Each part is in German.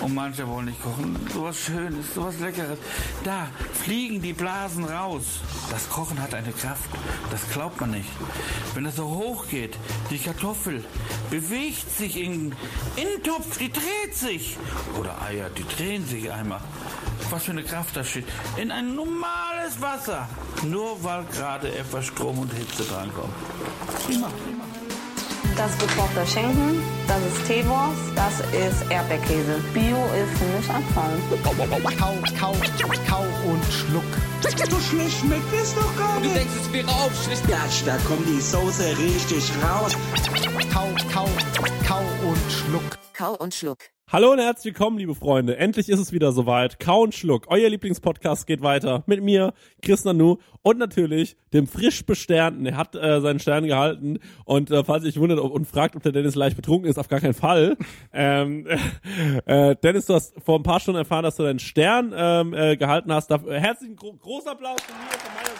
Und manche wollen nicht kochen. Sowas Schönes, sowas Leckeres. Da fliegen die Blasen raus. Das Kochen hat eine Kraft. Das glaubt man nicht. Wenn es so hoch geht, die Kartoffel bewegt sich in, in den Topf, die dreht sich. Oder Eier, die drehen sich einmal. Was für eine Kraft da steht. In ein normales Wasser. Nur weil gerade etwas Strom und Hitze drankommt. Prima, prima. Das ist gekochter Schinken, das ist Teewurst, das ist Erdbeerkäse. Bio ist für mich Abfall. Kau, kau, kau und schluck. So schlecht schmeckt es doch gar Du nicht. denkst, es wäre aufschlicht. Ja, da kommt die Soße richtig raus. Kau, kau, kau und schluck. Kau und Schluck. Hallo und herzlich willkommen, liebe Freunde. Endlich ist es wieder soweit. Kau und Schluck. Euer Lieblingspodcast geht weiter. Mit mir, Chris Nanu und natürlich dem frisch besternten. Er hat äh, seinen Stern gehalten. Und äh, falls ihr euch wundert und fragt, ob der Dennis leicht betrunken ist, auf gar keinen Fall. ähm, äh, Dennis, du hast vor ein paar Stunden erfahren, dass du deinen Stern ähm, äh, gehalten hast. Dafür, herzlichen gro großer Applaus von mir, von meiner.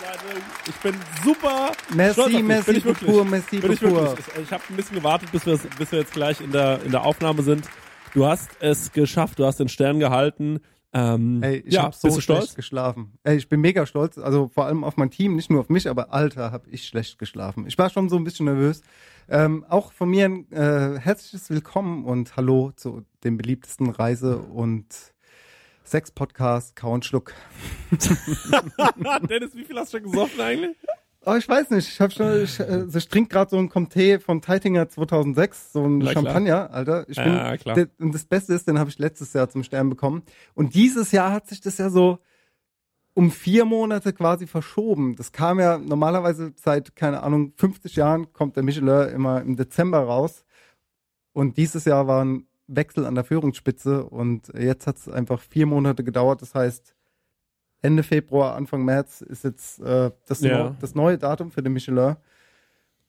Ich bin super Merci, merci Bin ich beaucoup, merci Bin ich wirklich. Ich, ich habe ein bisschen gewartet, bis wir, bis wir jetzt gleich in der, in der Aufnahme sind. Du hast es geschafft, du hast den Stern gehalten. Ähm, Ey, ich ja, hab so schlecht stolz? geschlafen. Ey, ich bin mega stolz, also vor allem auf mein Team, nicht nur auf mich, aber Alter, hab ich schlecht geschlafen. Ich war schon so ein bisschen nervös. Ähm, auch von mir ein äh, herzliches Willkommen und Hallo zu dem beliebtesten Reise- und Sex-Podcast Kau und Schluck. Dennis, wie viel hast du schon gesoffen eigentlich? Oh, ich weiß nicht. Ich habe schon, ich, äh, ich trinke gerade so ein Comté von Teitinger 2006, so ein klar. Champagner, Alter. Ich bin, Ja, klar. Und das Beste ist, den habe ich letztes Jahr zum Stern bekommen. Und dieses Jahr hat sich das ja so um vier Monate quasi verschoben. Das kam ja normalerweise seit, keine Ahnung, 50 Jahren kommt der Michelin immer im Dezember raus. Und dieses Jahr war ein Wechsel an der Führungsspitze und jetzt hat es einfach vier Monate gedauert. Das heißt, Ende Februar, Anfang März ist jetzt äh, das, Ja. neu- das neue Datum für den Michelin.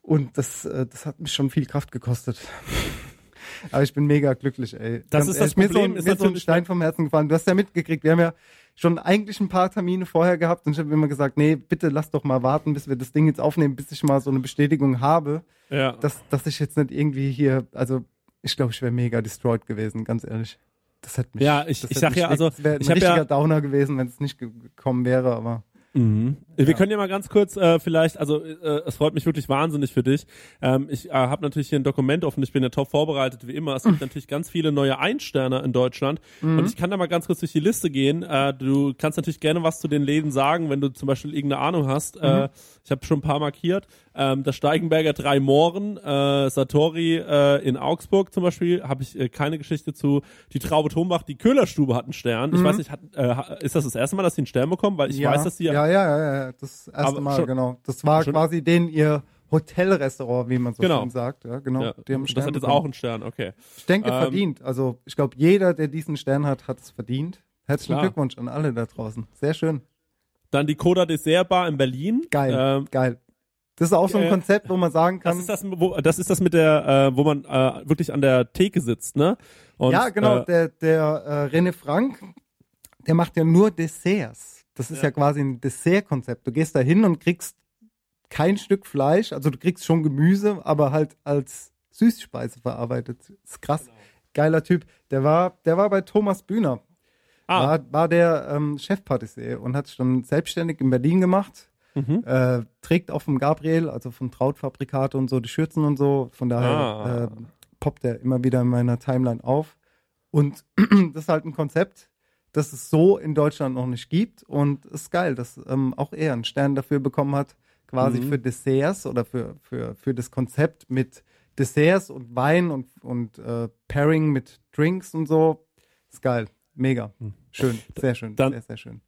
Und das, äh, das hat mich schon viel Kraft gekostet. Aber ich bin mega glücklich, ey. Das Ganz ist das ehrlich, mir Problem, so, ist mir so ein Stein vom Herzen gefallen. Du hast ja mitgekriegt, wir haben ja schon eigentlich ein paar Termine vorher gehabt und ich habe immer gesagt, nee, bitte lass doch mal warten, bis wir das Ding jetzt aufnehmen, bis ich mal so eine Bestätigung habe, Ja. dass, dass ich jetzt nicht irgendwie hier, also ich glaube, ich wäre mega destroyed gewesen, ganz ehrlich. Das hätte mich, Ja, ich- ich sag ja, also, das wäre ein ich richtiger ja- Downer gewesen, wenn es nicht ge- gekommen wäre, aber Mhm. Wir können ja mal ganz kurz äh, vielleicht, also äh, es freut mich wirklich wahnsinnig für dich. Ähm, ich äh, habe natürlich hier ein Dokument offen, ich bin ja top vorbereitet wie immer. Es gibt natürlich ganz viele neue Einsterner in Deutschland und ich kann da mal ganz kurz durch die Liste gehen. Äh, du kannst natürlich gerne was zu den Läden sagen, wenn du zum Beispiel irgendeine Ahnung hast. Äh, ich habe schon ein paar markiert. Ähm, das Steigenberger Drei Mohren, äh, Satori äh, in Augsburg zum Beispiel, habe ich äh, keine Geschichte zu. Die Traube Tombach, die Köhlerstube hat einen Stern. Ich weiß nicht, hat, äh, ist das das erste Mal, dass sie einen Stern bekommen? Weil ich ja, weiß, dass die ja, ja, ja, ja, das erste Mal, schon- genau. Das war schon- quasi den ihr Hotelrestaurant, wie man so Genau. schön sagt, ja, genau. Ja, Die haben einen das Stern hat jetzt bekommen. auch einen Stern, okay. Ich denke, Ähm, verdient. Also ich glaube, jeder, der diesen Stern hat, hat es verdient. Herzlichen Klar. Glückwunsch an alle da draußen. Sehr schön. Dann die Coda Dessert Bar in Berlin. Geil, Ähm, geil. Das ist auch so ein äh, Konzept, wo man sagen das kann, ist das, wo, das ist das mit der, äh, wo man äh, wirklich an der Theke sitzt, ne? Und, ja, genau, Äh, der, der äh, René Frank, der macht ja nur Desserts. Das ist ja, Ja. quasi ein Dessertkonzept. Du gehst da hin und kriegst kein Stück Fleisch, also du kriegst schon Gemüse, aber halt als Süßspeise verarbeitet. Das ist krass. Geiler Typ. Der war, der war bei Thomas Bühner. ah, War, war der ähm, Chefpatissier und hat sich dann selbstständig in Berlin gemacht. Mhm. Äh, trägt auch vom Gabriel, also vom Trautfabrikate und so, die Schürzen und so. Von daher Ah. äh, poppt er immer wieder in meiner Timeline auf. Und das ist halt ein Konzept, das es so in Deutschland noch nicht gibt. Und es ist geil, dass ähm, auch er einen Stern dafür bekommen hat, quasi Mhm. für Desserts oder für, für, für das Konzept mit Desserts und Wein und, und äh, Pairing mit Drinks und so. Ist geil. Mega. Schön. Sehr schön. Dann- sehr, sehr schön.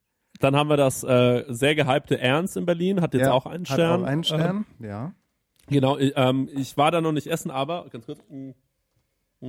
Dann haben wir das äh, sehr gehypte Ernst in Berlin, hat jetzt Ja, auch einen hat Stern. Auch einen Stern, ja. Ähm, genau, ich, ähm, ich war da noch nicht essen, aber ganz kurz. mm, mm,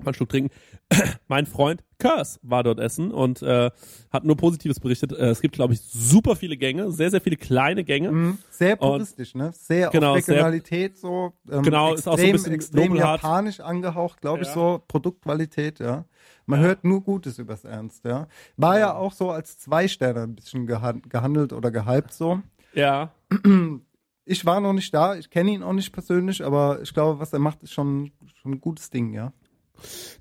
mal einen Schluck trinken. mein Freund Curse war dort essen und äh, hat nur Positives berichtet. Äh, es gibt, glaube ich, super viele Gänge, sehr, sehr viele kleine Gänge. Mhm. Sehr puristisch, ne? Sehr Genau, auf sehr- Regionalität so. Ähm, Genau, ist auch so ein extrem, bisschen extrem Nobelhart. japanisch angehaucht, glaube ich, Ja. so. Produktqualität, ja. Man hört nur Gutes übers Ernst, ja. War ja auch so als zwei Sterne ein bisschen gehan gehandelt oder gehypt so. Ja, Ich war noch nicht da, ich kenne ihn auch nicht persönlich, aber ich glaube, was er macht, ist schon, schon ein gutes Ding, ja.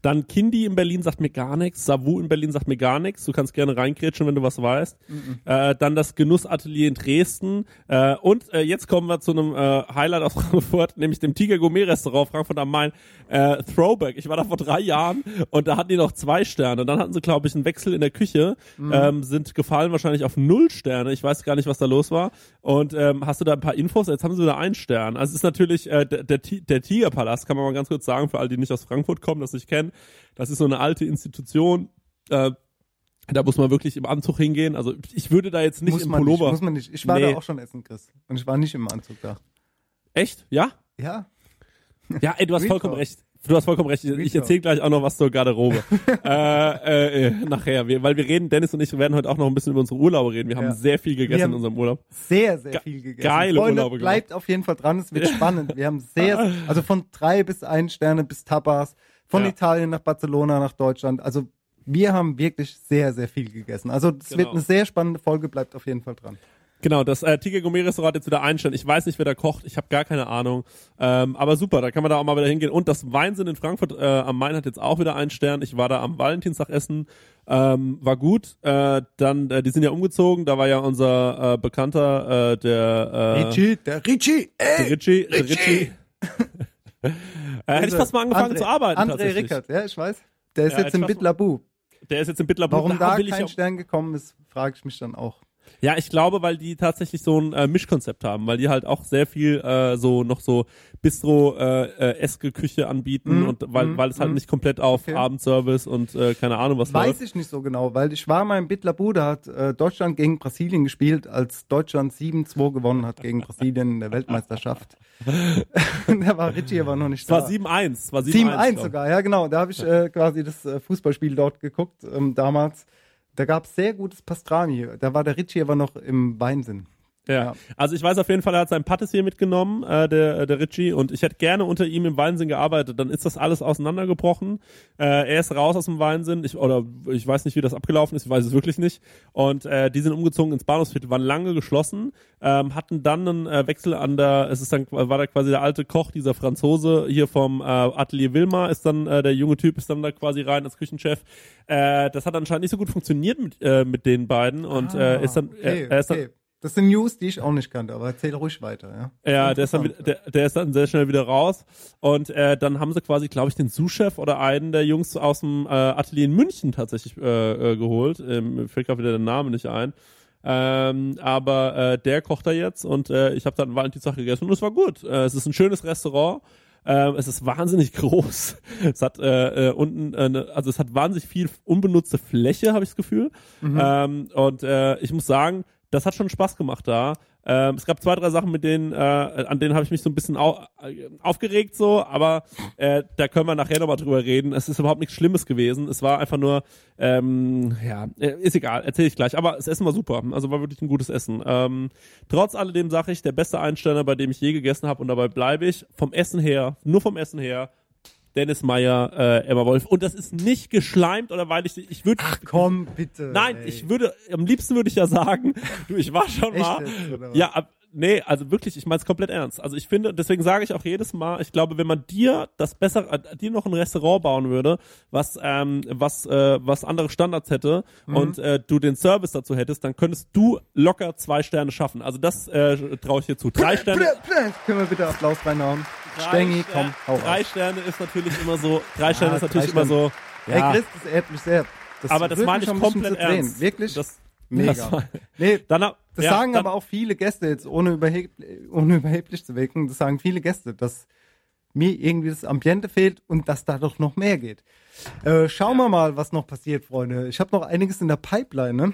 Dann Kindi in Berlin sagt mir gar nichts. Savu in Berlin sagt mir gar nichts. Du kannst gerne reingrätschen, wenn du was weißt. Äh, dann das Genussatelier in Dresden. Äh, und äh, jetzt kommen wir zu einem äh, Highlight aus Frankfurt, nämlich dem Tiger Gourmet Restaurant Frankfurt am Main. Äh, Throwback. Ich war da vor drei Jahren und da hatten die noch zwei Sterne. Und dann hatten sie, glaube ich, einen Wechsel in der Küche, ähm, sind gefallen wahrscheinlich auf null Sterne. Ich weiß gar nicht, was da los war. Und ähm, hast du da ein paar Infos? Jetzt haben sie wieder einen Stern. Also es ist natürlich äh, der, der, der Tigerpalast, kann man mal ganz kurz sagen, für alle, die nicht aus Frankfurt kommen, das nicht kennen. Das ist so eine alte Institution. Äh, da muss man wirklich im Anzug hingehen. Also ich würde da jetzt nicht muss im Pullover. Nicht, muss man nicht. Ich war Nee. da auch schon essen, Chris. Und ich war nicht im Anzug da. Echt? Ja? Ja. Ja, ey, du hast vollkommen recht. Du hast vollkommen recht. Ich, ich erzähle gleich auch noch was zur Garderobe. äh, äh, äh, nachher. Wir, weil wir reden, Dennis und ich werden heute auch noch ein bisschen über unsere Urlaube reden. Wir haben Ja. sehr viel gegessen in unserem Urlaub. Sehr, sehr Ge- viel gegessen. geile Freunde, Urlaube bleibt auf jeden Fall dran, es wird spannend. Wir haben sehr, also von drei bis ein Sterne bis Tapas, von Ja. Italien nach Barcelona nach Deutschland. Also wir haben wirklich sehr, sehr viel gegessen. Also es Genau. wird eine sehr spannende Folge, bleibt auf jeden Fall dran. Genau, das äh, Tiger Gourmet Restaurant jetzt wieder einstellen. Ich weiß nicht, wer da kocht. Ich habe gar keine Ahnung. Ähm, aber super, da kann man da auch mal wieder hingehen. Und das Weinsinn in Frankfurt äh, am Main hat jetzt auch wieder einen Stern. Ich war da am Valentinstag essen. Ähm, war gut. Äh, dann, äh, die sind ja umgezogen. Da war ja unser äh, Bekannter, äh, der äh, Richie, der Richie, der ey! Richie. Der Richie. äh, hätte ich fast mal angefangen André, zu arbeiten. André. Rickert, ja, ich weiß. Der ist Ja, jetzt weiß- Bitlabu. Der ist jetzt in Bitterbuch. Warum da ich kein Stern gekommen ist, frage ich mich dann auch. Ja, ich glaube, weil die tatsächlich so ein äh, Mischkonzept haben, weil die halt auch sehr viel äh, so noch so Bistro äh, äh, Küche anbieten Mhm, und weil mhm, weil es halt mhm. nicht komplett auf Okay. Abendservice und äh, keine Ahnung was Weiß läuft. ich nicht so genau, weil ich war mal in Bitlabu, da hat äh, Deutschland gegen Brasilien gespielt, als Deutschland 7-2 gewonnen hat gegen Brasilien in der Weltmeisterschaft. da war Richie aber noch nicht da. 7-1, es war 7-1 7-1 glaub. sogar, ja genau. Da habe ich äh, quasi das äh, Fußballspiel dort geguckt ähm, damals. Da gab es sehr gutes Pastrami. Da war der Richie aber noch im Weinsinn. Ja. Ja. Also ich weiß auf jeden Fall, er hat sein Patissier mitgenommen, äh, der, der Richie, und ich hätte gerne unter ihm im Weinsinn gearbeitet. Dann ist das alles auseinandergebrochen. Äh, er ist raus aus dem Weinsinn. Ich, oder ich weiß nicht, wie das abgelaufen ist, ich weiß es wirklich nicht. Und äh, die sind umgezogen ins Bahnhofsviertel, waren lange geschlossen, ähm, hatten dann einen äh, Wechsel an der, es ist dann, war da quasi der alte Koch, dieser Franzose hier vom äh, Atelier Wilmar, ist dann, äh, der junge Typ ist dann da quasi rein als Küchenchef. Äh, das hat anscheinend nicht so gut funktioniert mit, äh, mit den beiden und äh, ist dann, Ah, okay, er, er ist dann, okay. Das sind News, die ich auch nicht kannte, aber erzähl ruhig weiter. Ja, ja, der ist, dann, der, der ist dann sehr schnell wieder raus. Und äh, dann haben sie quasi, glaube ich, den Sous-Chef oder einen der Jungs aus dem äh, Atelier in München tatsächlich äh, äh, geholt. Ähm, mir fällt gerade wieder der Name nicht ein. Ähm, aber äh, der kocht da jetzt und äh, ich habe dann Valentinstag gegessen und es war gut. Äh, es ist ein schönes Restaurant. Ähm, es ist wahnsinnig groß. Es hat äh, äh, unten, äh, also es hat wahnsinnig viel unbenutzte Fläche, habe ich das Gefühl. Ähm, und äh, ich muss sagen, das hat schon Spaß gemacht da. Ähm, es gab zwei, drei Sachen, mit denen, äh, an denen habe ich mich so ein bisschen au äh, aufgeregt so, aber äh, da können wir nachher nochmal drüber reden. Es ist überhaupt nichts Schlimmes gewesen. Es war einfach nur, ähm, ja, äh, ist egal, erzähle ich gleich. Aber das Essen war super. Also war wirklich ein gutes Essen. Ähm, trotz alledem sage ich, der beste Einsteller, bei dem ich je gegessen habe und dabei bleibe ich, vom Essen her, nur vom Essen her, Dennis Meyer, äh, Emma Wolf. Und das ist nicht geschleimt oder weil ich, ich würde, Ach komm, bitte. Nein, ey. ich würde, am liebsten würde ich ja sagen, du, ich war schon Echt mal. Ja, ab, nee, also wirklich, ich meine es komplett ernst. Also ich finde, deswegen sage ich auch jedes Mal, ich glaube, wenn man dir das besser, äh, dir noch ein Restaurant bauen würde, was, ähm, was, äh, was andere Standards hätte Mhm. und äh, du den Service dazu hättest, dann könntest du locker zwei Sterne schaffen. Also das äh, traue ich dir zu. Drei Sterne. Können wir bitte Applaus reinhauen? Drei Stengi, Sterne- komm, hau Drei raus. Sterne ist natürlich immer so, drei Sterne ist drei natürlich immer so. Hey Ja, Chris, das ehrt mich sehr. Das aber das meine ich komplett ernst. Wirklich? Das, Mega. Das war, nee, dann, das ja, sagen dann, aber auch viele Gäste jetzt, ohne, überheb ohne überheblich zu wirken, das sagen viele Gäste, dass mir irgendwie das Ambiente fehlt und dass da doch noch mehr geht. Äh, schauen wir mal, was noch passiert, Freunde. Ich habe noch einiges in der Pipeline, ne?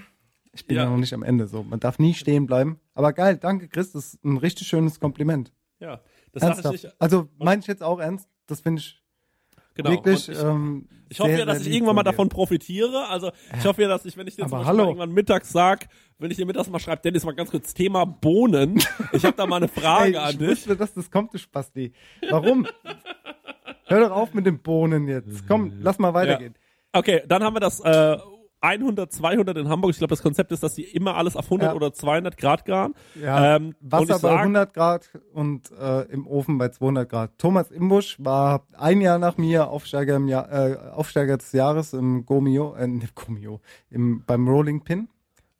Ich bin ja. Ja. noch nicht am Ende so. Man darf nie stehen bleiben. Aber geil, danke Chris, das ist ein richtig schönes Kompliment. Ja, das sage ich Ernsthaft. nicht. Also meine ich jetzt auch ernst, das finde ich Genau. Wirklich, ich, ähm, ich hoffe sehr, ja, dass ich irgendwann mal davon profitiere. Also ich hoffe ja, dass ich, wenn ich dir zum Beispiel irgendwann mittags sag, wenn ich dir mittags mal schreibe, Dennis, mal ganz kurz Thema Bohnen. Ich habe da mal eine Frage Ey, an ich dich. wusste, dass das kommt, du Spasti. Warum? Hör doch auf mit den Bohnen jetzt. Komm, lass mal weitergehen. Okay, dann haben wir das äh, 100, 200 in Hamburg. Ich glaube, das Konzept ist, dass die immer alles auf 100 Ja. oder 200 Grad garen. Ja, Ähm, Wasser bei sag- 100 Grad und äh, im Ofen bei 200 Grad. Thomas Imbusch war ein Jahr nach mir Aufsteiger, im Jahr, äh, Aufsteiger des Jahres im Gomio, äh, nicht Gomio, im, beim Rolling Pin.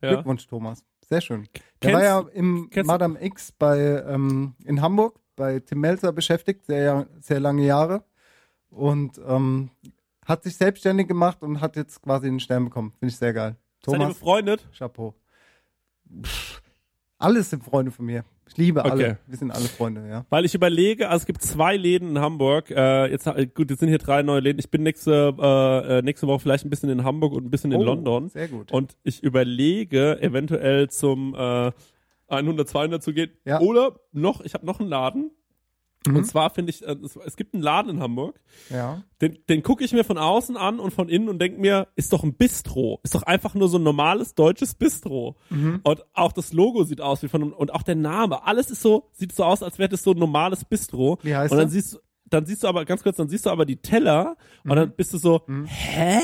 Ja. Glückwunsch, Thomas. Sehr schön. Der Kennst- war ja im Madame X bei, ähm, in Hamburg bei Tim Melzer beschäftigt, sehr, sehr lange Jahre. Und ähm, hat sich selbstständig gemacht und hat jetzt quasi einen Stern bekommen. Finde ich sehr geil. Seid ihr Thomas, befreundet? Chapeau. Pff, alles sind Freunde von mir. Ich liebe alle. Okay. Wir sind alle Freunde, ja. Weil ich überlege, also es gibt zwei Läden in Hamburg. Äh, jetzt äh, gut, jetzt sind hier drei neue Läden. Ich bin nächste äh, äh, nächste Woche vielleicht ein bisschen in Hamburg und ein bisschen in Oh, London. Sehr gut. Und ich überlege, eventuell zum äh, 100, 200 zu gehen. Ja. Oder noch, ich habe noch einen Laden. Mhm. Und zwar finde ich, äh, es, gibt einen Laden in Hamburg, ja. den, den gucke ich mir von außen an und von innen und denke mir, ist doch ein Bistro. Ist doch einfach nur so ein normales deutsches Bistro. Mhm. Und auch das Logo sieht aus wie von einem, und auch der Name. Alles ist so, sieht so aus, als wäre das so ein normales Bistro. Wie heißt Und dann er? siehst du, dann siehst du aber, ganz kurz, dann siehst du aber die Teller und Mhm. dann bist du so, hä?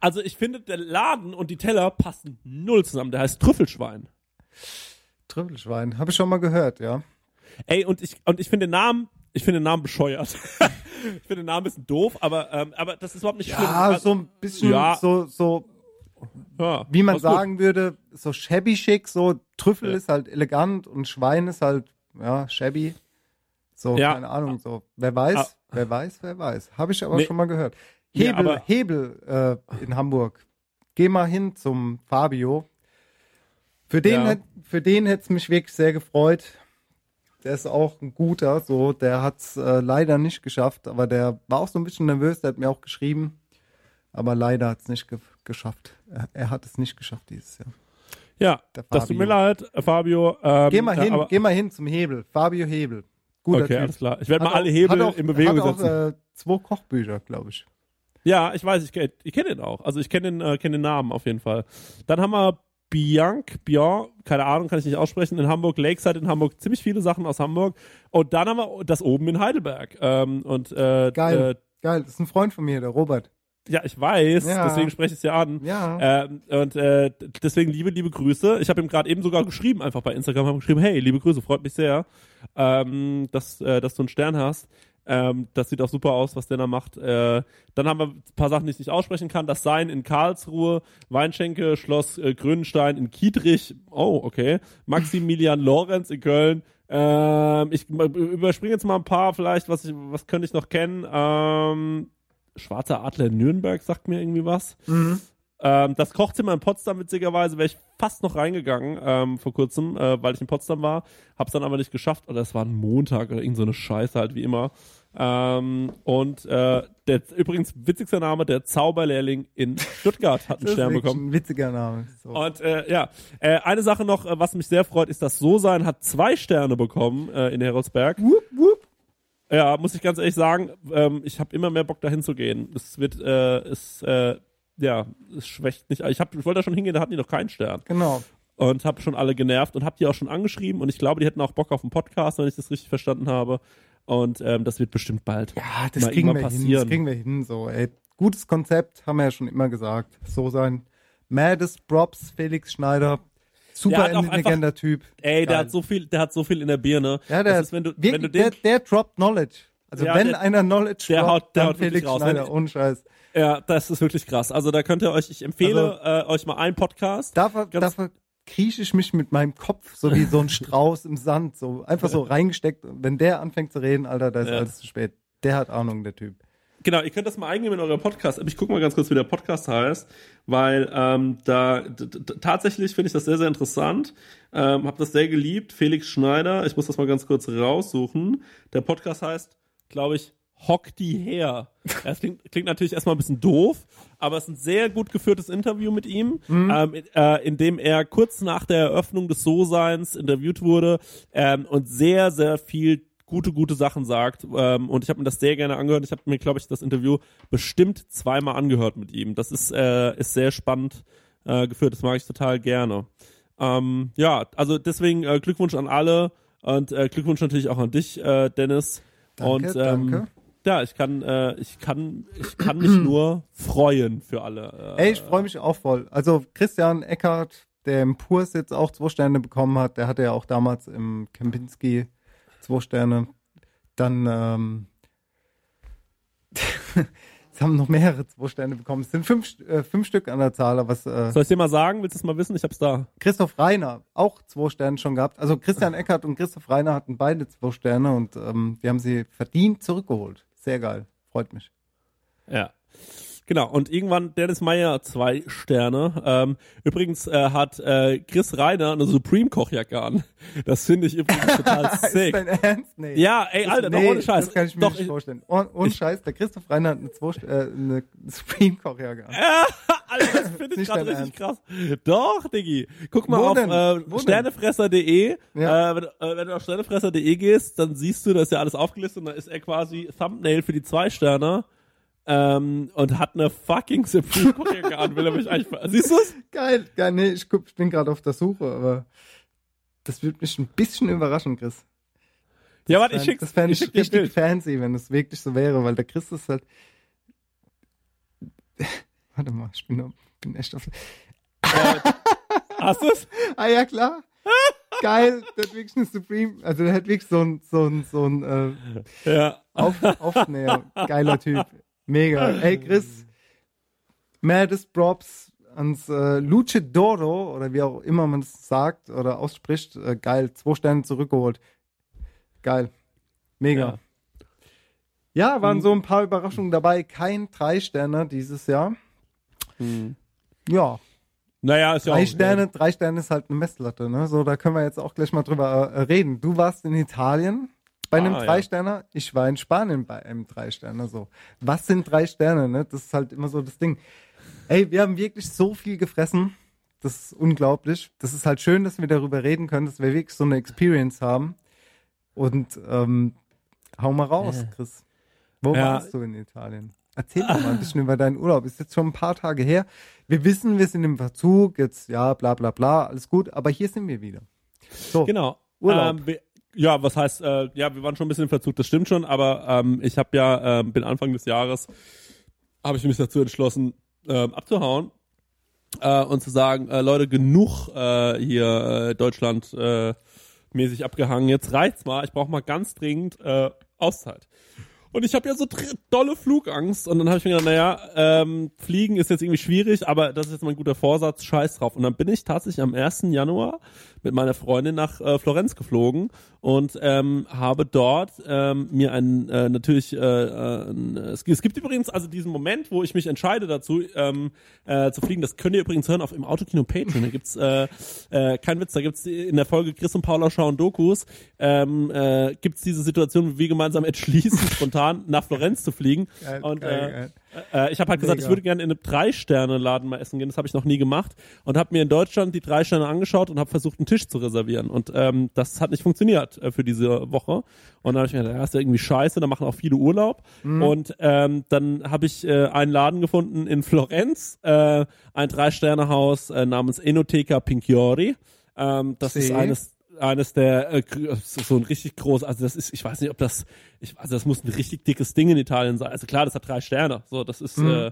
Also ich finde, der Laden und die Teller passen null zusammen. Der heißt Trüffelschwein. Trüffelschwein. Habe ich schon mal gehört, ja. Ey, und ich, und ich finde den Namen, ich finde den Namen bescheuert. ich finde den Namen ein bisschen doof, aber, ähm, aber das ist überhaupt nicht schlimm. Ja, Also, so ein bisschen Ja. so, so, ja, wie man alles gut. sagen würde, so shabby schick, so Trüffel Ja. ist halt elegant und Schwein ist halt, ja, shabby. So, Ja. keine Ahnung, so. Wer weiß, Ah. wer weiß, wer weiß. Habe ich aber Nee. schon mal gehört. Nee, Hebel, aber- Hebel äh, in Hamburg. Geh mal hin zum Fabio. Für den, Ja. hätt, für den hätte es mich wirklich sehr gefreut. Der ist auch ein guter, so, der hat es äh, leider nicht geschafft, aber der war auch so ein bisschen nervös, der hat mir auch geschrieben, aber leider hat es nicht ge geschafft. Er, er hat es nicht geschafft dieses Jahr. Ja, das tut mir Fabio. leid, äh, Fabio. Ähm, Geh mal ja, hin, aber, geh mal hin zum Hebel, Fabio Hebel. Guter okay, Typ. alles klar. Ich werde mal alle Hebel auch, in Bewegung hat auch, setzen. Äh, zwei Kochbücher, glaube ich. Ja, ich weiß, ich, ich kenne den auch. Also ich kenne den, äh, kenn den Namen auf jeden Fall. Dann haben wir Bianc, Bian, keine Ahnung, kann ich nicht aussprechen, in Hamburg, Lakeside in Hamburg, ziemlich viele Sachen aus Hamburg. Und dann haben wir das oben in Heidelberg. Ähm, und äh, Geil, Äh, geil. Das ist ein Freund von mir, der Robert. ja, ich weiß, Ja. deswegen spreche ich es ja an. Ja. Ähm, und äh, deswegen liebe, liebe Grüße. Ich habe ihm gerade eben sogar geschrieben, einfach bei Instagram, habe geschrieben, hey, liebe Grüße, freut mich sehr, ähm, dass, äh, dass du einen Stern hast. Ähm, das sieht auch super aus, was der da macht. Äh, dann haben wir ein paar Sachen, die ich nicht aussprechen kann. Das Sein in Karlsruhe, Weinschenke, Schloss äh, Grünstein in Kietrich. Oh, okay. Maximilian Lorenz in Köln. Ähm, ich überspringe jetzt mal ein paar, vielleicht, was ich, was könnte ich noch kennen? Ähm, Schwarzer Adler in Nürnberg sagt mir irgendwie was. Ähm, das Kochzimmer in Potsdam, witzigerweise, wäre ich fast noch reingegangen ähm, vor kurzem, äh, weil ich in Potsdam war. Hab's dann aber nicht geschafft. Oder es war ein Montag oder irgend so eine Scheiße halt wie immer. Ähm, und äh, der übrigens witzigster Name, der Zauberlehrling in Stuttgart hat einen Das ist Stern bekommen. ein witziger Name. So. Und äh, ja, äh, eine Sache noch, äh, was mich sehr freut, ist, dass So-Sein hat zwei Sterne bekommen äh, in Heroldsberg. Wupp, wupp. Ja, muss ich ganz ehrlich sagen, ähm, ich habe immer mehr Bock dahin zu gehen. Es wird, äh, es, äh, ja, es schwächt nicht. Ich, hab, ich wollte da schon hingehen, da hatten die noch keinen Stern. Genau. Und habe schon alle genervt und habe die auch schon angeschrieben und ich glaube, die hätten auch Bock auf einen Podcast, wenn ich das richtig verstanden habe. Und ähm, das wird bestimmt bald. Ja, das mal kriegen wir irgendwann hin. passieren. Das kriegen wir hin. So, ey. Gutes Konzept, haben wir ja schon immer gesagt. So sein. Maddest Props, Felix Schneider. Super intelligenter Typ. Ey, der Geil. hat so viel, der hat so viel in der Birne. Ja, der, das ist, wenn du, wirklich, wenn du den, der, der droppt Knowledge. Also Ja, wenn der- einer Knowledge der droppt, haut- der dann haut Felix raus. Schneider, ohne Scheiß. ja, das ist wirklich krass. Also da könnt ihr euch, ich empfehle äh, euch mal einen Podcast. Dafür, Ganz- dafür krieche ich mich mit meinem Kopf so wie so ein Strauß im Sand, so einfach so reingesteckt. Und wenn der anfängt zu reden, Alter, da ist Ja. alles zu spät. Der hat Ahnung, der Typ. Genau, ihr könnt das mal eingeben in eurer Podcast. Ich gucke mal ganz kurz, wie der Podcast heißt, weil ähm, da tatsächlich finde ich das sehr, sehr interessant. Ähm, hab das sehr geliebt. Felix Schneider, ich muss das mal ganz kurz raussuchen. Der Podcast heißt, glaube ich, Hock die her. Das klingt, klingt natürlich erstmal ein bisschen doof, aber es ist ein sehr gut geführtes Interview mit ihm, ähm, in, äh, in dem er kurz nach der Eröffnung des So-Seins interviewt wurde ähm, und sehr, sehr viel gute, gute Sachen sagt. Ähm, und ich habe mir das sehr gerne angehört. Ich habe mir, glaube ich, das Interview bestimmt zweimal angehört mit ihm. Das ist, äh, ist sehr spannend äh, geführt. Das mag ich total gerne. Ähm, ja, also deswegen äh, Glückwunsch an alle und äh, Glückwunsch natürlich auch an dich, äh, Dennis. Danke, und ähm, danke. Ja, ich kann, äh, ich kann, ich kann mich nur freuen für alle. Äh, Ey, ich freue mich auch voll. Also Christian Eckert, der im Purs jetzt auch zwei Sterne bekommen hat, der hatte ja auch damals im Kempinski zwei Sterne. Dann, ähm, es haben noch mehrere zwei Sterne bekommen. Es sind fünf, äh, fünf Stück an der Zahl, es, äh, Soll ich dir mal sagen? Willst du es mal wissen? Ich hab's da. Christoph Reiner auch zwei Sterne schon gehabt. Also Christian Eckert und Christoph Reiner hatten beide zwei Sterne und ähm, wir haben sie verdient zurückgeholt. Sehr geil. Freut mich. Ja. Genau, und irgendwann Dennis Meyer zwei Sterne. Ähm, übrigens äh, hat äh, Chris Reiner eine Supreme-Kochjacke an. Das finde ich übrigens total Ist sick. dein Ernst? Nee. Ja, ey, Alter, doch nee, ohne Scheiß. Das kann ich mir doch, nicht vorstellen. Oh, ohne Scheiß, der Christoph Reiner hat eine, zwei, äh, eine Supreme-Kochjacke an. Alter, das finde ich gerade richtig krass. Doch, Diggi. Guck mal Wo auf denn? äh, Wo sternefresser.de. Ja. Äh, wenn, äh, wenn du auf sternefresser.de gehst, dann siehst du, da ist ja alles aufgelistet und da ist er quasi Thumbnail für die zwei Sterne. Ähm, und hat eine fucking Supreme Kochjacke an, will er mich eigentlich ver- Siehst du's? Geil, geil. Nee, ich, guck, ich bin gerade auf der Suche, aber das würde mich ein bisschen überraschen, Chris. Ja, warte, ich schick's. Das fände ich ich richtig Bild. fancy, wenn es wirklich so wäre, weil der Chris ist halt. Warte mal, ich bin, bin echt auf. Hast du's? Ah ja, klar. Geil, der hat wirklich eine Supreme, also der hat wirklich so ein, so ein, so ein äh, Ja. auf, Aufnäher. Geiler Typ. Mega. Ey, Chris, maddest Props ans äh, Luchadoro, oder wie auch immer man es sagt oder ausspricht. Äh, geil, zwei Sterne zurückgeholt. Geil. Mega. Ja, waren so ein paar Überraschungen dabei. Kein drei Sterne dieses Jahr. Ja, Naja, ist ja drei auch. Sterne, drei Sterne ist halt eine Messlatte, ne? So, da können wir jetzt auch gleich mal drüber äh, reden. Du warst in Italien bei einem Ah, ja. Drei-Sterner, ich war in Spanien bei einem Drei-Sterner, so. Was sind drei Sterne, ne? Das ist halt immer so das Ding. Ey, wir haben wirklich so viel gefressen. Das ist unglaublich. Das ist halt schön, dass wir darüber reden können, dass wir wirklich so eine Experience haben. Und ähm, hau mal raus, Chris. Wo Ja. warst du in Italien? Erzähl doch mal ein bisschen über deinen Urlaub. Ist jetzt schon ein paar Tage her. Wir wissen, wir sind im Verzug, jetzt ja, bla bla bla, alles gut, aber hier sind wir wieder. So, Genau. Urlaub. Ähm, wir, ja, was heißt, äh, ja, wir waren schon ein bisschen im Verzug, das stimmt schon, aber ähm, ich habe ja, ähm, bin Anfang des Jahres, habe ich mich dazu entschlossen, ähm, abzuhauen äh, und zu sagen, äh, Leute, genug äh, hier äh, Deutschland äh, mäßig abgehangen, jetzt reicht's mal, ich brauche mal ganz dringend äh, Auszeit. Und ich habe ja so dolle Flugangst. Und dann habe ich mir gedacht, naja, ähm, Fliegen ist jetzt irgendwie schwierig, aber das ist jetzt mein guter Vorsatz, scheiß drauf. Und dann bin ich tatsächlich am 1. Januar mit meiner Freundin nach äh, Florenz geflogen und ähm, habe dort ähm, mir ein äh, natürlich äh, äh, es gibt übrigens also diesen Moment, wo ich mich entscheide dazu ähm, äh, zu fliegen. Das könnt ihr übrigens hören auf im Autokino Patreon. Da gibt's äh, äh, kein Witz, da gibt's in der Folge Chris und Paula schauen Dokus ähm, äh, gibt's diese Situation, wie wir gemeinsam entschließen, spontan nach Florenz zu fliegen. Geil, und geil, äh, äh, ich habe halt gesagt, Mega. ich würde gerne in einem Drei-Sterne-Laden mal essen gehen. Das habe ich noch nie gemacht und habe mir in Deutschland die drei Sterne angeschaut und habe versucht, einen Tisch zu reservieren. Und ähm, das hat nicht funktioniert äh, für diese Woche. Und dann habe ich mir gedacht, ja, ist ja irgendwie scheiße, da machen auch viele Urlaub. Mhm. Und ähm, dann habe ich äh, einen Laden gefunden in Florenz, äh, ein Drei-Sterne-Haus äh, namens Enoteca Pinchiori. Ähm, das ist See. eines eines der äh, gr- so ein richtig groß, also das ist, ich weiß nicht, ob das, ich, also das muss ein richtig dickes Ding in Italien sein. Also klar, das hat drei Sterne. So, das ist, äh,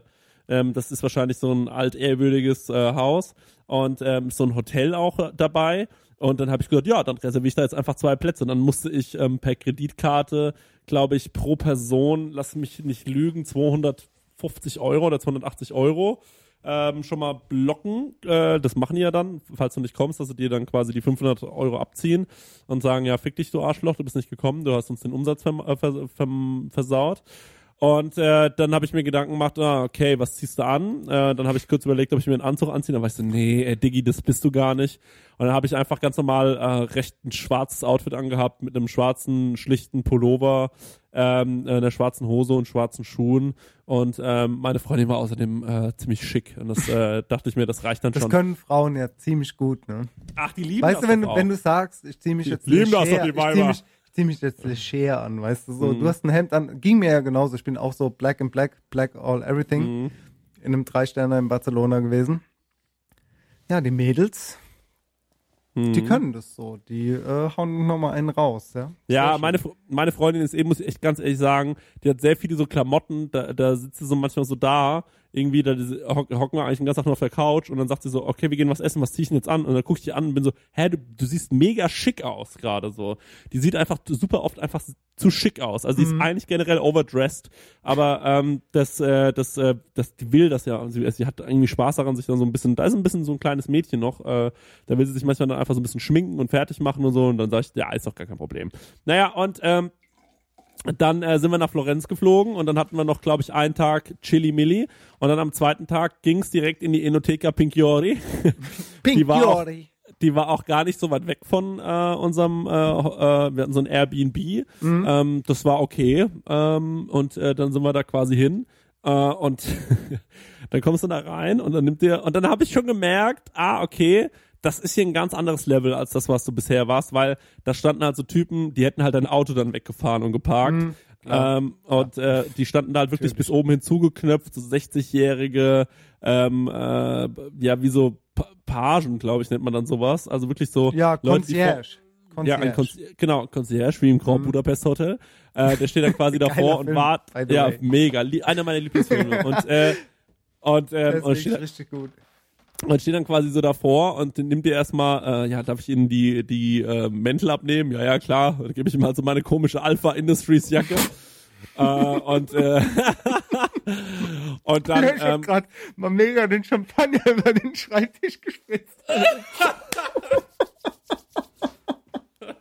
ähm, das ist wahrscheinlich so ein altehrwürdiges äh, Haus und ähm, so ein Hotel auch äh, dabei. Und dann habe ich gesagt, ja, dann reserviere ich da jetzt einfach zwei Plätze. Und dann musste ich ähm, per Kreditkarte, glaube ich, pro Person, lass mich nicht lügen, 250 Euro oder 280 Euro ähm, schon mal blocken. Äh, das machen die ja dann, falls du nicht kommst, dass sie dir dann quasi die 500 Euro abziehen und sagen, ja, fick dich, du Arschloch, du bist nicht gekommen, du hast uns den Umsatz äh, vers verm versaut. Und äh, dann habe ich mir Gedanken gemacht, ah, okay, was ziehst du an? Äh, dann habe ich kurz überlegt, ob ich mir einen Anzug anziehe. Dann war ich so, nee, ey, Diggi, das bist du gar nicht. Und dann habe ich einfach ganz normal äh, recht ein schwarzes Outfit angehabt mit einem schwarzen, schlichten Pullover, ähm, äh, einer schwarzen Hose und schwarzen Schuhen. Und ähm, meine Freundin war außerdem äh, ziemlich schick. Und das äh, dachte ich mir, das reicht dann Das schon. können Frauen ja ziemlich gut, ne? Ach, die lieben Weißt das du, wenn doch du, auch. wenn du sagst, ich ziehe mich Die jetzt lieben nicht das doch, her, die ich ziehe Weiber. mich, ich zieh mich jetzt leger an, weißt du, so, Mhm. du hast ein Hemd an, ging mir ja genauso, ich bin auch so black and black, black all everything, Mhm. in einem Drei-Sterner in Barcelona gewesen. Ja, die Mädels, die Mhm. können das so, die äh, hauen nochmal einen raus, ja. Ja, meine, meine Freundin ist eben, muss ich echt ganz ehrlich sagen, die hat sehr viele so Klamotten, da, da sitzt sie so manchmal so da, irgendwie, da hocken wir eigentlich den ganzen Tag nur auf der Couch und dann sagt sie so, okay, wir gehen was essen, was zieh ich denn jetzt an? Und dann guck ich die an und bin so, hä, du, du siehst mega schick aus gerade so. Die sieht einfach super oft einfach zu schick aus. Also die ist eigentlich generell overdressed, aber ähm, das, äh, das, äh, das, die will das ja. Sie, sie hat irgendwie Spaß daran, sich dann so ein bisschen, da ist ein bisschen so ein kleines Mädchen noch, äh, da will sie sich manchmal dann einfach so ein bisschen schminken und fertig machen und so und dann sage ich, ja, ist doch gar kein Problem. Naja, und ähm, dann äh, sind wir nach Florenz geflogen und dann hatten wir noch, glaube ich, einen Tag Chili Milli und dann am zweiten Tag ging's direkt in die Enoteca Pinchiori. Pink die war auch-. Die war auch gar nicht so weit weg von äh, unserem, äh, äh, wir hatten so ein Airbnb. Ähm, das war okay. Ähm, und äh, dann sind wir da quasi hin. Äh, und dann kommst du da rein und dann nimmt dir, und dann habe ich schon gemerkt, ah, okay, das ist hier ein ganz anderes Level als das, was du bisher warst, weil da standen halt so Typen, die hätten halt dein Auto dann weggefahren und geparkt. ähm, und äh, die standen da halt wirklich bis oben hin zugeknöpft, so 60-jährige, ähm, äh, ja, wie so Pa- Pagen, glaube ich, nennt man dann sowas. Also wirklich so Ja, vor- Concierge. ja, ein Concierge. Konzi genau, Concierge, wie im Grand Budapest Hotel. Äh, der steht dann quasi davor und Film, wart. by the Ja, way. mega. Einer meiner Lieblingsfilme. und, äh, und, ähm, und, steht, richtig gut. Und steht dann quasi so davor und nimmt dir erstmal, äh, ja, darf ich Ihnen die, die äh, Mäntel abnehmen? Ja, ja, klar. Dann gebe ich ihm halt so meine komische Alpha Industries Jacke. äh, und, äh, und dann, ich hab ähm, grad mal mega den Champagner über den Schreibtisch gespritzt.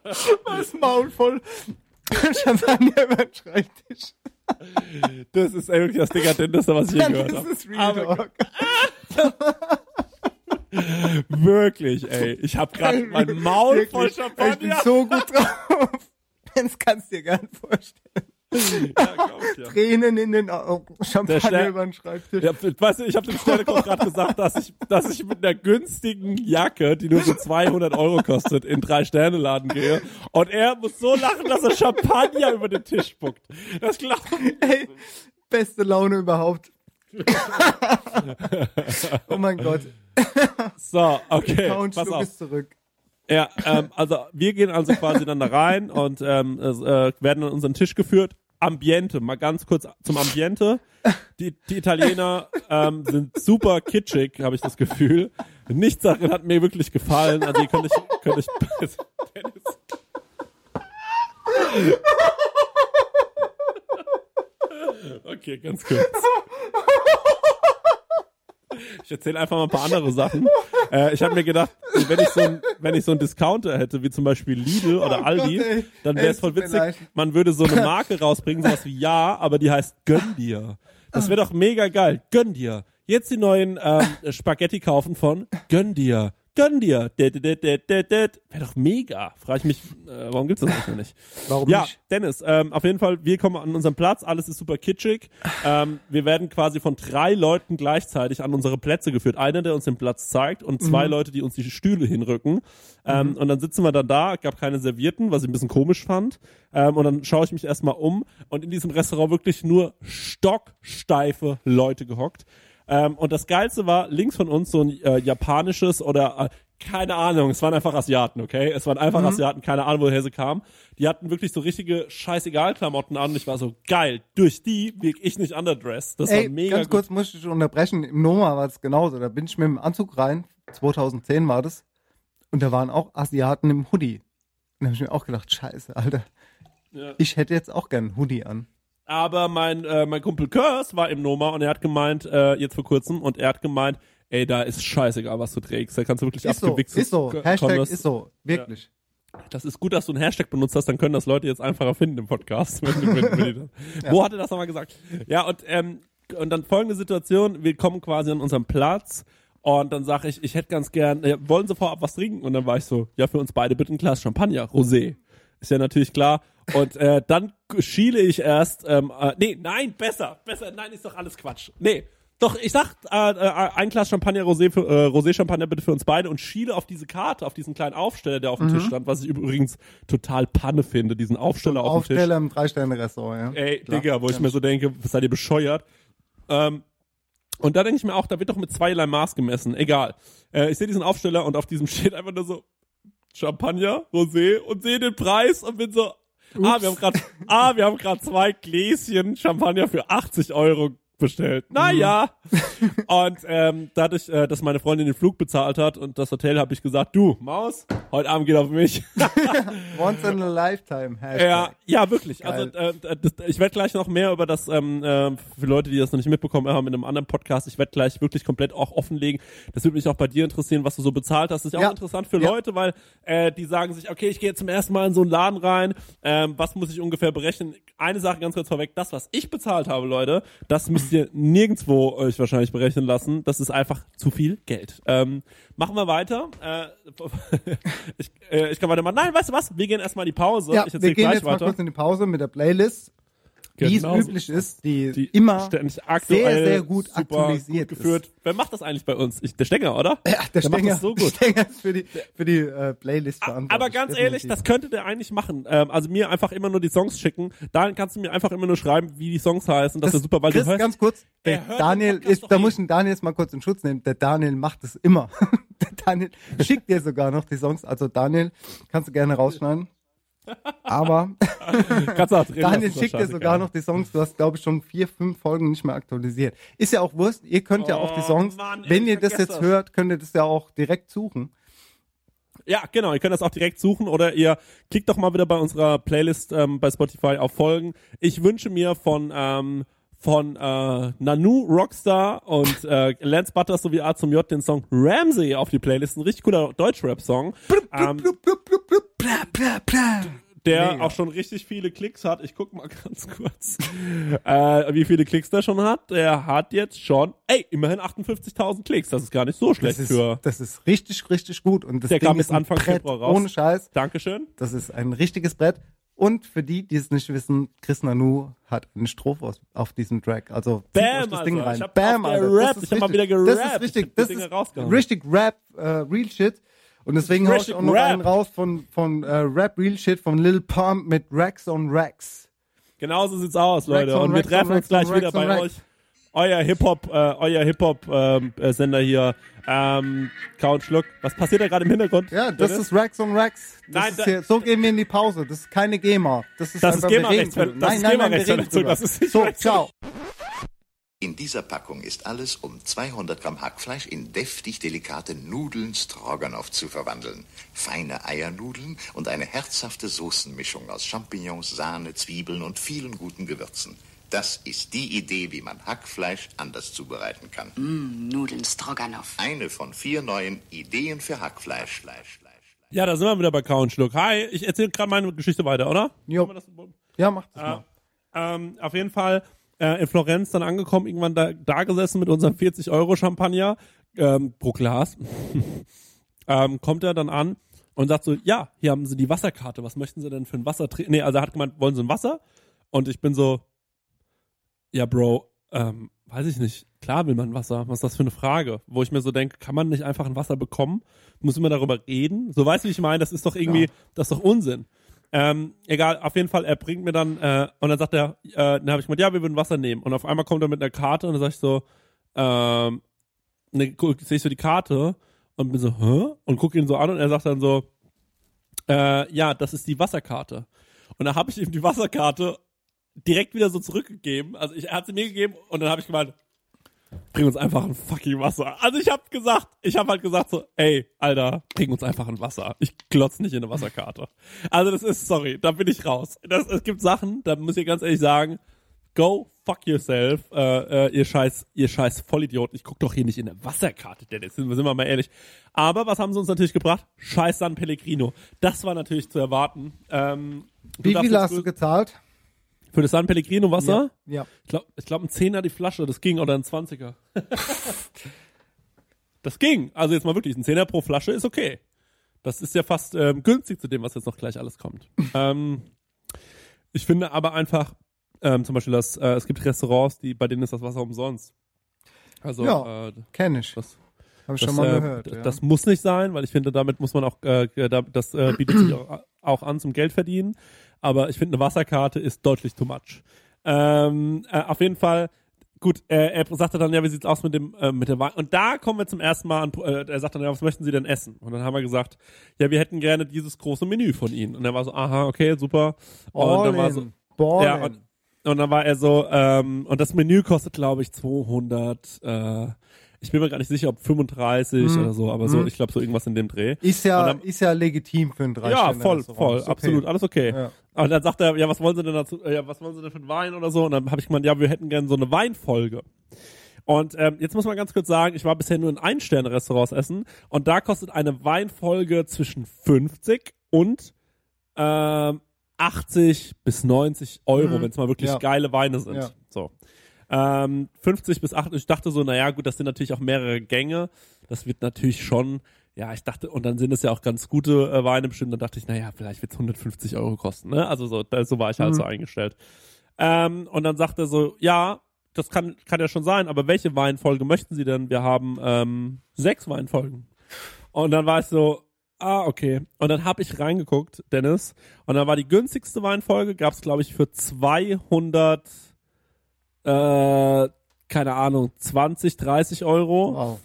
das Maul voll Champagner über den Schreibtisch. das ist ey, wirklich das Dekadenteste, was ich je gehört Das habe. ist Real Talk. Wirklich, ey. Ich habe gerade mein Maul voll Wirklich. Ich bin Champagner. so gut drauf. Das kannst du dir gar nicht vorstellen. Ja, ich, ja. Tränen in den Augen, Der Champagner über den Schreibtisch. Ja, weißt du, ich habe dem Sternekoch gerade gesagt, dass ich, dass ich mit einer günstigen Jacke, die nur so 200 Euro kostet, in drei Sterne Laden gehe. Und er muss so lachen, dass er Champagner über den Tisch spuckt. Das glaubt Ey, beste Laune überhaupt. oh mein Gott. So, okay, Count, pass auf. zurück. Ja, ähm, also wir gehen also quasi dann da rein und ähm, äh, werden an unseren Tisch geführt. Ambiente, mal ganz kurz zum Ambiente. Die, die Italiener ähm, sind super kitschig, habe ich das Gefühl. Nichts darin hat mir wirklich gefallen. Also ihr könnt euch, könnt euch. Okay, ganz kurz. Ich erzähle einfach mal ein paar andere Sachen. Äh, ich habe mir gedacht, wenn ich so ein, wenn ich so einen Discounter hätte, wie zum Beispiel Lidl oder Aldi, Oh Gott, ey. dann wäre es voll witzig. Man würde so eine Marke rausbringen, sowas wie Ja, aber die heißt Gönn dir. Das wäre doch mega geil. Gönn dir. Jetzt die neuen ähm, Spaghetti kaufen von Gönn dir. Gönn dir. Wäre doch mega. Frage ich mich, äh, warum gibt's das noch nicht? Warum ja, nicht? Dennis, ähm, auf jeden Fall, wir kommen an unseren Platz, alles ist super kitschig. Ähm, wir werden quasi von drei Leuten gleichzeitig an unsere Plätze geführt. Einer, der uns den Platz zeigt und zwei Leute, die uns die Stühle hinrücken. Ähm, Und dann sitzen wir dann da, gab keine Servierten, was ich ein bisschen komisch fand. Ähm, und dann schaue ich mich erstmal um und in diesem Restaurant wirklich nur stocksteife Leute gehockt. Ähm, und das Geilste war, links von uns so ein äh, japanisches oder äh, keine Ahnung, es waren einfach Asiaten, okay? Es waren einfach Asiaten, keine Ahnung, woher sie kamen. Die hatten wirklich so richtige Scheißegal-Klamotten an und ich war so, geil, durch die wirke ich nicht underdressed. Das Ey, war mega ganz gut. kurz muss ich unterbrechen. Im Noma war es genauso. Da bin ich mit dem Anzug rein. 2010 war das. Und da waren auch Asiaten im Hoodie. Und da habe ich mir auch gedacht, scheiße, Alter. Ja. Ich hätte jetzt auch gern einen Hoodie an. Aber mein, äh, mein Kumpel Kurs war im Noma und er hat gemeint, äh, jetzt vor kurzem, und er hat gemeint, ey, da ist scheißegal, was du trägst. Da kannst du wirklich Ist so, abgewichstes ist so. Hashtag Converse- ist so. Wirklich. Das ist gut, dass du einen Hashtag benutzt hast, dann können das Leute jetzt einfacher finden im Podcast. Wenn, du- wenn, das- Wo hat er das nochmal gesagt? Ja, und, ähm, und dann folgende Situation, wir kommen quasi an unserem Platz und dann sage ich, ich hätte ganz gern, äh, wollen Sie vorab was trinken? Und dann war ich so, ja, für uns beide bitte ein Glas Champagner, Rosé. Ist ja natürlich klar. Und äh, dann schiele ich erst, ähm, äh, nee, nein, besser, besser, nein, ist doch alles Quatsch. Nee, Doch, ich sag äh, äh, ein Glas Champagner Rosé für äh, Rosé Champagner bitte für uns beide und schiele auf diese Karte, auf diesen kleinen Aufsteller, der auf dem Mhm. Tisch stand, was ich übrigens total Panne finde, diesen Aufsteller auf dem Tisch. Aufsteller im Drei-Sterne-Restaurant, ja. Ey, Klar. Digga, wo ich Ja. mir so denke, was seid ihr bescheuert? Ähm, und da denke ich mir auch, da wird doch mit zweierlei Maß gemessen. Egal. Äh, ich sehe diesen Aufsteller und auf diesem steht einfach nur so Champagner, Rosé und sehe den Preis und bin so, ah, wir haben gerade, ah, wir haben gerade zwei Gläschen Champagner für 80 Euro bestellt. Naja. und ähm, dadurch, äh, dass meine Freundin den Flug bezahlt hat und das Hotel, habe ich gesagt, du, Maus, heute Abend geht auf mich. Once in a lifetime. Hashtag. Ja, ja, wirklich. Geil. Also äh, das, ich werde gleich noch mehr über das, ähm, äh, für Leute, die das noch nicht mitbekommen haben, in einem anderen Podcast, ich werde gleich wirklich komplett auch offenlegen. Das würde mich auch bei dir interessieren, was du so bezahlt hast. Das ist ja auch Ja. interessant für Ja. Leute, weil äh, die sagen sich, okay, ich gehe jetzt zum ersten Mal in so einen Laden rein, ähm, was muss ich ungefähr berechnen? Eine Sache ganz kurz vorweg, das, was ich bezahlt habe, Leute, das müsst ihr nirgendwo euch wahrscheinlich berechnen lassen. Das ist einfach zu viel Geld. Ähm, machen wir weiter. Äh, ich, äh, ich kann weitermachen. Nein, weißt du was? Wir gehen erstmal in die Pause. Ja, ich wir gehen gleich jetzt mal weiter. kurz in die Pause mit der Playlist, wie es Genau. üblich ist, die, die immer sehr, sehr gut aktualisiert gut geführt. Wer macht das eigentlich bei uns? Ich, der Stenger, oder? ist. Ja, der, Der macht Stenger, das so gut. Stenger ist für die, für die äh, Playlist verantwortlich. Aber ganz ehrlich, definitiv. das könnte der eigentlich machen. Ähm, also mir einfach immer nur die Songs schicken. Dann kannst du mir einfach immer nur schreiben, wie die Songs heißen. Das, Das- ist super, weil Chris, du hörst. ganz kurz, der Er Daniel ist, da eh. muss ich den Daniel jetzt mal kurz in Schutz nehmen. Der Daniel macht es immer. der Daniel schickt dir sogar noch die Songs. Also Daniel, kannst du gerne rausschneiden. Aber kannst du auch drin Daniel schickt dir sogar noch die Songs. Du hast, glaube ich, schon vier, fünf Folgen nicht mehr aktualisiert. Ist ja auch Wurscht. Ihr könnt ja auch die Oh, Songs, Mann, wenn ihr das jetzt das. hört, könnt ihr das ja auch direkt suchen. Ja, genau. Ihr könnt das auch direkt suchen oder ihr klickt doch mal wieder bei unserer Playlist ähm, bei Spotify auf Folgen. Ich wünsche mir von ähm, von äh, Nanu Rockstar und äh, Lance Butters sowie A zum J den Song Ramsey auf die Playlist. Ein richtig cooler Deutschrap-Song. Ähm, der Mega. auch schon richtig viele Klicks hat. Ich guck mal ganz kurz, äh, wie viele Klicks der schon hat. Der hat jetzt schon, ey, immerhin 58.000 Klicks. Das ist gar nicht so schlecht Das für. ist, das ist richtig, richtig gut. Und das Der Ding kam ein Anfang Februar raus. ohne Scheiß. Dankeschön. Das ist ein richtiges Brett. Und für die, die es nicht wissen, Chris Nanu hat eine Strophe auf diesem Track. Also zieht Bam, euch das Ding Alter. rein. Ich Bam, Alter. Das ist Ich hab mal richtig. wieder Das gerappt. ist Ich richtig. Das ist richtig Rap, äh, Real Shit. Und deswegen hau ich auch noch Rap. einen raus von, von äh, Rap Real Shit von Lil Pump mit Racks on Racks. Genau so sieht's aus, Leute. On Und wir Racks treffen uns gleich wieder bei euch. Euer Hip-Hop, äh, euer Hip-Hop-Sender hier. Ähm, Count Schluck. Was passiert da gerade im Hintergrund? Ja, das Bitte? ist Racks on Racks. Das Nein, ist da- hier, so gehen wir in die Pause. Das ist keine GEMA. Das ist Das ist drüber. das Nein, ist nein, nein, wir. Das ist nicht So, ciao. In dieser Packung ist alles, um 200 Gramm Hackfleisch in deftig delikate Nudeln Stroganoff zu verwandeln. Feine Eiernudeln und eine herzhafte Soßenmischung aus Champignons, Sahne, Zwiebeln und vielen guten Gewürzen. Das ist die Idee, wie man Hackfleisch anders zubereiten kann. Nudeln Stroganoff. Eine von vier neuen Ideen für Hackfleisch. Fleisch, Fleisch. Ja, da sind wir wieder bei Count Schluck. Hi, ich erzähle gerade meine Geschichte weiter, oder? Jo. Ja, mach das Ah, mal. ähm, auf jeden Fall äh, in Florenz dann angekommen, irgendwann da, da gesessen mit unserem 40 Euro Champagner ähm, pro Glas. ähm, kommt er dann an und sagt so, ja, hier haben Sie die Wasserkarte, was möchten Sie denn für ein Wasser trinken? Nee, also er hat gemeint, wollen Sie ein Wasser? Und ich bin so, ja, Bro, ähm, weiß ich nicht. Klar will man Wasser. Was ist das für eine Frage? Wo ich mir so denke, kann man nicht einfach ein Wasser bekommen? Muss man darüber reden? So weißt du, wie ich meine? Das ist doch irgendwie, das ist doch Unsinn. Ähm, egal, auf jeden Fall, er bringt mir dann, äh, und dann sagt er, äh, dann habe ich gemeint, ja, wir würden Wasser nehmen. Und auf einmal kommt er mit einer Karte und dann sag ich so, ähm, ne, guck, sehe ich so die Karte und bin so, hä? Und guck ihn so an und er sagt dann so, äh, ja, das ist die Wasserkarte. Und dann habe ich ihm die Wasserkarte direkt wieder so zurückgegeben. Also ich, er hat sie mir gegeben und dann habe ich gemeint, bring uns einfach ein fucking Wasser. Also ich habe gesagt, ich habe halt gesagt so, ey, Alter, bring uns einfach ein Wasser. Ich glotz nicht in eine Wasserkarte. Also das ist, sorry, da bin ich raus. Das, es gibt Sachen, da muss ich ganz ehrlich sagen, go fuck yourself, äh, äh, ihr scheiß, ihr scheiß Vollidioten. Ich guck doch hier nicht in eine Wasserkarte, Dennis. Sind wir, sind wir mal ehrlich. Aber was haben sie uns natürlich gebracht? Scheiß San Pellegrino. Das war natürlich zu erwarten. Ähm, Wie viel hast du gezahlt? Für das San Pellegrino Wasser? Ja. Ich glaube, ich glaub, ein Zehner die Flasche, das ging, oder ein Zwanziger. das ging. Also jetzt mal wirklich, ein Zehner pro Flasche ist okay. Das ist ja fast ähm, günstig zu dem, was jetzt noch gleich alles kommt. ähm, ich finde aber einfach, ähm, zum Beispiel, dass, äh, es gibt Restaurants, die, bei denen ist das Wasser umsonst. Also Ja. äh, Kenn ich. das, Habe ich das, schon mal äh, gehört. ja. das muss nicht sein, weil ich finde, damit muss man auch, äh, da- das äh, bietet sich auch, auch an zum Geld verdienen. Aber ich finde, eine Wasserkarte ist deutlich too much. Ähm, äh, auf jeden Fall, gut, äh, er sagte dann, ja, wie sieht's aus mit dem, äh, mit der Wein? Und da kommen wir zum ersten Mal an, äh, er sagt dann, ja, was möchten Sie denn essen? Und dann haben wir gesagt, ja, wir hätten gerne dieses große Menü von Ihnen. Und er war so, aha, okay, super. Und All dann war so, Ball ja, und, und dann war er so, ähm, und das Menü kostet, glaube ich, 200, äh, ich bin mir gar nicht sicher, ob 35 Mhm. oder so, aber so, Mhm. ich glaube, so irgendwas in dem Dreh. ist ja, dann- ist ja legitim für ein drei Ja, voll, voll, absolut, alles okay. Ja. Und dann sagt er, ja, was wollen Sie denn dazu, ja, was wollen Sie denn für einen Wein oder so? Und dann habe ich gemeint, ja, wir hätten gerne so eine Weinfolge. Und ähm, jetzt muss man ganz kurz sagen, ich war bisher nur in Ein-Sterne-Restaurants essen und da kostet eine Weinfolge zwischen 50 und ähm, 80 bis 90 Euro, Mhm. wenn es mal wirklich Ja. geile Weine sind. Ja. So. Ähm, 50 bis 80, ich dachte so, naja, gut, das sind natürlich auch mehrere Gänge. Das wird natürlich schon, ja, ich dachte, und dann sind es ja auch ganz gute äh, Weine bestimmt. Dann dachte ich, naja, vielleicht wird es 150 Euro kosten. Ne? Also so, da, so war ich halt Mhm. so eingestellt. Ähm, und dann sagte er so, ja, das kann, kann ja schon sein, aber welche Weinfolge möchten Sie denn? Wir haben ähm, sechs Weinfolgen. Und dann war ich so, ah, okay. Und dann habe ich reingeguckt, Dennis, und dann war die günstigste Weinfolge, gab es, glaube ich, für 200, äh, keine Ahnung, 20, 30 Euro. Wow.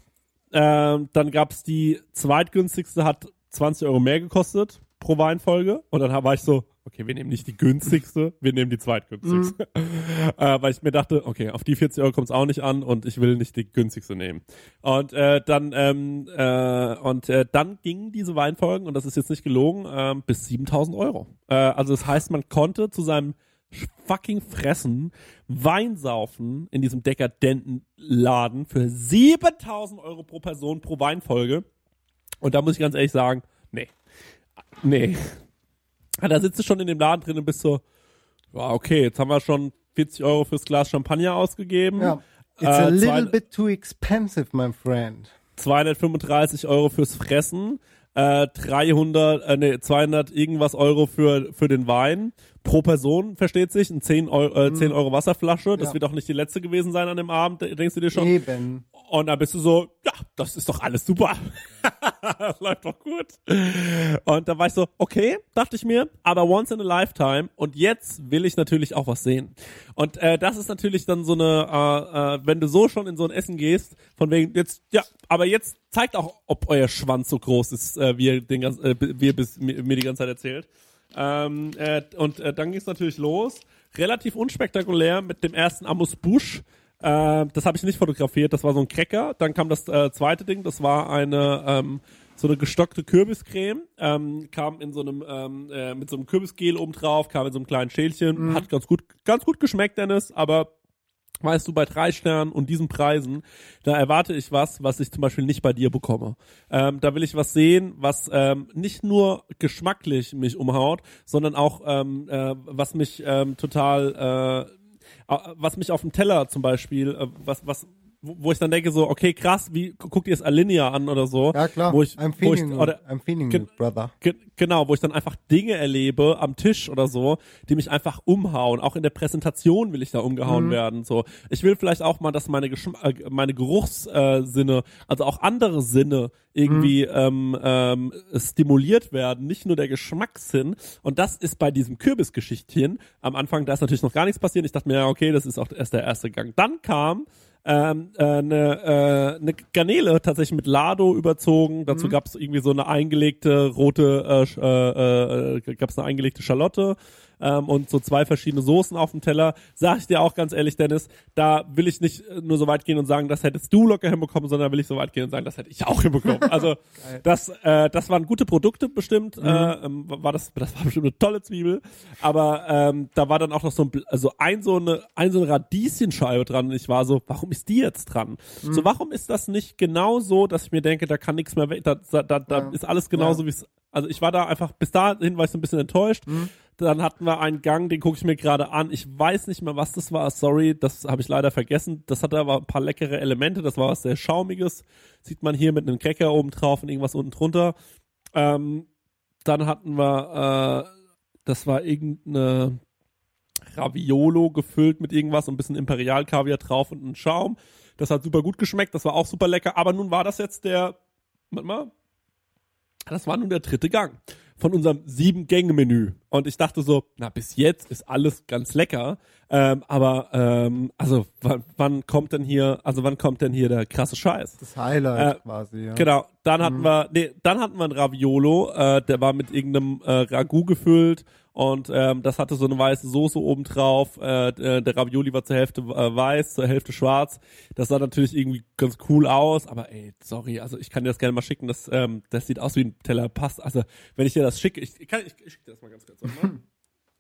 Ähm, dann gab's die zweitgünstigste, hat 20 Euro mehr gekostet pro Weinfolge. Und dann war ich so, okay, wir nehmen nicht die günstigste, wir nehmen die zweitgünstigste. äh, weil ich mir dachte, okay, auf die 40 Euro kommt's auch nicht an und ich will nicht die günstigste nehmen. Und äh, dann ähm, äh, und äh, dann gingen diese Weinfolgen, und das ist jetzt nicht gelogen, ähm, bis 7000 Euro. Äh, also das heißt, man konnte zu seinem fucking Fressen Wein saufen in diesem dekadenten Laden für 7000 Euro pro Person pro Weinfolge. Und da muss ich ganz ehrlich sagen, nee. Nee. Da sitzt du schon in dem Laden drin und bist so, okay, jetzt haben wir schon 40 Euro fürs Glas Champagner ausgegeben. Ja. It's Äh, a little zwei- bit too expensive, my friend. 235 Euro fürs Fressen, äh, 300, äh, nee, 200 irgendwas Euro für, für den Wein. Pro Person, versteht sich, ein 10 Euro, äh, 10 Euro Wasserflasche. Das Ja. wird auch nicht die letzte gewesen sein an dem Abend, denkst du dir schon? Eben. Und dann bist du so, ja, das ist doch alles super. das läuft doch gut. Und da war ich so, okay, dachte ich mir, aber once in a lifetime. Und jetzt will ich natürlich auch was sehen. Und äh, das ist natürlich dann so eine, äh, äh, wenn du so schon in so ein Essen gehst, von wegen jetzt, ja, aber jetzt zeigt auch, ob euer Schwanz so groß ist, äh, wie ihr den ganz, äh, wie ihr bis, mir, mir die ganze Zeit erzählt. Ähm, äh, und äh, dann ging es natürlich los. Relativ unspektakulär mit dem ersten Amos Busch. Äh, das habe ich nicht fotografiert, das war so ein Cracker. Dann kam das äh, zweite Ding, das war eine ähm, so eine gestockte Kürbiscreme, ähm, kam in so einem ähm, äh, mit so einem Kürbisgel oben drauf, kam in so einem kleinen Schälchen, hat ganz gut ganz gut geschmeckt, Dennis, aber weißt du, bei drei Sternen und diesen Preisen, da erwarte ich was, was ich zum Beispiel nicht bei dir bekomme. Ähm, da will ich was sehen, was ähm, nicht nur geschmacklich mich umhaut, sondern auch ähm, äh, was mich ähm, total, äh, was mich auf dem Teller zum Beispiel, äh, was, was, wo wo ich dann denke so, okay, krass, wie gu- guck dir das Alinea an oder so. Ja, klar. Wo ich, I'm wo ich, feeling, oder, I'm feeling Ge- brother. Ge genau, wo ich dann einfach Dinge erlebe am Tisch oder so, die mich einfach umhauen. Auch in der Präsentation will ich da umgehauen Mhm. werden. So, ich will vielleicht auch mal, dass meine Geschm äh, meine Geruchssinne, äh, also auch andere Sinne irgendwie Mhm. ähm, ähm, stimuliert werden, nicht nur der Geschmackssinn. Und das ist bei diesem Kürbisgeschichtchen am Anfang, da ist natürlich noch gar nichts passiert. Ich dachte mir, ja, okay, das ist auch erst der erste Gang. Dann kam ähm, äh, eine, äh, eine Garnele tatsächlich mit Lado überzogen. Dazu Mhm. gab es irgendwie so eine eingelegte rote, äh, äh, äh, gab es eine eingelegte Schalotte ähm, und so zwei verschiedene Soßen auf dem Teller. Sag ich dir auch ganz ehrlich, Dennis, da will ich nicht äh, nur so weit gehen und sagen, das hättest du locker hinbekommen, sondern will ich so weit gehen und sagen, das hätte ich auch hinbekommen. Also das, äh, das waren gute Produkte bestimmt. Mhm. Äh, ähm, war das, das war bestimmt eine tolle Zwiebel. Aber ähm, da war dann auch noch so ein, also ein so eine, ein so eine Radieschenscheibe dran. Und ich war so, warum ist die jetzt dran? Mhm. So, warum ist das nicht genau so, dass ich mir denke, da kann nichts mehr weg, da, da, da, da Ja. ist alles genauso Ja. wie es. Also ich war da einfach, bis dahin war ich so ein bisschen enttäuscht. Mhm. Dann hatten wir einen Gang, den gucke ich mir gerade an. Ich weiß nicht mehr, was das war. Sorry, das habe ich leider vergessen. Das hatte aber ein paar leckere Elemente. Das war was sehr Schaumiges. Sieht man hier mit einem Cracker oben drauf und irgendwas unten drunter. Ähm, dann hatten wir, äh, das war irgendeine Raviolo gefüllt mit irgendwas und ein bisschen Imperial-Kaviar drauf und ein Schaum. Das hat super gut geschmeckt, das war auch super lecker. Aber nun war das jetzt der, warte mal, das war nun der dritte Gang von unserem Sieben-Gänge-Menü. Und ich dachte so, na, bis jetzt ist alles ganz lecker. Ähm, aber, ähm, also, wann, wann kommt denn hier, also wann kommt denn hier der krasse Scheiß? Das Highlight Äh, quasi, ja. Genau, dann hatten Mhm. wir, nee, dann hatten wir ein Raviolo, äh, der war mit irgendeinem äh, Ragout gefüllt und ähm, das hatte so eine weiße Soße obendrauf. Äh, der der Ravioli war zur Hälfte äh, weiß, zur Hälfte schwarz. Das sah natürlich irgendwie ganz cool aus, aber ey, sorry, also ich kann dir das gerne mal schicken. Das, ähm, das sieht aus wie ein Teller Pass. Also wenn ich dir das schicke, ich, ich kann, ich, ich schicke dir das mal ganz kurz.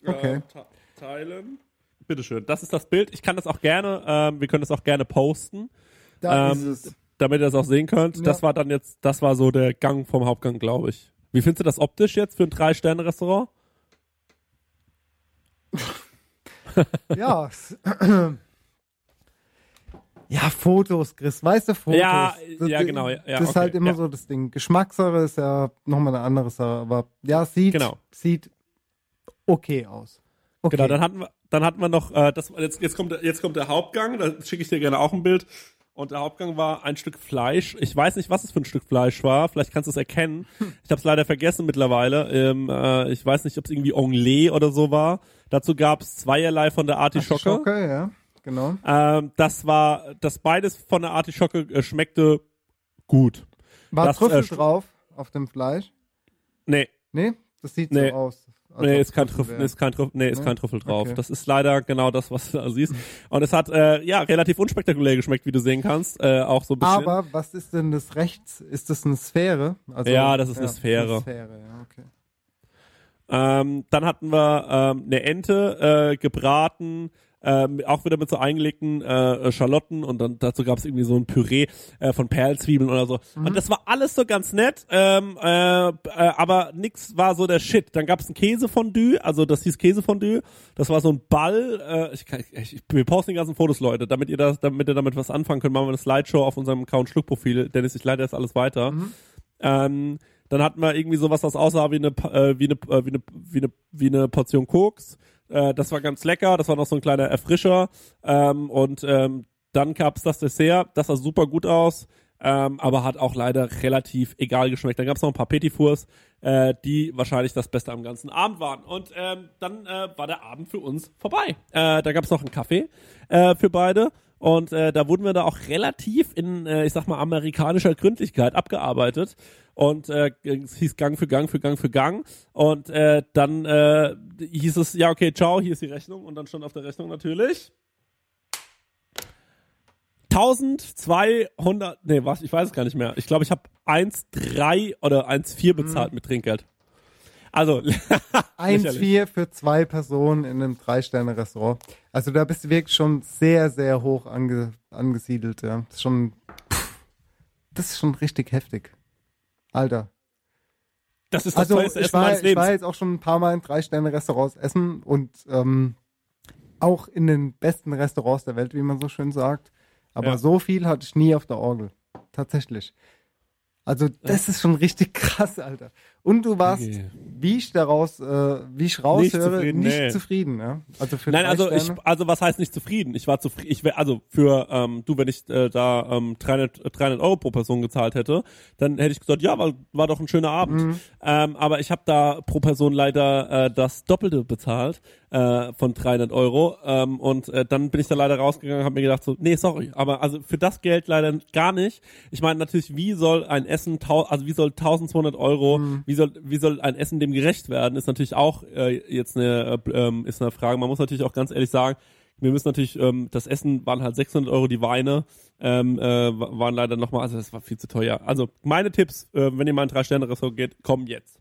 Okay. Äh, te- teilen. Bitteschön. Das ist das Bild. Ich kann das auch gerne, ähm, wir können das auch gerne posten Da ähm, ist es. damit ihr das auch sehen könnt. Ja. Das war dann jetzt, das war so der Gang vom Hauptgang, glaube ich. Wie findest du das optisch jetzt für ein Drei-Sterne-Restaurant? Ja. ja, Fotos, Chris. Weißt du, Fotos. Ja, Das- ja, genau, ja, das ist okay, halt immer ja. so das Ding. Geschmackssache ist ja nochmal eine andere Sache. Aber ja, sieht, Genau. sieht okay aus. Okay. Genau, dann hatten wir, dann hatten wir noch, äh, das, jetzt, jetzt kommt, jetzt kommt der Hauptgang, da schicke ich dir gerne auch ein Bild. Und der Hauptgang war ein Stück Fleisch. Ich weiß nicht, was es für ein Stück Fleisch war. Vielleicht kannst du es erkennen. Ich habe es leider vergessen mittlerweile. Ähm, äh, ich weiß nicht, ob es irgendwie Anglais oder so war. Dazu gab es zweierlei von der Artischocke. Artischocke, ja, genau. Ähm, das war, das beides von der Artischocke äh, schmeckte gut. War das, Trüffel äh, drauf auf dem Fleisch? Nee, Nee, das sieht Nee. so aus. Nee, ist kein Trüffel ist kein Trüffel, nee, ist kein Trüffel drauf. Okay. Das ist leider genau das, was du da siehst. Und es hat, äh, ja, relativ unspektakulär geschmeckt, wie du sehen kannst. Äh, auch so ein bisschen. Aber was ist denn das rechts? Ist das eine Sphäre? Also, Ja, das ist eine Sphäre. Eine Sphäre, ja, okay. Ähm, dann hatten wir ähm, eine Ente äh, gebraten, ähm, auch wieder mit so eingelegten äh, Schalotten und dann dazu gab es irgendwie so ein Püree äh, von Perlzwiebeln oder so. Und das war alles so ganz nett, ähm, äh, äh, aber nix war so der Shit. Dann gab es ein Käsefondue, also das hieß Käsefondue. Das war so ein Ball. Äh, ich kann, ich, ich, wir posten die ganzen Fotos, Leute, damit ihr das, damit ihr damit was anfangen könnt. Machen wir eine Slideshow auf unserem Account Schluckprofil. Dennis, ich leite jetzt alles weiter. Ähm, dann hatten wir irgendwie sowas, was aussah wie eine, äh, wie eine, äh, wie eine, wie eine, wie eine Portion Koks. Äh, das war ganz lecker. Das war noch so ein kleiner Erfrischer. Ähm, und ähm, dann gab's das Dessert. Das sah super gut aus. Ähm, aber hat auch leider relativ egal geschmeckt. Dann gab's noch ein paar Petit Fours, äh, die wahrscheinlich das Beste am ganzen Abend waren. Und ähm, dann äh, war der Abend für uns vorbei. Äh, da gab's noch einen Kaffee äh, für beide. Und äh, da wurden wir da auch relativ in, äh, ich sag mal, amerikanischer Gründlichkeit abgearbeitet. Und äh, es hieß Gang für Gang für Gang für Gang. Und äh, dann äh, hieß es, ja, okay, ciao, hier ist die Rechnung. Und dann stand auf der Rechnung natürlich 1200, nee, was, ich weiß es gar nicht mehr. Ich glaube, ich habe 1,3 oder 1,4 bezahlt mit Trinkgeld. Also, lächerlich. 1,4 für zwei Personen in einem Drei-Sterne-Restaurant. Also da bist du wirklich schon sehr, sehr hoch ange, angesiedelt, ja. Das ist schon, das ist schon richtig heftig. Alter. das ist das Also teuerste ich Essen war, meines ich Lebens. war jetzt auch schon ein paar Mal in Drei-Sterne-Restaurants essen und ähm, auch in den besten Restaurants der Welt, wie man so schön sagt. Aber Ja. so viel hatte ich nie auf der Orgel. Tatsächlich. Also das ist schon richtig krass, Alter. Und du warst, Okay. wie ich daraus, äh, wie ich raushöre, zufrieden, nicht nee. zufrieden. Ja? Also für Nein, also ich, also was heißt nicht zufrieden? Ich war zufrieden. Ich wär, also für ähm, du, wenn ich äh, da ähm, 300, äh, 300 Euro pro Person gezahlt hätte, dann hätte ich gesagt, ja, war, war doch ein schöner Abend. Mhm. Ähm, aber ich habe da pro Person leider äh, das Doppelte bezahlt äh, von 300 Euro ähm, und äh, dann bin ich da leider rausgegangen, habe mir gedacht so, nee, sorry, aber also für das Geld leider gar nicht. Ich meine natürlich, wie soll ein Essen, also wie soll 1200 Euro, Mhm. Wie soll wie soll ein Essen dem gerecht werden, ist natürlich auch äh, jetzt eine äh, ähm, ist eine Frage. Man muss natürlich auch ganz ehrlich sagen, wir müssen natürlich, ähm, das Essen waren halt 600 Euro, die Weine ähm, äh, wa- waren leider nochmal, also das war viel zu teuer. Also meine Tipps, äh, wenn ihr mal in Drei-Sterne-Restaurant geht, kommen jetzt.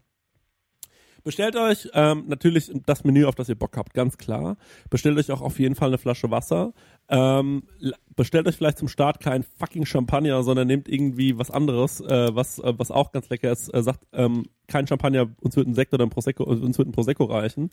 Bestellt euch ähm, natürlich das Menü, auf das ihr Bock habt, ganz klar. Bestellt euch auch auf jeden Fall eine Flasche Wasser. Ähm, bestellt euch vielleicht zum Start kein fucking Champagner, sondern nehmt irgendwie was anderes, äh, was, äh, was auch ganz lecker ist. Äh, sagt, ähm, kein Champagner, uns wird ein Sekt oder ein Prosecco, uns wird ein Prosecco reichen.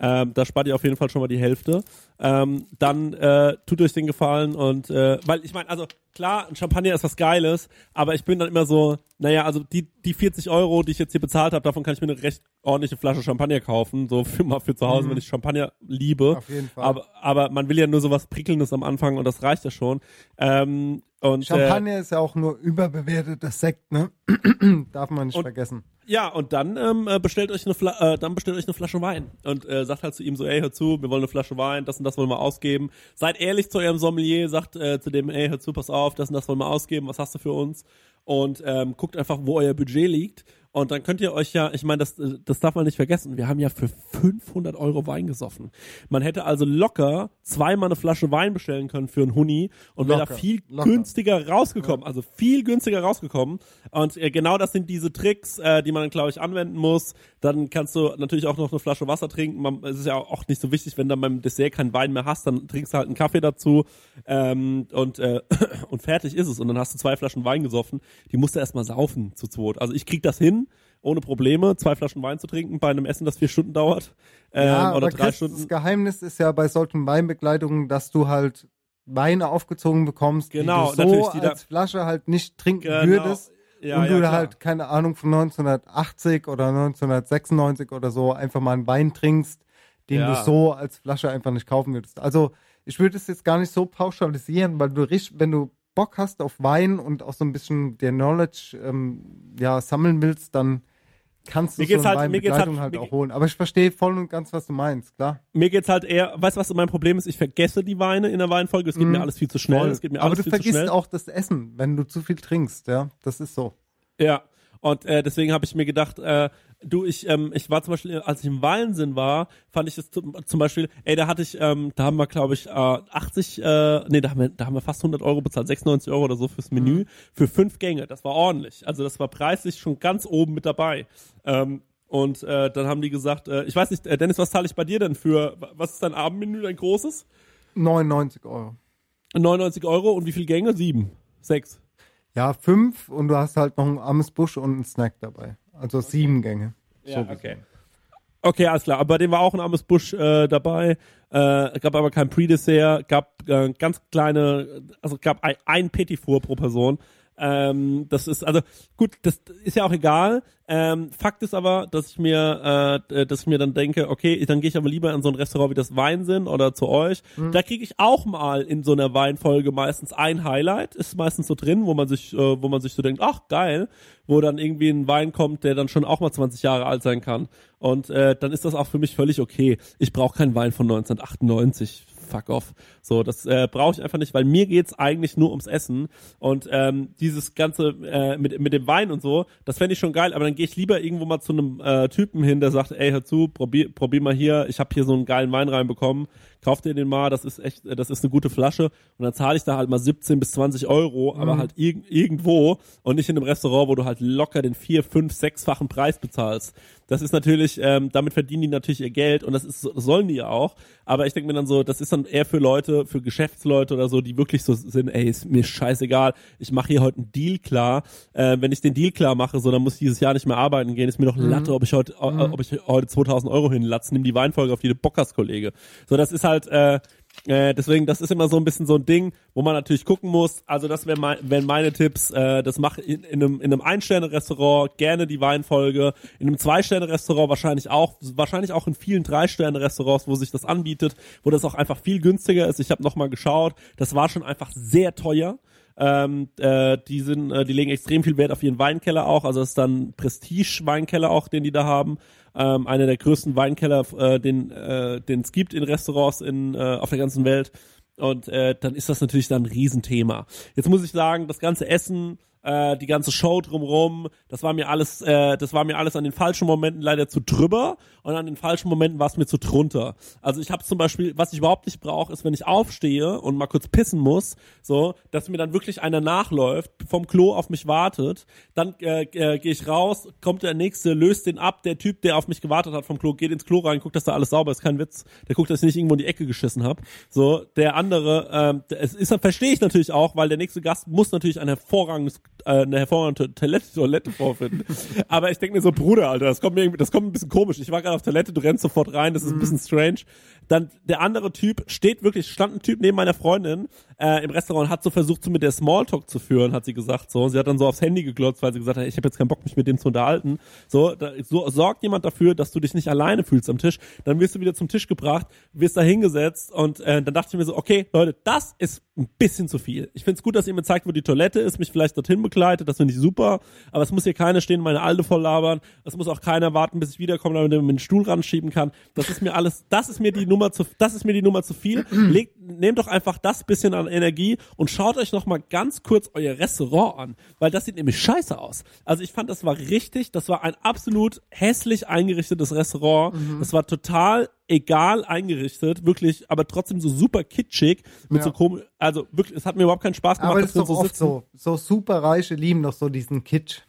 Ähm, da spart ihr auf jeden Fall schon mal die Hälfte. Ähm, dann äh, tut euch den Gefallen und äh, weil ich meine, also klar, ein Champagner ist was Geiles, aber ich bin dann immer so, naja, also die, die 40 Euro, die ich jetzt hier bezahlt habe, davon kann ich mir eine recht ordentliche Flasche Champagner kaufen, so für mal für zu Hause, Mhm. wenn ich Champagner liebe. Auf jeden Fall. Aber, aber man will ja nur so was Prickelndes am Anfang und das reicht ja schon. Ähm, und, Äh, Champagner ist ja auch nur überbewertetes Sekt, ne? Darf man nicht Und- vergessen. Ja, und dann ähm, äh, bestellt euch eine äh, dann bestellt euch eine Flasche Wein und äh, sagt halt zu ihm so, ey, hör zu, wir wollen eine Flasche Wein, das und das wollen wir ausgeben. Seid ehrlich zu eurem Sommelier, sagt äh, zu dem, ey, hör zu, pass auf, das und das wollen wir ausgeben, was hast du für uns? Und ähm, guckt einfach, wo euer Budget liegt. Und dann könnt ihr euch ja, ich meine, das, äh, das darf man nicht vergessen, wir haben ja für 500 Euro Wein gesoffen. Man hätte also locker zweimal eine Flasche Wein bestellen können für einen Huni und wäre da viel locker. günstiger rausgekommen, also viel günstiger rausgekommen. Und äh, genau das sind diese Tricks, äh, die man dann, glaube ich, anwenden muss. Dann kannst du natürlich auch noch eine Flasche Wasser trinken. Man, es ist ja auch nicht so wichtig, wenn du beim Dessert keinen Wein mehr hast, dann trinkst du halt einen Kaffee dazu ähm, und, äh, und fertig ist es. Und dann hast du zwei Flaschen Wein gesoffen. Die musst du erstmal saufen zu zweit. Also ich krieg das hin, ohne Probleme, zwei Flaschen Wein zu trinken bei einem Essen, das vier Stunden dauert. Ähm, ja, oder drei Chris, Stunden. das Geheimnis ist ja bei solchen Weinbegleitungen, dass du halt Weine aufgezogen bekommst, Genau, die du so die als Flasche halt nicht trinken Genau. würdest. Ja, und ja, du klar. halt, keine Ahnung, von 1980 oder 1996 oder so einfach mal einen Wein trinkst, den Ja. du so als Flasche einfach nicht kaufen würdest. Also ich würde es jetzt gar nicht so pauschalisieren, weil du richtig, wenn du Bock hast auf Wein und auch so ein bisschen der Knowledge ähm, ja, sammeln willst, dann kannst du Mir so geht's eine halt- mir geht's halt- halt, auch holen. Aber ich verstehe voll und ganz, was du meinst, klar. mir geht's halt eher, weißt du, was mein Problem ist? Ich vergesse die Weine in der Weinfolge. Es geht Mhm. mir alles viel zu schnell. Es geht mir Aber alles du viel zu vergisst schnell. auch das Essen, wenn du zu viel trinkst, ja. Das ist so. Ja. Und äh, deswegen habe ich mir gedacht, äh, du, ich, ähm, ich war zum Beispiel, als ich im Wallensinn war, fand ich es zum, zum Beispiel, ey, da hatte ich, ähm, da haben wir, glaube ich, äh, 80, äh, nee, da haben, wir, da haben wir fast 100 Euro bezahlt, 96 Euro oder so fürs Menü, für fünf Gänge. Das war ordentlich. Also das war preislich schon ganz oben mit dabei. Ähm, und äh, dann haben die gesagt, äh, ich weiß nicht, äh, Dennis, was zahle ich bei dir denn für, was ist dein Abendmenü, dein großes? 99 Euro. 99 Euro und wie viele Gänge? Sieben, sechs. Ja, fünf und du hast halt noch ein armes Busch und einen Snack dabei. Also sieben Gänge. Ja, So okay. Okay, alles klar. Aber bei dem war auch ein armes Busch äh, dabei. Äh, gab aber kein Pre-Dessert, gab äh, ganz kleine, also gab ein, ein Petit Four pro Person. Ähm, das ist also gut, das ist ja auch egal. Ähm, Fakt ist aber, dass ich mir, äh, dass ich mir dann denke, okay, dann gehe ich aber lieber in so ein Restaurant wie das Weinsinn oder zu euch. Da kriege ich auch mal in so einer Weinfolge meistens ein Highlight, ist meistens so drin, wo man sich, äh, wo man sich so denkt, ach geil, wo dann irgendwie ein Wein kommt, der dann schon auch mal 20 Jahre alt sein kann. Und äh, dann ist das auch für mich völlig okay. Ich brauche keinen Wein von 1998 fuck off. So, das äh, brauche ich einfach nicht, weil mir geht's eigentlich nur ums Essen und ähm, dieses ganze äh, mit mit dem Wein und so, das fände ich schon geil, aber dann gehe ich lieber irgendwo mal zu einem äh, Typen hin, der sagt, ey, hör zu, probier, probier mal hier, ich habe hier so einen geilen Wein reinbekommen, kauf dir den mal, das ist echt, äh, das ist eine gute Flasche und dann zahle ich da halt mal 17 bis 20 Euro, aber halt irg irgendwo und nicht in einem Restaurant, wo du halt locker den vier, fünf, sechsfachen Preis bezahlst. Das ist natürlich, ähm, damit verdienen die natürlich ihr Geld und das ist, das sollen die ja auch. Aber ich denke mir dann so, das ist dann eher für Leute, für Geschäftsleute oder so, die wirklich so sind, ey, ist mir scheißegal, ich mache hier heute einen Deal klar. Äh, wenn ich den Deal klar mache, so, dann muss ich dieses Jahr nicht mehr arbeiten gehen. Ist mir doch Latte, ob ich heute, äh, ob ich heute 2000 Euro hinlatze, nimm die Weinfolge auf jede Bockers-Kollege. So, das ist halt, äh, äh, deswegen, das ist immer so ein bisschen so ein Ding, wo man natürlich gucken muss. Also das wären mein, wären meine Tipps. Äh, das mache in, in einem, in einem Ein-Sterne-Restaurant gerne die Weinfolge. In einem Zwei-Sterne-Restaurant wahrscheinlich auch. Wahrscheinlich auch in vielen Drei-Sterne-Restaurants, wo sich das anbietet, wo das auch einfach viel günstiger ist. Ich habe nochmal geschaut. Das war schon einfach sehr teuer. Ähm, äh, die sind, äh, die legen extrem viel Wert auf ihren Weinkeller auch. Also das ist dann Prestige-Weinkeller auch, den die da haben. Ähm, einer der größten Weinkeller, äh, den äh, es gibt in Restaurants in äh, auf der ganzen Welt. Und äh, dann ist das natürlich dann ein Riesenthema. Jetzt muss ich sagen, das ganze Essen, äh, die ganze Show drumrum, das war mir alles, äh, das war mir alles an den falschen Momenten leider zu drüber und an den falschen Momenten war es mir zu drunter. Also ich habe zum Beispiel, was ich überhaupt nicht brauche, ist, wenn ich aufstehe und mal kurz pissen muss, so, dass mir dann wirklich einer nachläuft, vom Klo auf mich wartet, dann äh, äh, gehe ich raus, kommt der nächste, löst den ab, der Typ, der auf mich gewartet hat vom Klo, geht ins Klo rein, guckt, dass da alles sauber ist, kein Witz, der guckt, dass ich nicht irgendwo in die Ecke geschissen habe. So, der andere, ähm, es ist, verstehe ich natürlich auch, weil der nächste Gast muss natürlich ein hervorragendes äh, eine hervorragende Toilette, Toilette vorfinden. Aber ich denke mir so, Bruder, Alter, das kommt mir irgendwie, das kommt ein bisschen komisch. Ich war gerade auf Toilette, du rennst sofort rein, das ist ein bisschen strange. Dann der andere Typ steht wirklich, stand ein Typ neben meiner Freundin äh, im Restaurant hat so versucht, so mit der Smalltalk zu führen, hat sie gesagt. So, sie hat dann so aufs Handy geglotzt, weil sie gesagt hat, ich habe jetzt keinen Bock, mich mit dem zu unterhalten. So, da, so sorgt jemand dafür, dass du dich nicht alleine fühlst am Tisch. Dann wirst du wieder zum Tisch gebracht, wirst da hingesetzt und äh, dann dachte ich mir so, okay, Leute, das ist ein bisschen zu viel. Ich find's gut, dass ihr mir zeigt, wo die Toilette ist, mich vielleicht dorthin begleitet, das finde ich super, aber es muss hier keiner stehen, meine Alte voll labern, es muss auch keiner warten, bis ich wiederkomme, damit er mir den Stuhl ranschieben kann. Das ist mir alles, das ist mir die Nummer zu, das ist mir die Nummer zu viel. Legt, nehmt doch einfach das bisschen an Energie und schaut euch noch mal ganz kurz euer Restaurant an, weil das sieht nämlich scheiße aus. Also ich fand, das war richtig, das war ein absolut hässlich eingerichtetes Restaurant. Das war total egal eingerichtet, wirklich, aber trotzdem so super kitschig mit Ja. so komisch, also wirklich, es hat mir überhaupt keinen Spaß gemacht, Aber das da ist doch oft so. So superreiche lieben doch so diesen Kitsch.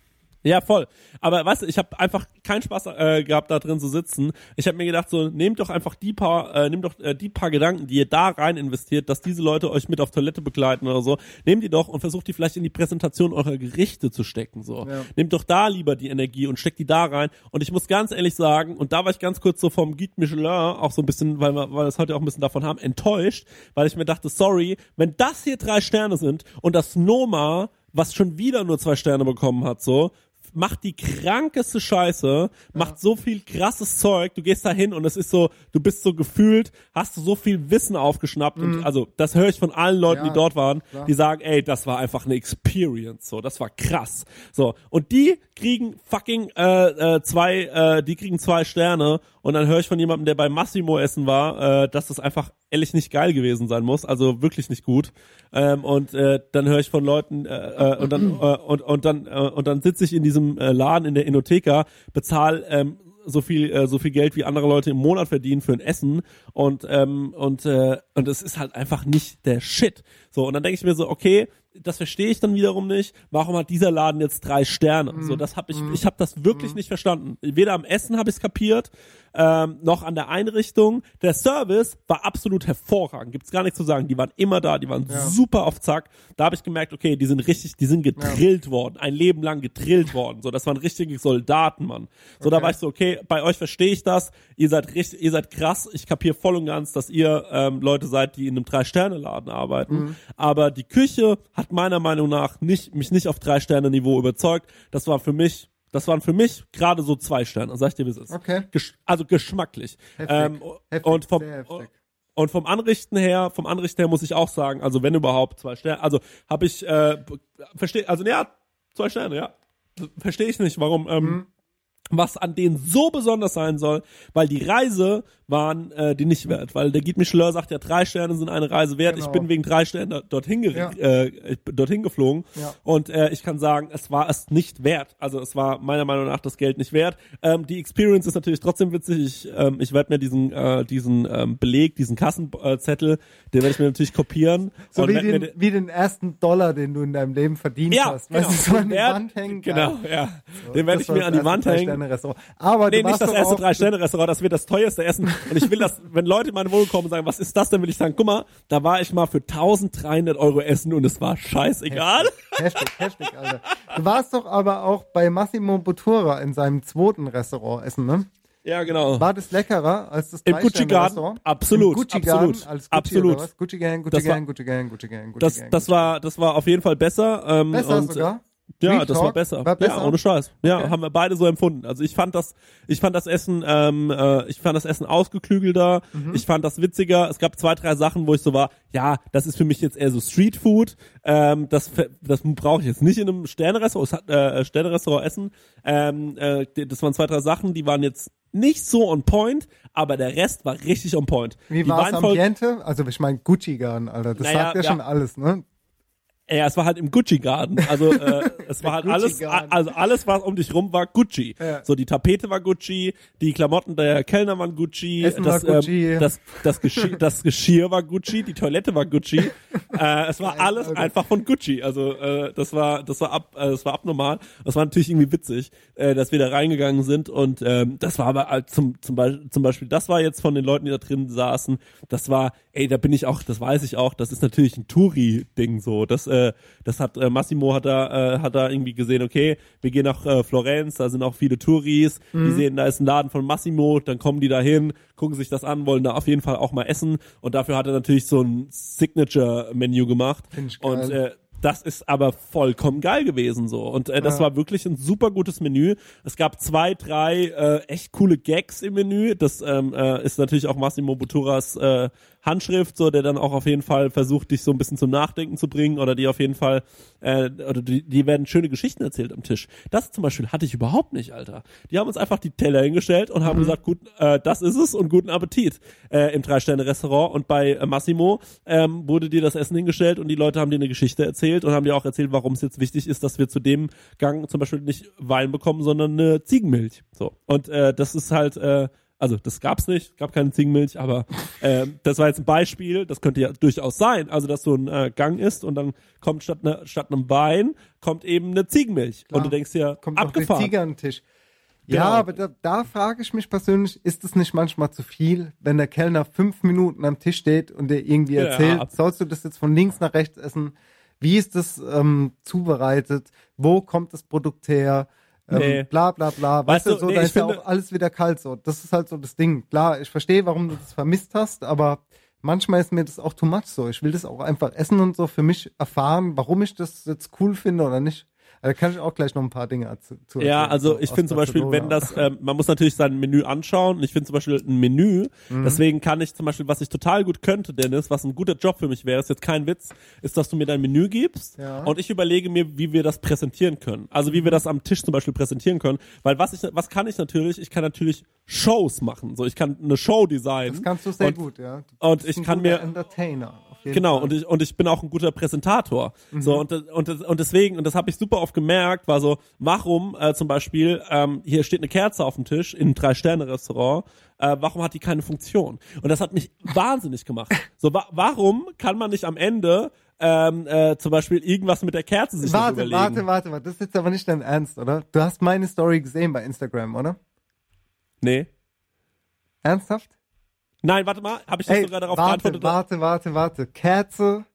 Ja, voll. Aber weißt du, ich habe einfach keinen Spaß äh, gehabt, da drin zu sitzen. Ich habe mir gedacht, so nehmt doch einfach die paar, äh, nehmt doch äh, die paar Gedanken, die ihr da rein investiert, dass diese Leute euch mit auf Toilette begleiten oder so. Nehmt die doch und versucht die vielleicht in die Präsentation eurer Gerichte zu stecken. So, Ja. nehmt doch da lieber die Energie und steckt die da rein. Und ich muss ganz ehrlich sagen, und da war ich ganz kurz so vom Guide Michelin auch so ein bisschen, weil wir, weil wir das heute auch ein bisschen davon haben, enttäuscht, weil ich mir dachte, sorry, wenn das hier drei Sterne sind und das Noma was schon wieder nur zwei Sterne bekommen hat, so, macht die krankeste Scheiße, macht so viel krasses Zeug, du gehst da hin und es ist so, du bist so gefühlt, hast du so viel Wissen aufgeschnappt und also das höre ich von allen Leuten, Ja, die dort waren, klar. die sagen, ey, das war einfach eine Experience, so, das war krass. So, und die kriegen fucking äh, äh, zwei, äh, die kriegen zwei Sterne und dann höre ich von jemandem, der bei Massimo essen war, äh, dass das einfach ehrlich nicht geil gewesen sein muss, also wirklich nicht gut. Ähm, und äh, dann höre ich von Leuten äh, äh, und dann äh, und und dann äh, und dann sitze ich in diesem äh, Laden in der Inotheka, bezahl ähm, so viel äh, so viel Geld wie andere Leute im Monat verdienen für ein Essen und ähm, und äh, und es ist halt einfach nicht der Shit. So und dann denke ich mir so, okay, das verstehe ich dann wiederum nicht. Warum hat dieser Laden jetzt drei Sterne? So, das habe ich, ich habe das wirklich nicht verstanden. Weder am Essen habe ich es kapiert, ähm, noch an der Einrichtung. Der Service war absolut hervorragend. Gibt's gar nichts zu sagen. Die waren immer da, die waren super auf Zack. Da habe ich gemerkt, okay, die sind richtig, die sind gedrillt worden, ein Leben lang gedrillt worden. So, das waren richtige Soldaten, Mann. So, da war ich so, okay, bei euch verstehe ich das. Ihr seid richtig, ihr seid krass. Ich kapiere voll und ganz, dass ihr ähm, Leute seid, die in einem Drei-Sterne-Laden arbeiten. Aber die Küche hat meiner Meinung nach nicht, mich nicht auf Drei-Sterne-Niveau überzeugt. Das war für mich, das waren für mich gerade so zwei Sterne. Sag ich dir, wie es ist. Okay. Gesch also geschmacklich. Heftig. Ähm, Heftig, und vom und vom Anrichten her, vom Anrichten her muss ich auch sagen, also wenn überhaupt zwei Sterne, also habe ich äh, verstehe, also ja, zwei Sterne, ja, verstehe ich nicht, warum. Ähm, Mhm. Was an denen so besonders sein soll, weil die Reise waren äh, die nicht wert, weil der Guide Michelin sagt ja, drei Sterne sind eine Reise wert. Ich Genau. bin wegen drei Sternen dorthin, Ja. äh, ich dorthin geflogen Ja. und äh, ich kann sagen, es war es nicht wert. Also es war meiner Meinung nach das Geld nicht wert. Ähm, die Experience ist natürlich trotzdem witzig. Ich, ähm, ich werde mir diesen äh, diesen ähm, Beleg, diesen Kassenzettel, den werde ich mir natürlich kopieren. So wie mir den, wie den ersten Dollar, den du in deinem Leben verdient ja, hast. genau. Weißt du, so an die Wand hängen. Genau, ja. So, Den werde ich mir an die Wand hängen. Drei-Sterne-Restaurant. Aber Nee, nicht das erste Drei-Sterne-Restaurant, das wird das teuerste Essen. Und ich will das, wenn Leute in meine Wohnung kommen und sagen, was ist das denn, will ich sagen, guck mal, da war ich mal für 1300 Euro essen und es war scheißegal. Heftig, heftig, Alter. Du warst doch aber auch bei Massimo Bottura in seinem zweiten Restaurant essen, ne? Ja, genau. War das leckerer als das Im Gucci Garden? Absolut, Im Gucci Garden absolut, als Gucci absolut. Gucci Gang, Gucci Das war- Gang, Gucci Gang, Gucci Gang, Gucci Das, Gang. das Gucci war, das war auf jeden Fall besser. Ähm, besser und, sogar. Ja, Real das war besser. War besser? Ja, ohne Scheiß. Ja, Okay. haben wir beide so empfunden. Also ich fand das, ich fand das Essen, ähm, äh, ich fand das Essen ausgeklügelter. Mhm. Ich fand das witziger. Es gab zwei, drei Sachen, wo ich so war, ja, das ist für mich jetzt eher so Street Food. Ähm, das, das brauche ich jetzt nicht in einem Sternerestaurant, es hat, äh, Sternerestaurant essen. Ähm, äh, das waren zwei, drei Sachen, die waren jetzt nicht so on point, aber der Rest war richtig on point. Wie war Weinfolge- Ambiente? Also ich meine Gucci Garden, Alter. Das Naja, sagt ja, ja. schon alles, ne? Ja, es war halt im Gucci Garden. Also äh, es war halt alles, Garden. also alles, was um dich rum war, Gucci. Ja. So die Tapete war Gucci, die Klamotten der Kellner waren Gucci, Essen das, war Gucci. Ähm, das, das, Geschirr, das Geschirr war Gucci, die Toilette war Gucci. äh, es war alles Alter. einfach von Gucci. Also äh, das war, das war ab, äh, das war abnormal. Das war natürlich irgendwie witzig, äh, dass wir da reingegangen sind und ähm, das war aber halt zum zum Beispiel, zum Beispiel, das war jetzt von den Leuten, die da drin saßen, das war, ey, da bin ich auch, das weiß ich auch, das ist natürlich ein Touri-Ding so. Das, äh, äh, das hat äh, Massimo hat da äh, hat da irgendwie gesehen, okay, wir gehen nach äh, Florenz, da sind auch viele Touris, die Mhm. sehen, da ist ein Laden von Massimo, dann kommen die da hin, gucken sich das an, wollen da auf jeden Fall auch mal essen und dafür hat er natürlich so ein Signature-Menü gemacht Find ich geil. und äh, das ist aber vollkommen geil gewesen so und äh, das Ja. war wirklich ein super gutes Menü. Es gab zwei, drei äh, echt coole Gags im Menü. Das ähm, äh, ist natürlich auch Massimo Botturas äh, Handschrift, so der dann auch auf jeden Fall versucht, dich so ein bisschen zum Nachdenken zu bringen oder die auf jeden Fall äh, oder die, die werden schöne Geschichten erzählt am Tisch. Das zum Beispiel hatte ich überhaupt nicht, Alter. Die haben uns einfach die Teller hingestellt und haben gesagt, gut, äh, das ist es und guten Appetit äh, im Drei-Sterne-Restaurant und bei äh, Massimo ähm, wurde dir das Essen hingestellt und die Leute haben dir eine Geschichte erzählt und haben dir auch erzählt, warum es jetzt wichtig ist, dass wir zu dem Gang zum Beispiel nicht Wein bekommen, sondern eine Ziegenmilch. So und äh, das ist halt äh, also das gab's nicht, gab keine Ziegenmilch, aber ähm, das war jetzt ein Beispiel, das könnte ja durchaus sein, also dass so ein äh, Gang ist und dann kommt statt, ne, statt einem Wein, kommt eben eine Ziegenmilch Klar. und du denkst dir, kommt abgefahren. Tiger an den Tisch. Genau. Ja, aber da, da frage ich mich persönlich, ist es nicht manchmal zu viel, wenn der Kellner fünf Minuten am Tisch steht und der irgendwie Ja, erzählt, ab- sollst du das jetzt von links nach rechts essen? Wie ist das ähm, zubereitet? Wo kommt das Produkt her? Ähm, Nee. Bla bla bla. Weißt Weißt, du, so, nee, da ist ja auch alles wieder kalt so. Das ist halt so das Ding. Klar, ich verstehe, warum du das vermisst hast, aber manchmal ist mir das auch too much so. Ich will das auch einfach essen und so für mich erfahren, warum ich das jetzt cool finde oder nicht. Also, Da kann ich auch gleich noch ein paar Dinge zu, zu Ja, erzählen, also so ich finde zum Beispiel, wenn das, ähm, man muss natürlich sein Menü anschauen und ich finde zum Beispiel ein Menü, Mhm. deswegen kann ich zum Beispiel, was ich total gut könnte, Dennis, was ein guter Job für mich wäre, ist jetzt kein Witz, ist, dass du mir dein Menü gibst Ja. und ich überlege mir, wie wir das präsentieren können. Also wie wir das am Tisch zum Beispiel präsentieren können, weil was ich, was kann ich natürlich? Ich kann natürlich Shows machen, so ich kann eine Show designen. Das kannst du sehr und, gut, ja. Und ich kann mir- Entertainer. Genau, Fall. und ich, und ich bin auch ein guter Präsentator. So, und, und, und deswegen, und das habe ich super oft gemerkt, war so, warum äh, zum Beispiel, ähm, hier steht eine Kerze auf dem Tisch in einem Drei-Sterne-Restaurant, äh, warum hat die keine Funktion? Und das hat mich wahnsinnig gemacht. So, wa warum kann man nicht am Ende ähm, äh, zum Beispiel irgendwas mit der Kerze sich Warte, überlegen? warte, warte, warte. Das ist jetzt aber nicht dein Ernst, oder? Du hast meine Story gesehen bei Instagram, oder? Nee. Ernsthaft? Nein, warte mal, habe ich das Ey, sogar darauf warte, geantwortet? warte, warte, warte. Kerze,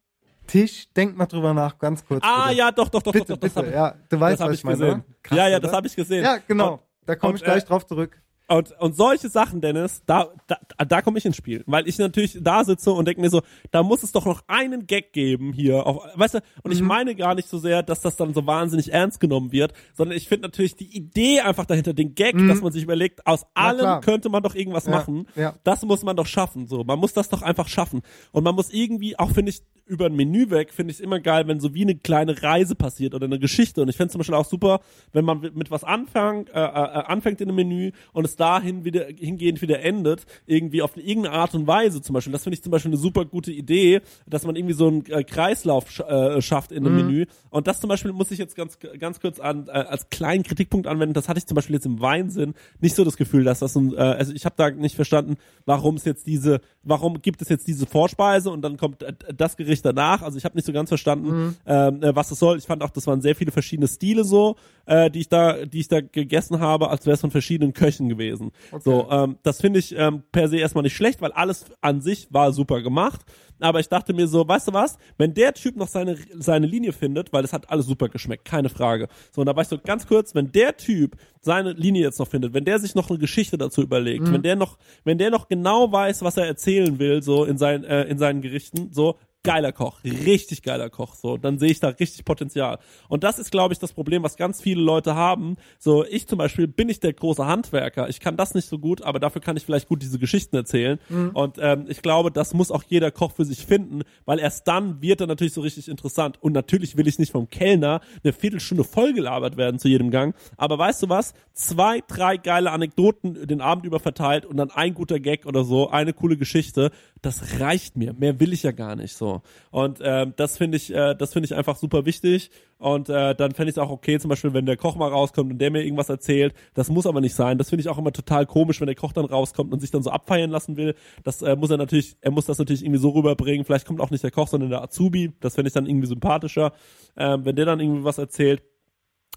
Tisch, denk mal drüber nach, ganz kurz. Ah, bitte. ja, doch, doch, doch, bitte, doch, doch, bitte. ich, ja, du weißt, was ich meine, gesehen. oder? Krass, ja, ja, das habe ich gesehen. Ja, genau. Und- da komme ich gleich äh, drauf zurück. Und, und solche Sachen, Dennis, da, da, da komme ich ins Spiel. Weil ich natürlich da sitze und denke mir so, da muss es doch noch einen Gag geben hier. Auf, weißt du, und Mhm. ich meine gar nicht so sehr, dass das dann so wahnsinnig ernst genommen wird, sondern ich finde natürlich die Idee einfach dahinter, den Gag, dass man sich überlegt, aus allem Mhm. klar. könnte man doch irgendwas Ja, machen. ja. Das muss man doch schaffen. So, man muss das doch einfach schaffen. Und man muss irgendwie, auch finde ich, über ein Menü weg, finde ich es immer geil, wenn so wie eine kleine Reise passiert oder eine Geschichte. Und ich finde zum Beispiel auch super, wenn man mit was anfängt, äh, äh, anfängt in einem Menü und es dahin wieder hingehend wieder endet, irgendwie auf irgendeine Art und Weise zum Beispiel. Das finde ich zum Beispiel eine super gute Idee, dass man irgendwie so einen äh, Kreislauf sch äh, schafft in einem Menü. Und das zum Beispiel muss ich jetzt ganz ganz kurz an äh, als kleinen Kritikpunkt anwenden. Das hatte ich zum Beispiel jetzt im Weinsinn nicht so das Gefühl, dass das ein, äh, also ich habe da nicht verstanden, warum es jetzt diese, warum gibt es jetzt diese Vorspeise und dann kommt äh, das Gericht danach. Also ich habe nicht so ganz verstanden, ähm, äh, was es soll. Ich fand auch, das waren sehr viele verschiedene Stile so, äh, die ich da, die ich da gegessen habe, als wäre es von verschiedenen Köchen gewesen. So, ähm, das finde ich ähm, per se erstmal nicht schlecht, weil alles an sich war super gemacht. Aber ich dachte mir so, weißt du was, wenn der Typ noch seine, seine Linie findet, weil es hat alles super geschmeckt, keine Frage. So, und da war ich so ganz kurz, wenn der Typ seine Linie jetzt noch findet, wenn der sich noch eine Geschichte dazu überlegt, wenn der noch, wenn der noch genau weiß, was er erzählen will, so in seinen, äh, in seinen Gerichten, so, geiler Koch, richtig geiler Koch, so, dann sehe ich da richtig Potenzial. Und das ist, glaube ich, das Problem, was ganz viele Leute haben. So, ich zum Beispiel bin nicht der große Handwerker, ich kann das nicht so gut, aber dafür kann ich vielleicht gut diese Geschichten erzählen. Und ähm, ich glaube, das muss auch jeder Koch für sich finden, weil erst dann wird er natürlich so richtig interessant. Und natürlich will ich nicht vom Kellner eine Viertelstunde vollgelabert werden zu jedem Gang. Aber weißt du was? Zwei, drei geile Anekdoten den Abend über verteilt und dann ein guter Gag oder so, eine coole Geschichte, das reicht mir. Mehr will ich ja gar nicht so. Und ähm, das finde ich, äh, das finde ich einfach super wichtig. Und äh, dann fände ich es auch okay, zum Beispiel, wenn der Koch mal rauskommt und der mir irgendwas erzählt. Das muss aber nicht sein. Das finde ich auch immer total komisch, wenn der Koch dann rauskommt und sich dann so abfeiern lassen will. Das äh, muss er natürlich, er muss das natürlich irgendwie so rüberbringen. Vielleicht kommt auch nicht der Koch, sondern der Azubi. Das fände ich dann irgendwie sympathischer, ähm, wenn der dann irgendwie was erzählt.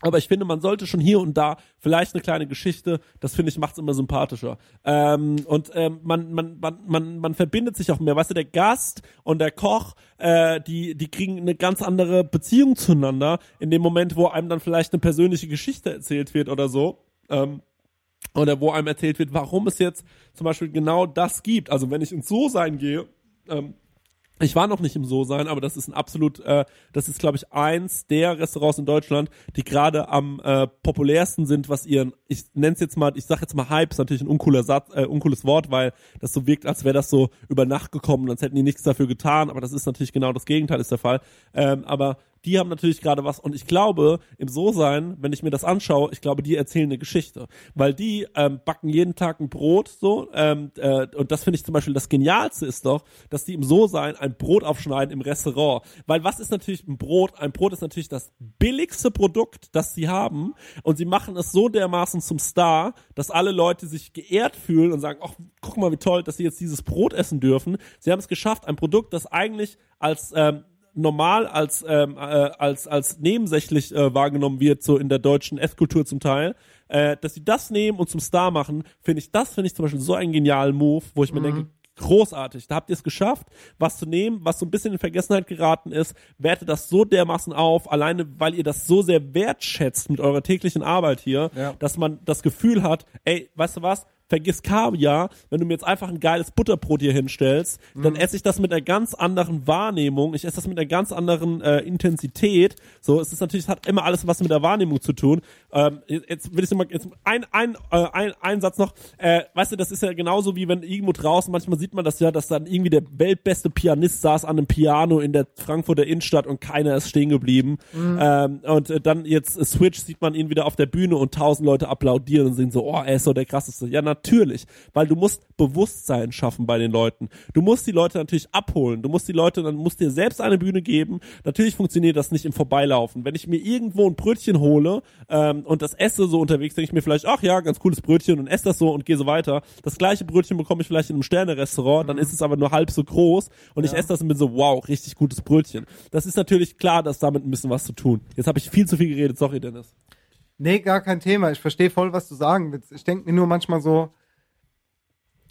Aber ich finde, man sollte schon hier und da vielleicht eine kleine Geschichte, das finde ich, macht's immer sympathischer. Ähm, und ähm, man, man, man, man, man verbindet sich auch mehr. Weißt du, der Gast und der Koch, äh, die, die kriegen eine ganz andere Beziehung zueinander in dem Moment, wo einem dann vielleicht eine persönliche Geschichte erzählt wird oder so. Ähm, oder wo einem erzählt wird, warum es jetzt zum Beispiel genau das gibt. Also wenn ich ins So-Sein gehe, ähm, ich war noch nicht im So sein, aber das ist ein absolut, äh, das ist glaube ich eins der Restaurants in Deutschland, die gerade am äh, populärsten sind, was ihren, ich nenne es jetzt mal, ich sag jetzt mal Hype, ist natürlich ein uncooler Satz, äh, uncooles Wort, weil das so wirkt, als wäre das so über Nacht gekommen, als hätten die nichts dafür getan, aber das ist natürlich genau das Gegenteil ist der Fall. Ähm, aber die haben natürlich gerade was und ich glaube, im So-Sein, wenn ich mir das anschaue, ich glaube, die erzählen eine Geschichte, weil die ähm, backen jeden Tag ein Brot so ähm, äh, und das finde ich zum Beispiel das Genialste ist doch, dass die im So-Sein ein Brot aufschneiden im Restaurant, weil was ist natürlich ein Brot? Ein Brot ist natürlich das billigste Produkt, das sie haben und sie machen es so dermaßen zum Star, dass alle Leute sich geehrt fühlen und sagen, ach, guck mal, wie toll, dass sie jetzt dieses Brot essen dürfen. Sie haben es geschafft, ein Produkt, das eigentlich als ähm, normal als ähm, äh, als als nebensächlich äh, wahrgenommen wird so in der deutschen Esskultur zum Teil, äh, dass sie das nehmen und zum Star machen, finde ich das finde ich zum Beispiel so einen genialen Move, wo ich mir denke großartig, da habt ihr es geschafft, was zu nehmen, was so ein bisschen in Vergessenheit geraten ist, wertet das so dermaßen auf, alleine weil ihr das so sehr wertschätzt mit eurer täglichen Arbeit hier, Ja. dass man das Gefühl hat, ey, weißt du was, vergiss Kaviar, wenn du mir jetzt einfach ein geiles Butterbrot hier hinstellst, dann esse ich das mit einer ganz anderen Wahrnehmung, ich esse das mit einer ganz anderen äh, Intensität. So, es ist natürlich, es hat immer alles was mit der Wahrnehmung zu tun. Ähm, jetzt will ich mal, jetzt ein, ein, äh, ein, ein Satz noch, äh, weißt du, das ist ja genauso wie wenn irgendwo draußen, manchmal sieht man das ja, dass dann irgendwie der weltbeste Pianist saß an einem Piano in der Frankfurter Innenstadt und keiner ist stehen geblieben. Ähm, und äh, dann jetzt Switch sieht man ihn wieder auf der Bühne und tausend Leute applaudieren und sind so, oh, er ist so der krasseste. Ja, natürlich, weil du musst Bewusstsein schaffen bei den Leuten. Du musst die Leute natürlich abholen. Du musst die Leute, dann musst dir selbst eine Bühne geben. Natürlich funktioniert das nicht im Vorbeilaufen. Wenn ich mir irgendwo ein Brötchen hole ähm, und das esse so unterwegs, denke ich mir vielleicht, ach ja, ganz cooles Brötchen und esse das so und gehe so weiter. Das gleiche Brötchen bekomme ich vielleicht in einem Sterne-Restaurant, dann ist es aber nur halb so groß und ich esse das und bin so, wow, richtig gutes Brötchen. Das ist natürlich klar, dass damit ein bisschen was zu tun. Jetzt habe ich viel zu viel geredet, sorry Dennis. Nee, gar kein Thema. Ich verstehe voll, was du sagen willst. Ich denke mir nur manchmal so,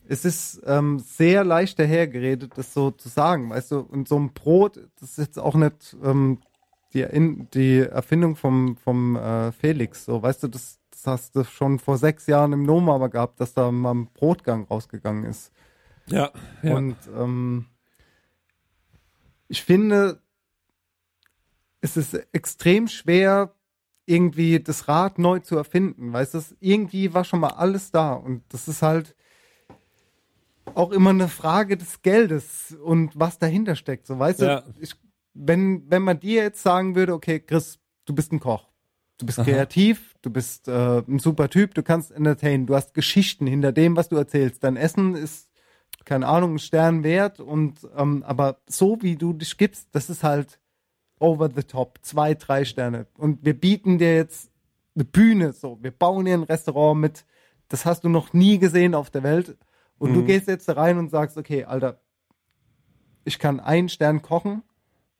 es ist ähm, sehr leicht dahergeredet, das so zu sagen, weißt du. Und so ein Brot, das ist jetzt auch nicht ähm, die, in, die Erfindung vom, vom äh, Felix, so, weißt du, das, das hast du schon vor sechs Jahren im Noma aber gehabt, dass da mal ein Brotgang rausgegangen ist. Ja, ja. Und ähm, ich finde, es ist extrem schwer, irgendwie das Rad neu zu erfinden. Weißt du, irgendwie war schon mal alles da. Und das ist halt auch immer eine Frage des Geldes und was dahinter steckt. So, weißt Ja. du, ich, wenn, wenn man dir jetzt sagen würde, okay, Chris, du bist ein Koch. Du bist kreativ, du bist äh, ein super Typ, du kannst entertainen, du hast Geschichten hinter dem, was du erzählst. Dein Essen ist, keine Ahnung, ein Stern wert und ähm, aber so wie du dich gibst, das ist halt over the top, zwei, drei Sterne. Und wir bieten dir jetzt eine Bühne, so, wir bauen dir ein Restaurant mit, das hast du noch nie gesehen auf der Welt. Und du gehst jetzt da rein und sagst, okay, Alter, ich kann einen Stern kochen,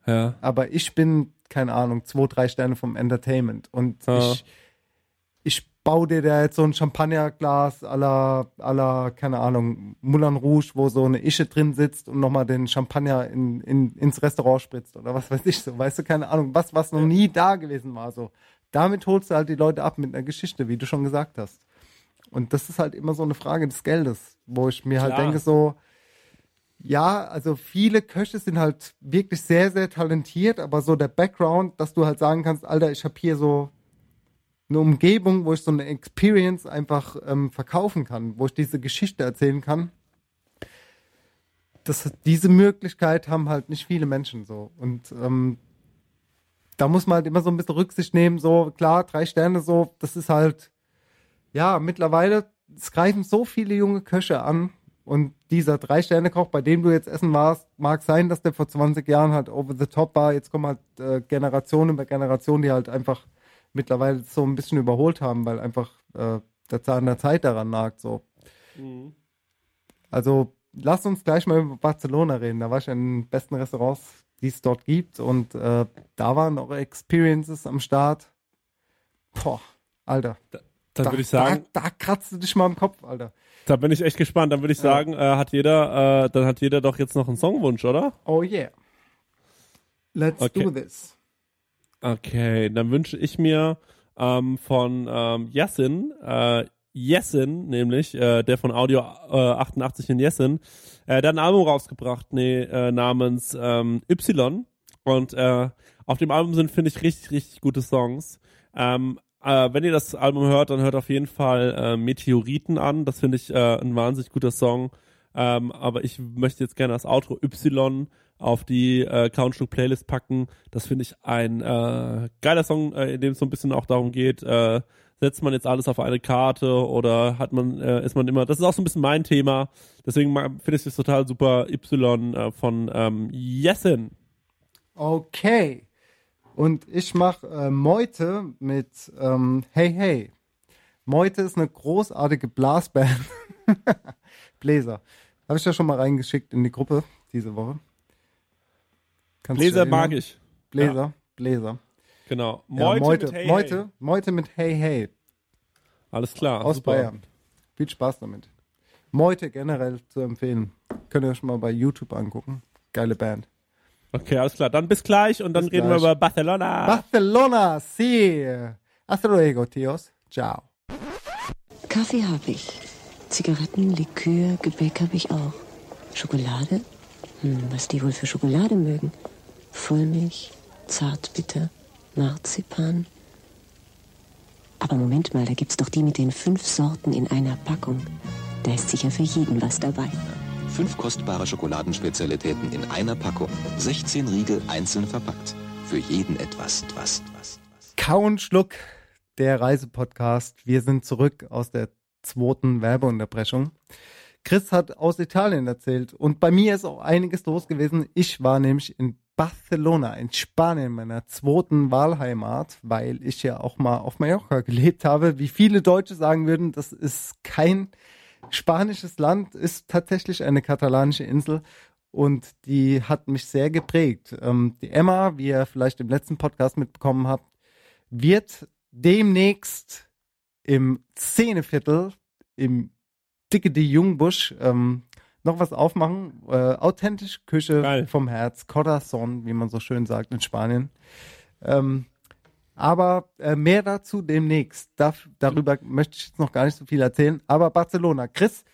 ja. aber ich bin, keine Ahnung, zwei, drei Sterne vom Entertainment. Und Ja. ich, ich baue dir da jetzt so ein Champagnerglas à la, keine Ahnung, Moulin Rouge, wo so eine Ische drin sitzt und nochmal den Champagner in, in, ins Restaurant spritzt oder was weiß ich so. Weißt du, keine Ahnung, was, was noch nie da gewesen war. So. Damit holst du halt die Leute ab mit einer Geschichte, wie du schon gesagt hast. Und das ist halt immer so eine Frage des Geldes, wo ich mir halt Klar. denke, so, ja, also viele Köche sind halt wirklich sehr, sehr talentiert, aber so der Background, dass du halt sagen kannst, Alter, ich habe hier so eine Umgebung, wo ich so eine Experience einfach ähm, verkaufen kann, wo ich diese Geschichte erzählen kann. Das, diese Möglichkeit haben halt nicht viele Menschen so. Und ähm, da muss man halt immer so ein bisschen Rücksicht nehmen, so klar, drei Sterne so, das ist halt, ja, mittlerweile, es greifen so viele junge Köche an und dieser Drei-Sterne-Koch, bei dem du jetzt essen warst, mag sein, dass der vor 20 Jahren halt over the top war. Jetzt kommen halt äh, Generationen über Generationen, die halt einfach mittlerweile so ein bisschen überholt haben, weil einfach äh, der Zahn der Zeit daran nagt. So. Also lass uns gleich mal über Barcelona reden. Da war ich in den besten Restaurants, die es dort gibt und äh, da waren auch Experiences am Start. Boah, Alter. Dann würde ich sagen, Da, da kratzt du dich mal im Kopf, Alter. da bin ich echt gespannt. Dann würde ich sagen, äh, hat jeder, äh, dann hat jeder doch jetzt noch einen Songwunsch, oder? Oh yeah. Let's Okay. do this. Okay, dann wünsche ich mir ähm, von ähm, Yassin, äh, Yassin, nämlich, äh, der von Audio äh, 88 in Yassin, äh, der ein Album rausgebracht, nee, äh, namens ähm, Y. Und äh, auf dem Album sind, finde ich, richtig, richtig gute Songs. Ähm, äh, wenn ihr das Album hört, dann hört auf jeden Fall äh, Meteoriten an. Das finde ich äh, ein wahnsinnig guter Song. Ähm, aber ich möchte jetzt gerne das Outro Y auf die äh, Countstück Playlist packen. Das finde ich ein äh, geiler Song, äh, in dem es so ein bisschen auch darum geht, äh, setzt man jetzt alles auf eine Karte oder hat man, äh, ist man immer, das ist auch so ein bisschen mein Thema. Deswegen finde ich es total super, Y äh, von ähm, Yesin. Okay. Und ich mache äh, Meute mit ähm, Hey Hey. Meute ist eine großartige Blasband. Bläser. Habe ich ja schon mal reingeschickt in die Gruppe diese Woche. Kannst Bläser mag ich. Bläser, Bläser. Genau. Ja, Meute, Meute, mit hey, Meute, hey. Meute mit Hey Hey Alles klar. aus super. Bayern. Viel Spaß damit. Meute generell zu empfehlen. Könnt ihr euch mal bei YouTube angucken. Geile Band. Okay, alles klar. Dann bis gleich und dann Bis reden gleich. wir über Barcelona. Barcelona, sí. Hasta luego, tíos. Ciao. Kaffee habe ich. Zigaretten, Likör, Gebäck habe ich auch. Schokolade? Hm, was die wohl für Schokolade mögen. Vollmilch, Zartbitter, Marzipan. Aber Moment mal, da gibt's doch die mit den fünf Sorten in einer Packung. Da ist sicher für jeden was dabei. Fünf kostbare Schokoladenspezialitäten in einer Packung. 16 Riegel einzeln verpackt. Für jeden etwas, was, was, was. Kauen Schluck, der Reisepodcast. Wir sind zurück aus der zweiten Werbeunterbrechung. Chris hat aus Italien erzählt und bei mir ist auch einiges los gewesen. Ich war nämlich in Barcelona, in Spanien, meiner zweiten Wahlheimat, weil ich ja auch mal auf Mallorca gelebt habe. Wie viele Deutsche sagen würden, das ist kein spanisches Land, ist tatsächlich eine katalanische Insel und die hat mich sehr geprägt. Ähm, die Emma, wie ihr vielleicht im letzten Podcast mitbekommen habt, wird demnächst im Szeneviertel im Dicke die Jungbusch ähm, noch was aufmachen. Äh, authentisch Küche Geil. vom Herz, Corazon, wie man so schön sagt in Spanien. Ähm, aber äh, mehr dazu demnächst. Darf, darüber möchte ich jetzt noch gar nicht so viel erzählen. Aber Barcelona, Chris,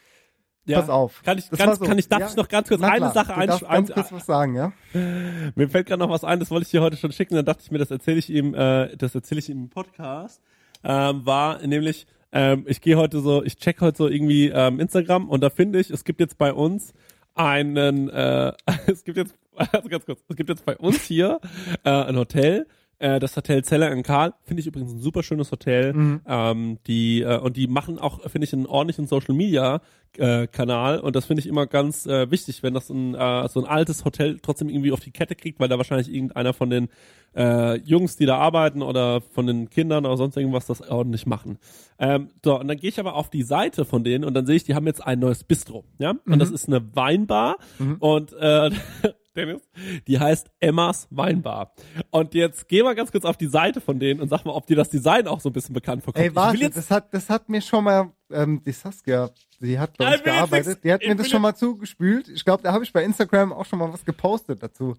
Ja. pass auf. Kann ich, Das ganz, so. kann ich, darf Ja, ich noch ganz kurz na eine Sache du darfst ein, ganz kurz was sagen, ja? Mir fällt gerade noch was ein, das wollte ich dir heute schon schicken, dann dachte ich mir, das erzähle ich ihm, äh, das erzähle ich ihm im Podcast. Ähm, war nämlich, ähm, ich gehe heute so, ich check heute so irgendwie ähm, Instagram und da finde ich, es gibt jetzt bei uns einen, äh, es gibt jetzt, also ganz kurz, es gibt jetzt bei uns hier äh, ein Hotel, äh, das Hotel Zeller in Karl, finde ich übrigens ein super schönes Hotel. Ähm, die äh, und die machen auch, finde ich, einen ordentlichen Social Media äh, Kanal. Und das finde ich immer ganz äh, wichtig, wenn das ein äh, so ein altes Hotel trotzdem irgendwie auf die Kette kriegt, weil da wahrscheinlich irgendeiner von den äh, Jungs, die da arbeiten oder von den Kindern oder sonst irgendwas das ordentlich machen. Ähm, so und dann gehe ich aber auf die Seite von denen und dann sehe ich, die haben jetzt ein neues Bistro, ja? Und das ist eine Weinbar und äh, Dennis, die heißt Emmas Weinbar. Und jetzt geh mal ganz kurz auf die Seite von denen und sag mal, ob dir das Design auch so ein bisschen bekannt vorkommt. Ey, warte, jetzt, das hat, das hat mir schon mal, ähm, die Saskia, sie hat bei uns gearbeitet, nix- die hat mir das schon mal zugespült. Ich glaube, da habe ich bei Instagram auch schon mal was gepostet dazu.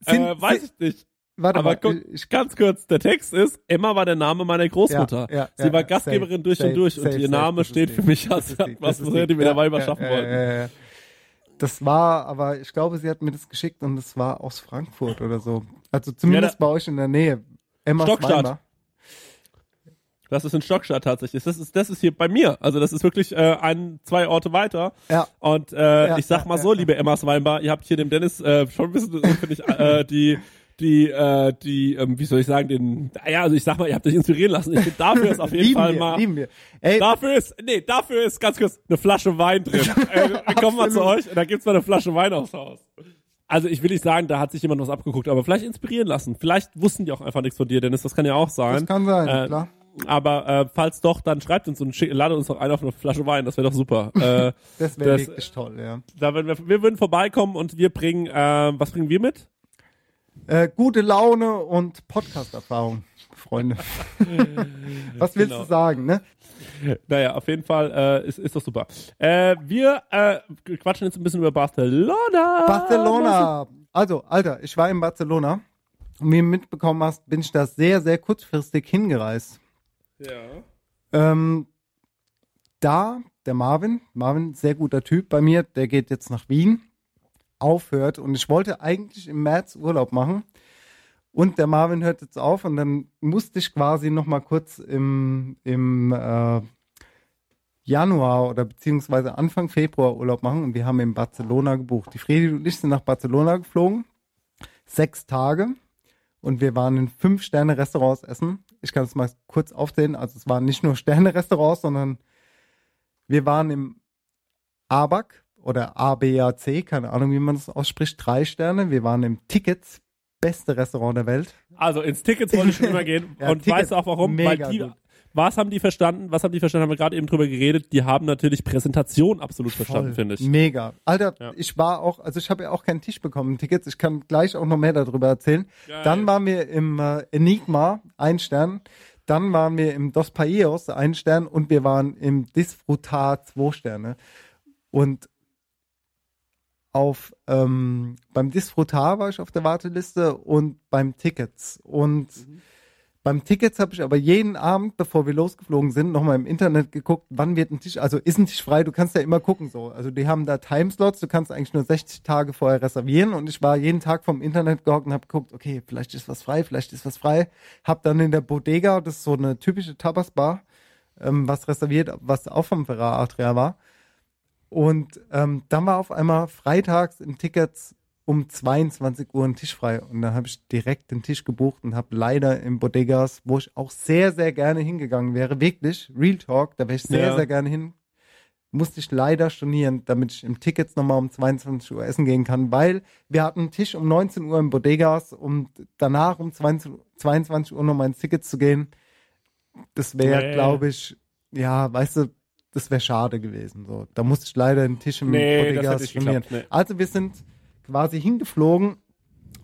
Sind- äh, weiß ich nicht. Warte Aber mal, guck, ich, ganz kurz, der Text ist, Emma war der Name meiner Großmutter. Ja, ja, Sie ja, war Gastgeberin safe, durch safe, und durch safe, und ihr Name steht die, für mich als die, was, was die die. mit der Ja, Weiber ja, schaffen ja, wollten. Ja, ja, ja. Das war, aber ich glaube, sie hat mir das geschickt und es war aus Frankfurt oder so. Also zumindest da- bei euch in der Nähe. Emma Stockstadt. Das ist in Stockstadt tatsächlich. Das ist, das ist hier bei mir. Also das ist wirklich äh, ein, zwei Orte weiter. Ja. Und äh, Ja, ich sag ja, mal ja, so, ja. liebe Emmas Weinbar, ihr habt hier dem Dennis äh, schon ein bisschen, äh, finde ich, äh, die, die, äh, die, ähm, wie soll ich sagen, den, ja, also ich sag mal, ihr habt euch inspirieren lassen. Ich finde, dafür ist auf jeden Fall wir, mal, lieben wir. Ey, dafür ist, nee, dafür ist ganz kurz eine Flasche Wein drin. äh, wir kommen mal zu euch und da gibt's mal eine Flasche Wein aufs Haus. Also ich will nicht sagen, da hat sich jemand was abgeguckt, aber vielleicht inspirieren lassen. Vielleicht wussten die auch einfach nichts von dir, Dennis. Das kann ja auch sein. das kann sein, Äh, klar. Aber äh, falls doch, dann schreibt uns und ladet uns doch ein auf eine Flasche Wein. Das wäre doch super. äh, Das wäre wirklich toll, ja. da würden wir, wir würden vorbeikommen und wir bringen, äh, was bringen wir mit? Äh, gute Laune und Podcast-Erfahrung, Freunde. Was willst Genau. du sagen, ne? Naja, auf jeden Fall äh, ist, ist doch super. Äh, wir äh, quatschen jetzt ein bisschen über Barcelona. Barcelona. Also, Alter, ich war in Barcelona. Und wie du mitbekommen hast, bin ich da sehr, sehr kurzfristig hingereist. Ja. Ähm, da der Marvin, Marvin, sehr guter Typ bei mir, der geht jetzt nach Wien, aufhört und ich wollte eigentlich im März Urlaub machen und der Marvin hört jetzt auf und dann musste ich quasi noch mal kurz im, im äh, Januar oder beziehungsweise Anfang Februar Urlaub machen und wir haben in Barcelona gebucht. Die Fredi und ich sind nach Barcelona geflogen, sechs Tage und wir waren in fünf Sterne Restaurants essen. Ich kann es mal kurz aufzählen. Also es waren nicht nur Sterne Restaurants, sondern wir waren im ABAC oder ABAC, keine Ahnung, wie man das ausspricht, drei Sterne. Wir waren im Tickets, beste Restaurant der Welt. Also ins Tickets wollte ich schon immer gehen. Ja, und Tickets, weißt du auch warum? Weil die, gut. was haben die verstanden? Was haben die verstanden? Haben wir gerade eben drüber geredet. Die haben natürlich Präsentation absolut verstanden, finde ich. Mega. Alter, Ja. ich war auch, also ich habe ja auch keinen Tisch bekommen, Tickets. Ich kann gleich auch noch mehr darüber erzählen. Geil. Dann waren wir im äh, Enigma, ein Stern. Dann waren wir im Dos Paios, ein Stern. Und wir waren im Disfrutar, zwei Sterne. Und auf ähm, beim Disfrutar war ich auf der Warteliste und beim Tickets. Und beim Tickets habe ich aber jeden Abend, bevor wir losgeflogen sind, nochmal im Internet geguckt, wann wird ein Tisch, also ist ein Tisch frei, du kannst ja immer gucken so. Also die haben da Timeslots, du kannst eigentlich nur 60 Tage vorher reservieren und ich war jeden Tag vom Internet gehockt und habe geguckt, okay, vielleicht ist was frei, vielleicht ist was frei. Hab dann in der Bodega, das ist so eine typische Tapas-Bar, ähm, was reserviert, was auch vom Ferrar Adria war. Und ähm, dann war auf einmal freitags im Tickets um 22 Uhr ein Tisch frei. Und dann habe ich direkt den Tisch gebucht und habe leider im Bodegas, wo ich auch sehr, sehr gerne hingegangen wäre, wirklich, Real Talk, da wäre ich sehr, Ja. sehr gerne hin, musste ich leider stornieren, damit ich im Tickets nochmal um 22 Uhr essen gehen kann, weil wir hatten einen Tisch um 19 Uhr im Bodegas und danach um 20, 22 Uhr nochmal ins Tickets zu gehen. Das wäre, Nee. glaube ich, ja, weißt du, das wäre schade gewesen. So, da musste ich leider den Tisch im Nee, stornieren. geklappt, nee. Also wir sind quasi hingeflogen.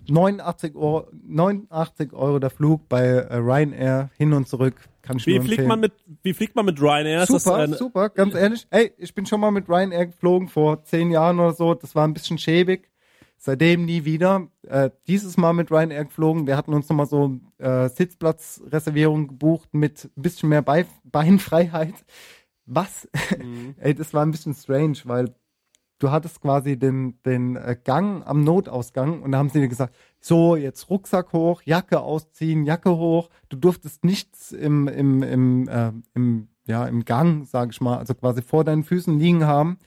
89 Euro, 89 Euro der Flug bei äh, Ryanair hin und zurück. Kann ich Wie fliegt empfehlen. man mit, wie fliegt man mit Ryanair? Super, eine- super, ganz ehrlich. Ey, ich bin schon mal mit Ryanair geflogen vor zehn Jahren oder so. Das war ein bisschen schäbig. Seitdem nie wieder. Äh, dieses Mal mit Ryanair geflogen. Wir hatten uns nochmal so äh, Sitzplatzreservierung gebucht mit ein bisschen mehr Bei Beinfreiheit. Was? Mhm. Ey, das war ein bisschen strange, weil du hattest quasi den, den äh, Gang am Notausgang und da haben sie dir gesagt, so, jetzt Rucksack hoch, Jacke ausziehen, Jacke hoch. Du durftest nichts im, im, im, äh, im, ja, im Gang, sag ich mal, also quasi vor deinen Füßen liegen haben,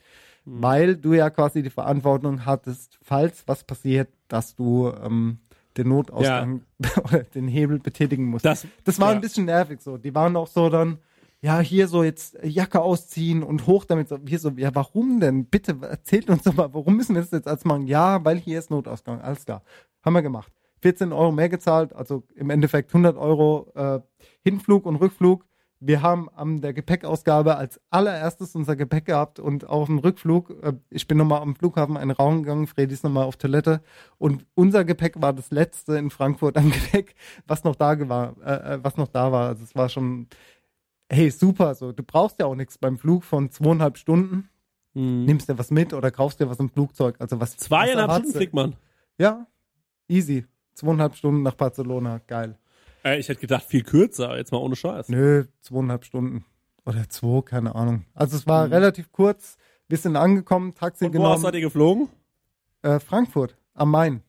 Mhm. weil du ja quasi die Verantwortung hattest, falls was passiert, dass du ähm, den Notausgang oder den Hebel betätigen musst. Das- das war ja. ein bisschen nervig so. Die waren auch so dann, ja, hier so jetzt Jacke ausziehen und hoch damit. So, wir so, ja, warum denn? Bitte erzählt uns doch mal, warum müssen wir das jetzt als machen? Ja, weil hier ist Notausgang. Alles klar. Haben wir gemacht. 14 Euro mehr gezahlt, also im Endeffekt 100 Euro äh, Hinflug und Rückflug. Wir haben an der Gepäckausgabe als allererstes unser Gepäck gehabt und auf dem Rückflug, äh, ich bin nochmal am Flughafen einen Raum gegangen, Freddy ist nochmal auf Toilette und unser Gepäck war das letzte in Frankfurt an Gepäck, was noch da war, äh, äh, was noch da war. Also es war schon, hey, super, so, du brauchst ja auch nichts beim Flug von zweieinhalb Stunden. Nimmst dir was mit oder kaufst dir was im Flugzeug. Also was Mhm. Zweieinhalb was Stunden du? fliegt man. Ja, easy. Zweieinhalb Stunden nach Barcelona, geil. Äh, ich hätte gedacht, viel kürzer, jetzt mal ohne Scheiß. Nö, zweieinhalb Stunden. Oder zwei, keine Ahnung. Also es war relativ kurz. Wir sind angekommen, Taxi Mhm. Und wo hast genommen. seid ihr geflogen? Äh, Frankfurt, am Main.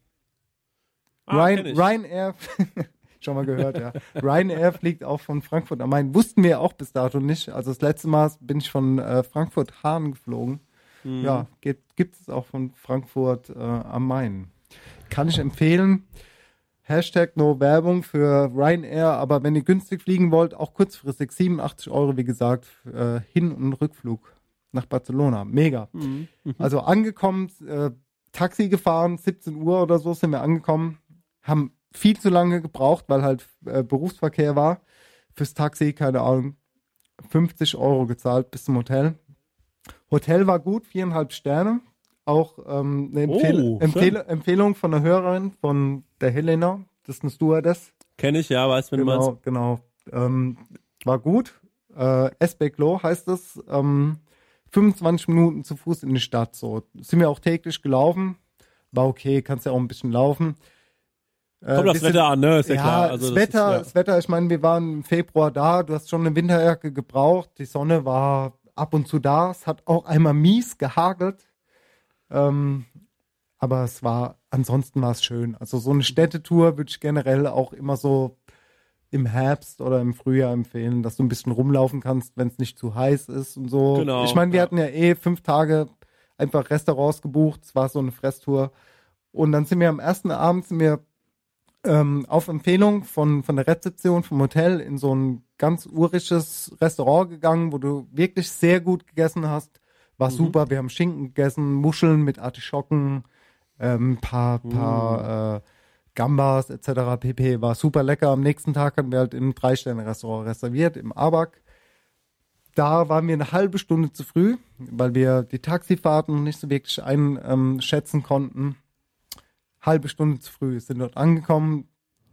Ah, Ryan. Ryanair, schon mal gehört, ja. Ryanair fliegt auch von Frankfurt am Main. Wussten wir auch bis dato nicht. Also das letzte Mal bin ich von äh, Frankfurt Hahn geflogen. Mhm. Ja, gibt, es auch von Frankfurt äh, am Main. Kann ich empfehlen. Hashtag no Werbung für Ryanair, aber wenn ihr günstig fliegen wollt, auch kurzfristig, 87 Euro, wie gesagt, äh, Hin- und Rückflug nach Barcelona. Mega. Mhm. Also angekommen, äh, Taxi gefahren, 17 Uhr oder so sind wir angekommen, haben viel zu lange gebraucht, weil halt äh, Berufsverkehr war. Fürs Taxi, keine Ahnung, 50 Euro gezahlt bis zum Hotel. Hotel war gut, viereinhalb Sterne. auch ähm, eine Empfehl Oh, Empfehl. Empfehlung von einer Hörerin von der Helena. Das ist eine Stewardess. Kenne ich, ja, weiß, wenn du Genau, meinst. genau. Ähm, war gut. Äh, Esbeck-Loh heißt es. Ähm, 25 Minuten zu Fuß in die Stadt. So sind wir auch täglich gelaufen. War okay, kannst ja auch ein bisschen laufen. Äh, Kommt aufs Wetter an, ne? Ist ja, ja, klar. Also das, das Wetter, ist, ja. das Wetter, ich meine, wir waren im Februar da, du hast schon eine Winterjacke gebraucht, die Sonne war ab und zu da, es hat auch einmal mies gehagelt. Ähm, aber es war, ansonsten war es schön. Also so eine Städtetour würde ich generell auch immer so im Herbst oder im Frühjahr empfehlen, dass du ein bisschen rumlaufen kannst, wenn es nicht zu heiß ist und so. Genau, ich meine, wir ja. hatten ja eh fünf Tage einfach Restaurants gebucht, es war so eine Fresstour. Und dann sind wir am ersten Abend sind wir ähm, auf Empfehlung von, von der Rezeption vom Hotel in so ein ganz urisches Restaurant gegangen, wo du wirklich sehr gut gegessen hast. War super, wir haben Schinken gegessen, Muscheln mit Artischocken, ähm, paar, paar äh, Gambas etc. pp. War super lecker. Am nächsten Tag haben wir halt im Drei-Sterne-Restaurant reserviert, im Abak. Da waren wir eine halbe Stunde zu früh, weil wir die Taxifahrten nicht so wirklich einschätzen konnten. Halbe Stunde zu früh, sind dort angekommen,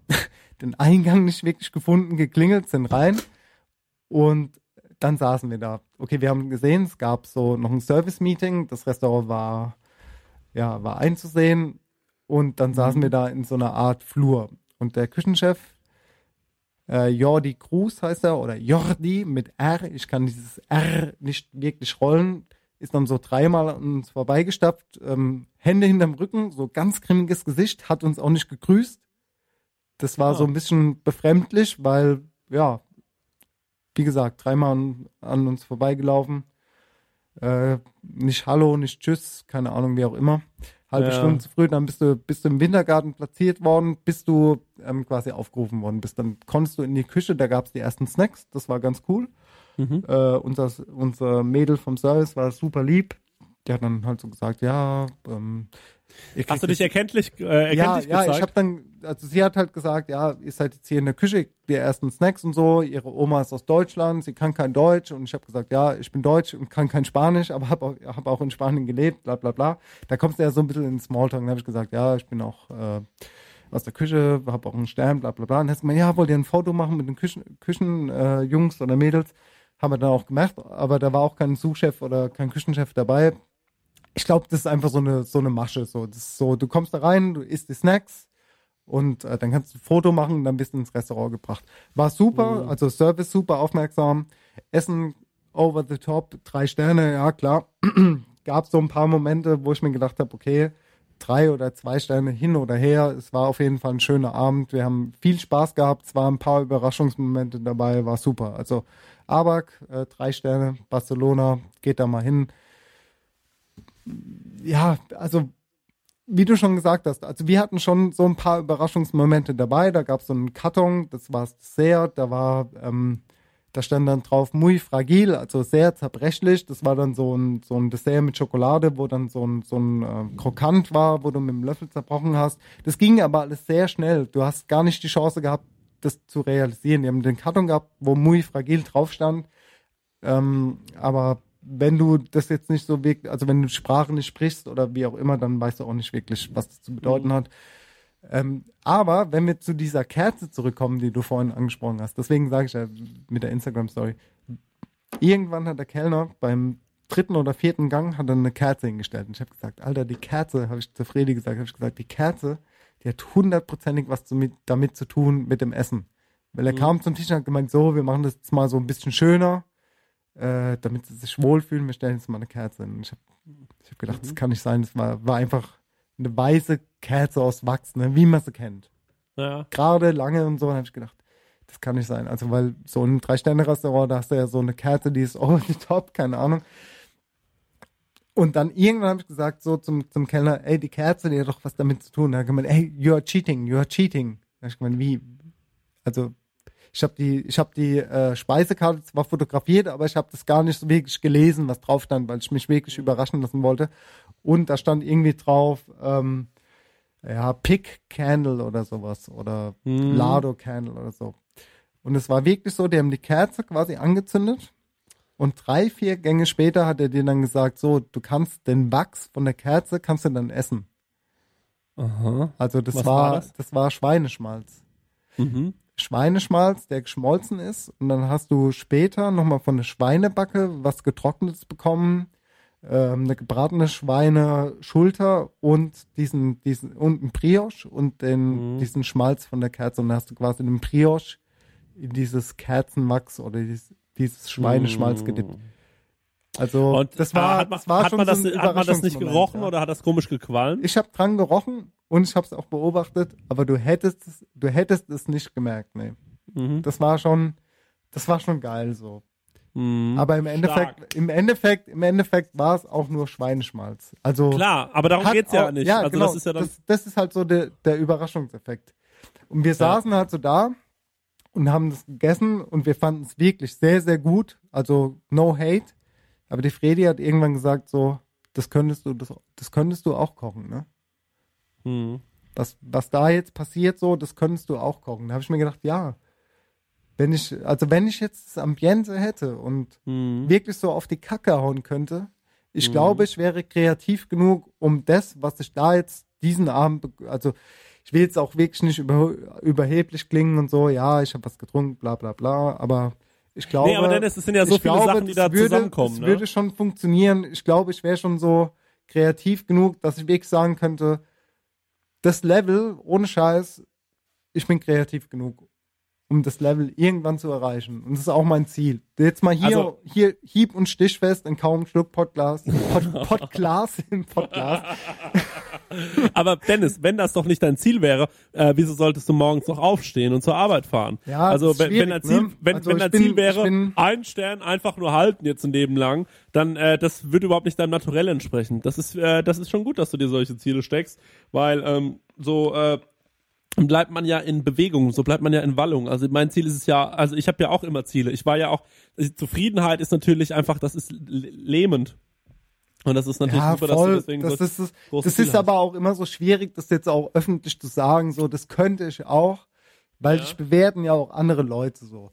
den Eingang nicht wirklich gefunden, geklingelt, sind rein und dann saßen wir da. Okay, wir haben gesehen, es gab so noch ein Service-Meeting, das Restaurant war, ja, war einzusehen und dann saßen wir da in so einer Art Flur. Und der Küchenchef, äh, Jordi Cruz heißt er, oder Jordi mit R, ich kann dieses R nicht wirklich rollen, ist dann so dreimal an uns vorbeigestapft, ähm, Hände hinterm Rücken, so ganz grimmiges Gesicht, hat uns auch nicht gegrüßt. Das war Ah. so ein bisschen befremdlich, weil, ja, wie gesagt, dreimal an, an uns vorbeigelaufen. Äh, nicht Hallo, nicht Tschüss, keine Ahnung, wie auch immer. Halbe Ja. Stunde zu früh, dann bist du, bist du im Wintergarten platziert worden, bist du ähm, quasi aufgerufen worden bist. Dann konntest du in die Küche, da gab es die ersten Snacks, das war ganz cool. Mhm. Äh, unser, unser Mädel vom Service war super lieb. Die hat dann halt so gesagt, ja, ähm, Hast du dich erkenntlich, äh, ja, erkenntlich ja, gezeigt? ich habe dann, also sie hat halt gesagt, ja, ihr seid jetzt hier in der Küche, die ersten Snacks und so, ihre Oma ist aus Deutschland, sie kann kein Deutsch und ich habe gesagt, ja, ich bin Deutsch und kann kein Spanisch, aber habe auch, hab auch in Spanien gelebt, bla bla bla. Da kommst du ja so ein bisschen in Smalltalk, dann habe ich gesagt, ja, ich bin auch äh, aus der Küche, habe auch einen Stern, bla bla bla. Und dann hat sie gemeint, ja, wollt ihr ein Foto machen mit den Küchen, Küchen äh, Jungs oder Mädels? Haben wir dann auch gemacht, aber da war auch kein Suchchef oder kein Küchenchef dabei ich glaube, das ist einfach so eine so eine Masche. So, das ist so, du kommst da rein, du isst die Snacks und äh, dann kannst du ein Foto machen und dann bist du ins Restaurant gebracht. War super, also Service super aufmerksam, Essen over the top, drei Sterne, ja klar. Gab so ein paar Momente, wo ich mir gedacht habe, okay, drei oder zwei Sterne hin oder her. Es war auf jeden Fall ein schöner Abend. Wir haben viel Spaß gehabt. Es waren ein paar Überraschungsmomente dabei, war super. Also Abak, äh, drei Sterne, Barcelona, geht da mal hin ja, also wie du schon gesagt hast, also wir hatten schon so ein paar Überraschungsmomente dabei. Da gab es so einen Karton, das war Dessert, da war, ähm, da stand dann drauf muy fragil, also sehr zerbrechlich. Das war dann so ein, so ein Dessert mit Schokolade, wo dann so ein, so ein äh, Krokant war, wo du mit dem Löffel zerbrochen hast. Das ging aber alles sehr schnell. Du hast gar nicht die Chance gehabt, das zu realisieren. Die haben den Karton gehabt, wo muy fragil drauf stand. Ähm, aber wenn du das jetzt nicht so wirklich, also wenn du Sprache nicht sprichst oder wie auch immer, dann weißt du auch nicht wirklich, was das zu bedeuten hat. Ähm, aber wenn wir zu dieser Kerze zurückkommen, die du vorhin angesprochen hast, deswegen sage ich ja mit der Instagram-Story, irgendwann hat der Kellner beim dritten oder vierten Gang hat er eine Kerze hingestellt. Und ich habe gesagt, Alter, die Kerze, habe ich zu Fredi gesagt, habe ich gesagt, die Kerze, die hat hundertprozentig was damit zu tun mit dem Essen. Weil er Mhm. kam zum Tisch und hat gemeint, so, wir machen das jetzt mal so ein bisschen schöner äh, damit sie sich wohlfühlen, wir stellen jetzt mal eine Kerze hin. Und Ich habe hab gedacht, das kann nicht sein. Das war, war einfach eine weiße Kerze aus Wachs, ne, wie man sie kennt. Ja. Gerade lange und so, habe ich gedacht, das kann nicht sein. Also, weil so ein Drei-Sterne-Restaurant, da hast du ja so eine Kerze, die ist over the top, keine Ahnung. Und dann irgendwann habe ich gesagt, so zum, zum Kellner, ey, die Kerze, die hat doch was damit zu tun. Da hat gemeint, ey, you are cheating, you are cheating. Da habe ich gemeint, wie? Also, ich habe die, ich habe die äh, Speisekarte zwar fotografiert, aber ich habe das gar nicht so wirklich gelesen, was drauf stand, weil ich mich wirklich überraschen lassen wollte. Und da stand irgendwie drauf, ähm, ja, Pick Candle oder sowas oder Mhm. Lado Candle oder so. Und es war wirklich so, die haben die Kerze quasi angezündet Und drei, vier Gänge später hat er dir dann gesagt, so, du kannst den Wachs von der Kerze, kannst du dann essen. Aha. Also das war, war das? das? war Schweineschmalz. Mhm. Schweineschmalz, der geschmolzen ist. Und dann hast du später nochmal von der Schweinebacke was Getrocknetes bekommen. Ähm, eine gebratene Schweineschulter und diesen, diesen, und ein Brioche und den, Mhm. diesen Schmalz von der Kerze. Und dann hast du quasi den Brioche in dieses Kerzenwachs oder dieses, dieses Schweineschmalz gedippt. Also. Und das war, hat man, das war hat schon man das, so hat man das nicht gerochen ja. oder hat das komisch gequalmt? Ich habe dran gerochen und ich habe es auch beobachtet, aber du hättest es, du hättest es nicht gemerkt, nee. Mhm. Das war schon, das war schon geil so. Mhm. Aber im Endeffekt, im Endeffekt, im Endeffekt war es auch nur Schweineschmalz. Also Klar, aber darum geht's ja auch- nicht. Ja, also genau. das ist ja dann. das, das ist halt so der, der Überraschungseffekt. Und wir saßen halt so da und haben das gegessen und wir fanden es wirklich sehr, sehr gut. Also no hate. Aber die Fredi hat irgendwann gesagt so, das könntest du, das, das könntest du auch kochen, ne? Mhm. was, was da jetzt passiert, so, das könntest du auch kochen. Da habe ich mir gedacht, ja, wenn ich, also wenn ich jetzt das Ambiente hätte und Mhm. wirklich so auf die Kacke hauen könnte, ich Mhm. glaube, ich wäre kreativ genug, um das, was ich da jetzt diesen Abend, be- also ich will jetzt auch wirklich nicht über, überheblich klingen und so, ja, ich habe was getrunken, bla bla bla, aber ich glaube, Nee, aber Dennis, es sind ja so viele glaube, Sachen, die da würde, zusammenkommen, Das ne? würde schon funktionieren. Ich glaube, ich wäre schon so kreativ genug, dass ich wirklich sagen könnte, das Level, ohne Scheiß, ich bin kreativ genug, um das Level irgendwann zu erreichen. Und das ist auch mein Ziel. Jetzt mal hier, Also- hier hieb- und stichfest in kaum Schluck Pottglas, Pot, Pottglas im Pottglas. Aber Dennis, wenn das doch nicht dein Ziel wäre, äh, wieso solltest du morgens noch aufstehen und zur Arbeit fahren? Ja, also das ist wenn, wenn dein Ziel, ne? wenn, Also wenn dein bin- Ziel wäre, bin- einen Stern einfach nur halten jetzt ein Leben lang, dann äh, das würde überhaupt nicht deinem Naturell entsprechen. Das ist äh, das ist schon gut, dass du dir solche Ziele steckst, weil ähm, so äh, bleibt man ja in Bewegung, so bleibt man ja in Wallung. Also mein Ziel ist es ja, also ich habe ja auch immer Ziele. Ich war ja auch, Zufriedenheit ist natürlich einfach, das ist lähmend. Und das ist natürlich Ja, super, dass du voll. deswegen Das so ist, das, das ist aber auch immer so schwierig, das jetzt auch öffentlich zu sagen, so, das könnte ich auch, weil Ja. dich bewerten ja auch andere Leute so.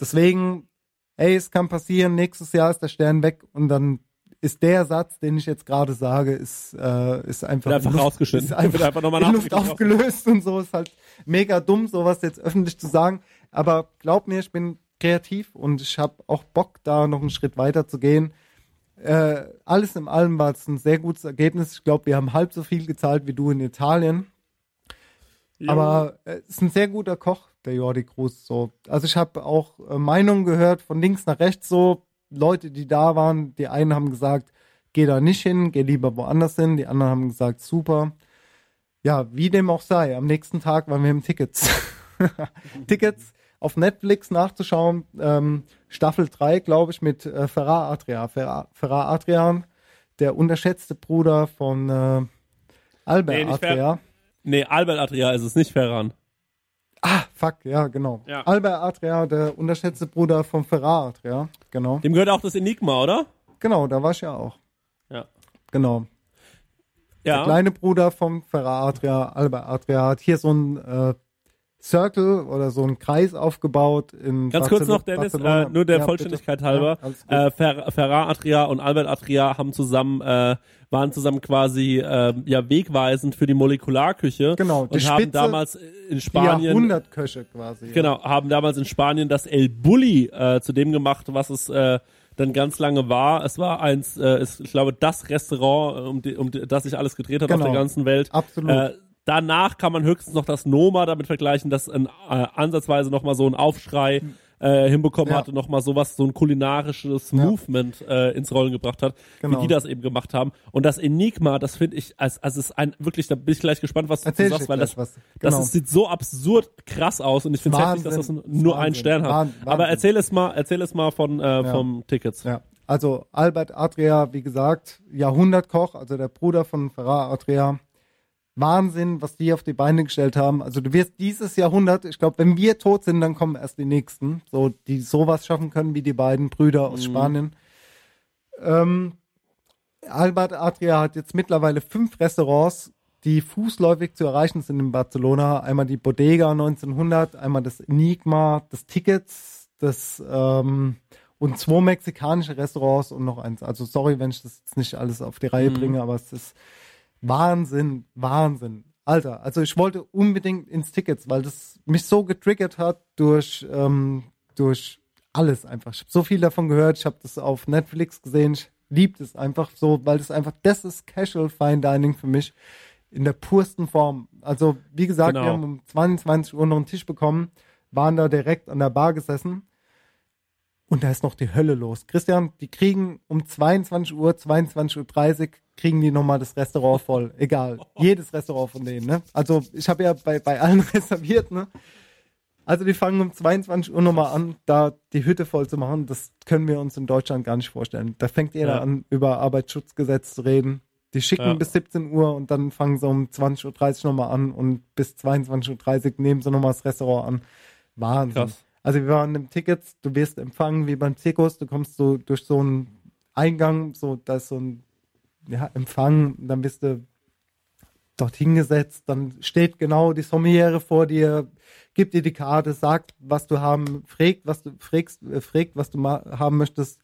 Deswegen, ey, es kann passieren, nächstes Jahr ist der Stern weg und dann ist der Satz, den ich jetzt gerade sage, ist, äh, ist einfach, Wird einfach in Luft- rausgeschnitten. Ist einfach, Wird einfach nochmal in Luft aufgelöst und so ist halt mega dumm, sowas jetzt öffentlich zu sagen. Aber glaub mir, ich bin kreativ und ich habe auch Bock, da noch einen Schritt weiter zu gehen. Äh, alles in allem war es ein sehr gutes Ergebnis. Ich glaube, wir haben halb so viel gezahlt wie du in Italien. Aber äh, ist ein sehr guter Koch, der Jordi Cruz. So. Also ich habe auch äh, Meinungen gehört von links nach rechts so. Leute, die da waren, die einen haben gesagt, geh da nicht hin, geh lieber woanders hin. Die anderen haben gesagt, super. Ja, wie dem auch sei. Am nächsten Tag waren wir im Tickets. Tickets auf Netflix nachzuschauen. Ähm, Staffel 3, glaube ich, mit äh, Ferrar Adria. Ferrar, Ferrar Adrian, der unterschätzte Bruder von äh, Albert Nee, Adria. Nee, Albert Adria ist es, nicht Ferran. Ah, fuck, ja, genau. Ja. Albert Adria, der unterschätzte Bruder von Ferrar Adria. Genau. Dem gehört auch das Enigma, oder? Genau, da war ich ja auch. Ja. Genau. Der Ja. kleine Bruder vom Ferrar Adria, Albert Adria, hat hier so ein äh, Circle oder so einen Kreis aufgebaut in Ganz kurz Barcelo- noch, Dennis, Barcelona. äh, nur der Ja, Vollständigkeit bitte. halber. Ja, äh, Fer Ferrar Adria und Albert Adria haben zusammen, äh, waren zusammen quasi äh, ja wegweisend für die Molekularküche. Genau, die und haben Spitze, damals in Spanien Jahrhundertköche quasi. Genau, haben damals in Spanien das El Bulli äh, zu dem gemacht, was es äh, dann ganz lange war. Es war eins, äh, ist, ich glaube, das Restaurant, äh, um, die, um die, das sich alles gedreht hat auf Genau. der ganzen Welt. Absolut. Äh, danach kann man höchstens noch das Noma damit vergleichen, das ein, äh, ansatzweise nochmal so einen Aufschrei äh, hinbekommen Ja. hatte, nochmal sowas, so ein kulinarisches Ja. Movement äh, ins Rollen gebracht hat, Genau. wie die das eben gemacht haben. Und das Enigma, das finde ich, als, als es ein, wirklich, da bin ich gleich gespannt, was du Erzähl sagst, weil das, was. das Genau. ist, sieht so absurd krass aus und ich finde es heftig, dass das Wahnsinn. nur einen Wahnsinn. Stern hat. Wahnsinn. Aber erzähl es mal, erzähl es mal von äh, vom Tickets. Ja, also Albert Adria, wie gesagt, Jahrhundertkoch, also der Bruder von Ferrar Adria. Wahnsinn, was die auf die Beine gestellt haben. Also du wirst dieses Jahrhundert, ich glaube, wenn wir tot sind, dann kommen erst die nächsten, so die sowas schaffen können wie die beiden Brüder aus Spanien. Ähm, Albert Adria hat jetzt mittlerweile fünf Restaurants, die fußläufig zu erreichen sind in Barcelona. Einmal die Bodega 1900, einmal das Enigma, das Tickets, das ähm, und zwei mexikanische Restaurants und noch eins. Also sorry, wenn ich das jetzt nicht alles auf die Reihe Mhm. bringe, aber es ist Wahnsinn, Wahnsinn. Alter, also ich wollte unbedingt ins Tickets, weil das mich so getriggert hat durch, ähm, durch alles einfach. Ich habe so viel davon gehört, ich habe das auf Netflix gesehen, ich liebe es einfach so, weil das einfach, das ist Casual Fine Dining für mich in der pursten Form. Also wie gesagt, Genau. wir haben um 22 Uhr noch einen Tisch bekommen, waren da direkt an der Bar gesessen und da ist noch die Hölle los. Christian, die kriegen um 22 Uhr, 22.30 Uhr, kriegen die nochmal das Restaurant voll. Egal. Jedes Restaurant von denen, ne? Also ich habe ja bei, bei allen reserviert, ne? Also die fangen um 22 Uhr nochmal an, da die Hütte voll zu machen. Das können wir uns in Deutschland gar nicht vorstellen. Da fängt jeder Ja. an, über Arbeitsschutzgesetz zu reden. Die schicken Ja. bis 17 Uhr und dann fangen sie um 20.30 Uhr nochmal an und bis 22.30 Uhr nehmen sie nochmal das Restaurant an. Wahnsinn. Krass. Also wir waren im Tickets, du wirst empfangen wie beim Zirkus, du kommst so durch so einen Eingang, so da ist so ein ja, Empfang, dann bist du dorthin gesetzt, dann steht genau die Sommeliere vor dir, gibt dir die Karte, sagt, was du haben, fragt, was du fragst, äh, fragt, was du haben möchtest.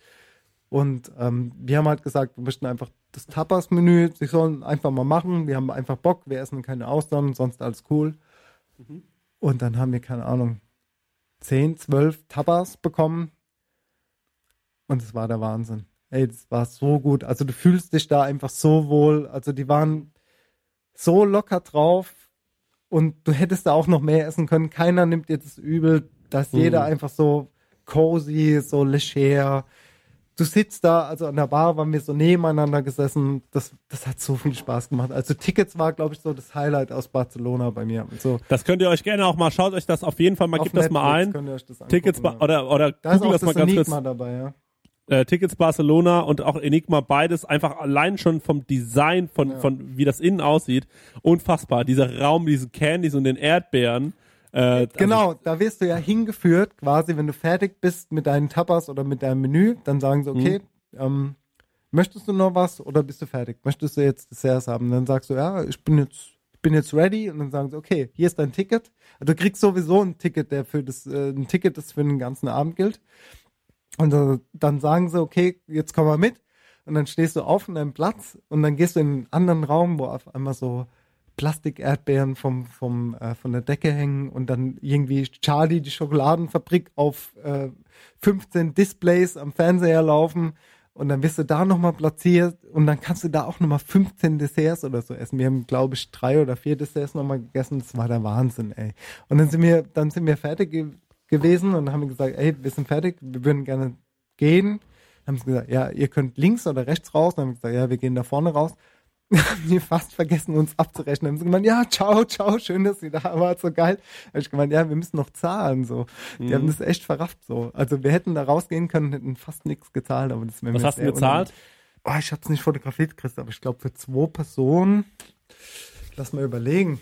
Und ähm, wir haben halt gesagt, wir möchten einfach das Tapas-Menü, sie sollen einfach mal machen, wir haben einfach Bock, wir essen keine Austern, sonst alles cool. Und dann haben wir, keine Ahnung, 10, 12 Tapas bekommen. Und es war der Wahnsinn. Ey, das war so gut. Also du fühlst dich da einfach so wohl. Also die waren so locker drauf. Und du hättest da auch noch mehr essen können. Keiner nimmt dir das übel. Da ist jeder einfach so cozy, so leger. Du sitzt da, also an der Bar waren wir so nebeneinander gesessen. Das, das hat so viel Spaß gemacht. Also Tickets war, glaube ich, so das Highlight aus Barcelona bei mir. So, Das könnt ihr euch gerne auch mal, schaut euch das auf jeden Fall mal, gebt das mal ein. könnt ihr euch das Tickets ja. oder oder Da ist auch das das mal ganz kurz. Dabei, ja. Äh, Tickets Barcelona und auch Enigma beides einfach allein schon vom Design von von wie das innen aussieht unfassbar. Dieser Raum, diese Candies und den Erdbeeren. Äh, Genau, da wirst du ja hingeführt, quasi, wenn du fertig bist mit deinen Tapas oder mit deinem Menü, dann sagen sie, okay, ähm, möchtest du noch was oder bist du fertig? Möchtest du jetzt Desserts haben? Dann sagst du, ja, ich bin jetzt, bin jetzt ready und dann sagen sie, okay, hier ist dein Ticket. Also du kriegst sowieso ein Ticket, der für das, äh, ein Ticket, das für den ganzen Abend gilt. Und dann sagen sie, okay, jetzt komm mal mit. Und dann stehst du auf in deinem Platz und dann gehst du in einen anderen Raum, wo auf einmal so Plastik-Erdbeeren vom, vom, äh, von der Decke hängen und dann irgendwie Charlie, die Schokoladenfabrik, auf äh, 15 Displays am Fernseher laufen und dann wirst du da nochmal platziert und dann kannst du da auch nochmal 15 Desserts oder so essen. Wir haben, glaube ich, drei oder vier Desserts nochmal gegessen. Das war der Wahnsinn, ey. Und dann sind wir, dann sind wir fertig gewesen und haben gesagt, ey, wir sind fertig, wir würden gerne gehen. Dann haben sie gesagt, ja, ihr könnt links oder rechts raus. Dann haben wir gesagt, ja, wir gehen da vorne raus. haben die fast vergessen, uns abzurechnen. Dann haben sie gemeint, ja, ciao, ciao, schön, dass ihr da wart, so geil. Da hab ich gemeint, ja, wir müssen noch zahlen, so. Die Mhm. haben das echt verrafft, so. Also wir hätten da rausgehen können, hätten fast nichts gezahlt, aber das wäre Was hast du gezahlt? Oh, ich hab's nicht fotografiert, Chris, aber ich glaube für zwei Personen, lass mal überlegen,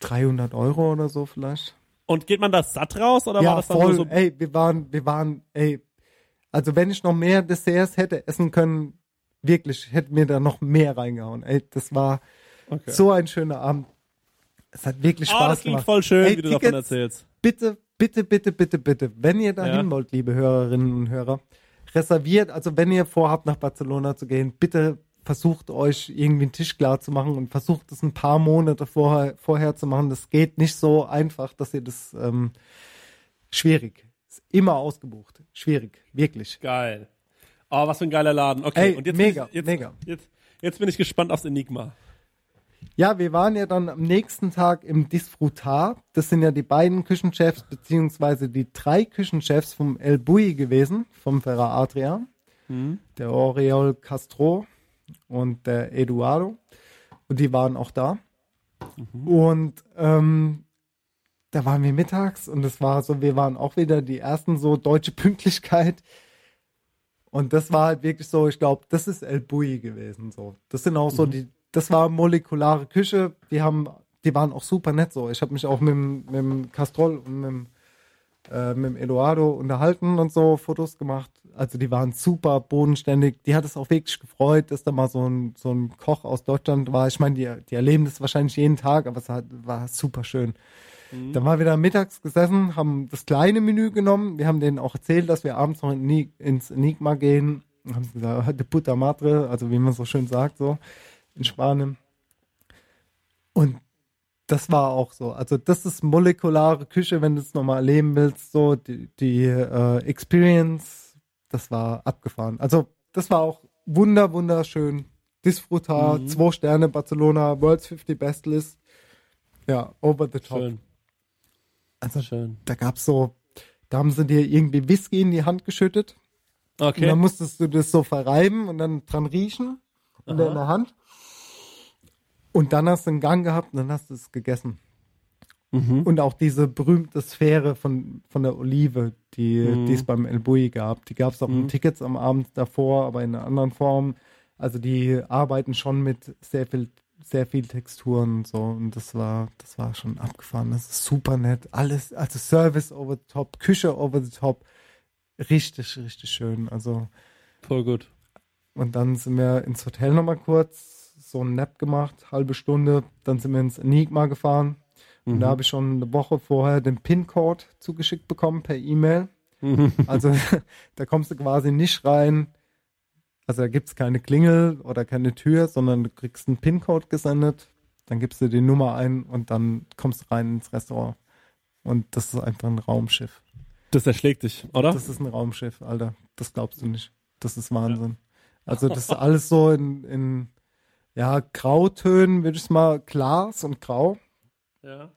300 Euro oder so vielleicht. Und geht man das satt raus oder war ja, das dann voll. so? Ey, wir waren, wir waren, ey, also wenn ich noch mehr Desserts hätte essen können, wirklich, hätte mir da noch mehr reingehauen. Ey, das war Okay. so ein schöner Abend. Es hat wirklich Ah, Spaß das klingt gemacht. voll schön, Ey, wie du davon Tickets, erzählst. Bitte, bitte, bitte, bitte, bitte, wenn ihr dahin Ja. wollt, liebe Hörerinnen und Hörer, reserviert, also wenn ihr vorhabt, nach Barcelona zu gehen, bitte versucht euch irgendwie einen Tisch klar zu machen und versucht es ein paar Monate vorher, vorher zu machen. Das geht nicht so einfach, dass ihr das ähm, schwierig. Ist immer ausgebucht. Schwierig, wirklich. Geil. Oh, was für ein geiler Laden. Okay, Ey, und jetzt mega, bin ich, jetzt, mega. Jetzt, jetzt bin ich gespannt aufs Enigma. Ja, wir waren ja dann am nächsten Tag im Disfrutar. Das sind ja die beiden Küchenchefs, beziehungsweise die drei Küchenchefs vom El Bui gewesen, vom Ferra Adria. Der Oriol Castro und der Eduardo. Und die waren auch da. Und ähm, da waren wir mittags und es war so, wir waren auch wieder die ersten so deutsche Pünktlichkeit. Und das war halt wirklich so, ich glaube, das ist El Bui gewesen. So, das sind auch so die, das war molekulare Küche. Die haben, die waren auch super nett so. Ich habe mich auch mit, dem- mit dem Castrol und mit, dem, äh, mit dem Eduardo unterhalten und so Fotos gemacht. Also die waren super bodenständig. Die hat es auch wirklich gefreut, dass da mal so ein, so ein Koch aus Deutschland war. Ich meine, die, die erleben das wahrscheinlich jeden Tag, aber es hat, war super schön. Mhm. Dann waren wir da mittags gesessen, haben das kleine Menü genommen. Wir haben denen auch erzählt, dass wir abends noch in, ins Enigma gehen. Haben gesagt, de puta madre, also wie man so schön sagt, so in Spanien. Und das war auch so. Also das ist molekulare Küche, wenn du es nochmal erleben willst. So die, die äh, Experience, das war abgefahren. Also das war auch wunder wunderschön. Disfrutar, Mhm. zwei Sterne, Barcelona, World's 50 Best List. Ja, over the top. Schön. Also Schön. da gab's so, da haben sie dir irgendwie Whisky in die Hand geschüttet. Und Okay. dann musstest du das so verreiben und dann dran riechen. Und in der Hand. Und dann hast du einen Gang gehabt und dann hast du es gegessen. Mhm. Und auch diese berühmte Sphäre von, von der Olive, die, Mhm. es beim El Bulli gab. Die gab es auch in Mhm. Tickets am Abend davor, aber in einer anderen Form. Also die arbeiten schon mit sehr viel, sehr viel Texturen und so. Und das war, das war schon abgefahren. Das ist super nett. Alles, also Service over the top, Küche over the top. Richtig, richtig schön. Also Voll gut. und dann sind wir ins Hotel nochmal kurz, so einen Nap gemacht, halbe Stunde. Dann sind wir ins Enigma gefahren. Und Mhm. da habe ich schon eine Woche vorher den PIN-Code zugeschickt bekommen per E-Mail. Mhm. Also da kommst du quasi nicht rein. Also da gibt es keine Klingel oder keine Tür, sondern du kriegst einen PIN-Code gesendet. Dann gibst du die Nummer ein und dann kommst du rein ins Restaurant. Und das ist einfach ein Raumschiff. Das erschlägt dich, oder? Das ist ein Raumschiff, Alter. Das glaubst du nicht. Das ist Wahnsinn. Also das ist alles so in, in ja, Grautönen, würde ich mal, Glas und Grau. Ja.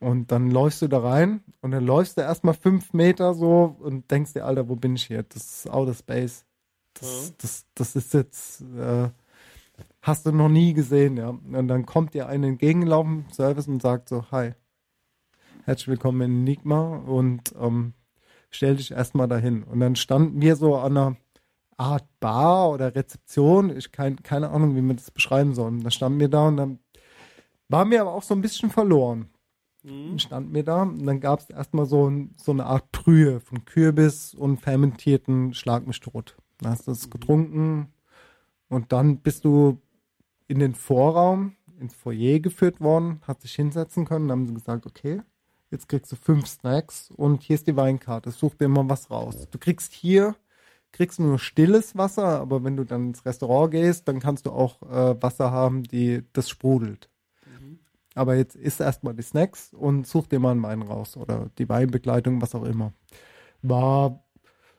Und dann läufst du da rein und dann läufst du erstmal fünf Meter so und denkst dir, Alter, wo bin ich hier? Das ist Outer Space. Das, Ja. das, das ist jetzt, äh, hast du noch nie gesehen, ja. Und dann kommt dir ein entgegenlaufen, Service und sagt so, hi, herzlich willkommen in Enigma und ähm, stell dich erstmal dahin. Und dann standen wir so an einer Art Bar oder Rezeption, ich kein, keine Ahnung, wie man das beschreiben soll. Und dann standen wir da und dann waren wir aber auch so ein bisschen verloren. Dann standen wir da und dann gab es erstmal so, ein, so eine Art Brühe von Kürbis und fermentierten Schlag mich tot. Dann hast du das getrunken und dann bist du in den Vorraum, ins Foyer geführt worden, hast dich hinsetzen können, dann haben sie gesagt, okay, jetzt kriegst du fünf Snacks und hier ist die Weinkarte, such dir mal was raus. Du kriegst hier, kriegst nur stilles Wasser, aber wenn du dann ins Restaurant gehst, dann kannst du auch äh, Wasser haben, die das sprudelt. Aber jetzt isst erstmal die Snacks und such dir mal einen Wein raus oder die Weinbegleitung, was auch immer. War,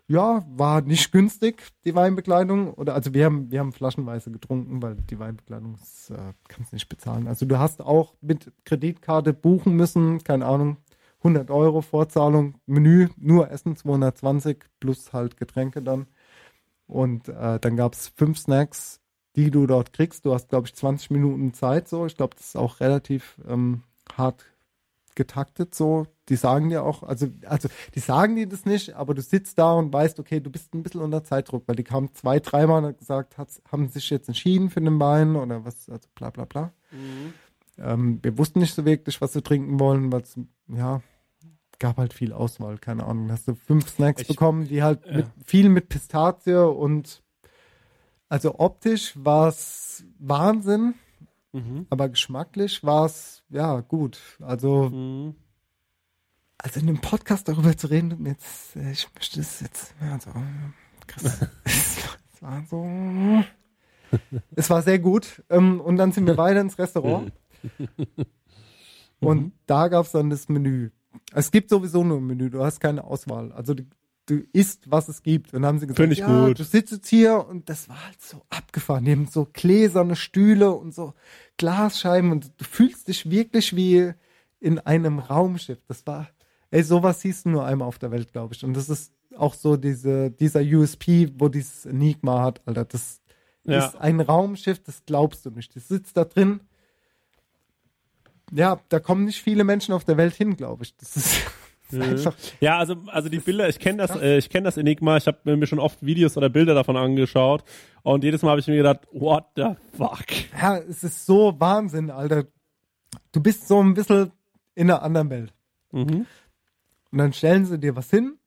ja, war nicht günstig, die Weinbegleitung. Oder also wir haben, wir haben flaschenweise getrunken, weil die Weinbegleitung äh, kannst nicht bezahlen. Also du hast auch mit Kreditkarte buchen müssen, keine Ahnung, 100 Euro Vorzahlung, Menü, nur Essen 220 plus halt Getränke dann. Und äh, dann gab es fünf Snacks, die du dort kriegst. Du hast, glaube ich, 20 Minuten Zeit so. Ich glaube, das ist auch relativ ähm, hart getaktet so. Die sagen dir auch, also, also die sagen dir das nicht, aber du sitzt da und weißt, okay, du bist ein bisschen unter Zeitdruck, weil die kamen zwei, dreimal und gesagt, hat, haben sich jetzt entschieden für den Wein oder was, also bla bla bla. Ähm, wir wussten nicht so wirklich, was wir trinken wollen, weil es, ja, gab halt viel Auswahl, keine Ahnung. Hast du fünf Snacks Ich- bekommen, die halt Ja. mit, viel mit Pistazie und also optisch war es Wahnsinn, Mhm. aber geschmacklich war es ja gut. Also, Mhm. also in dem Podcast darüber zu reden, jetzt, äh, ich möchte es jetzt, ja, so, Chris, es war so, es war sehr gut. Ähm, und dann sind wir weiter ins Restaurant. Und da gab es dann das Menü. Es gibt sowieso nur ein Menü, du hast keine Auswahl. Also du, isst, was es gibt. Und dann haben sie gesagt, Find ich ja, gut. du sitzt jetzt hier und das war halt so abgefahren. Die haben so gläserne Stühle und so Glasscheiben und du fühlst dich wirklich wie in einem Raumschiff. Das war, ey, sowas siehst du nur einmal auf der Welt, glaube ich. Und das ist auch so diese, dieser USP, wo dieses Enigma hat, Alter. Das Ja. ist ein Raumschiff, das glaubst du nicht. Das sitzt da drin. Ja, da kommen nicht viele Menschen auf der Welt hin, glaube ich. Das ist, einfach. Ja, also also die Bilder, ich kenne das, äh, ich kenne das Enigma. Ich habe mir schon oft Videos oder Bilder davon angeschaut und jedes Mal habe ich mir gedacht, what the fuck? Ja, es ist so Wahnsinn, Alter. Du bist so ein bisschen in einer anderen Welt. Mhm. Und dann stellen sie dir was hin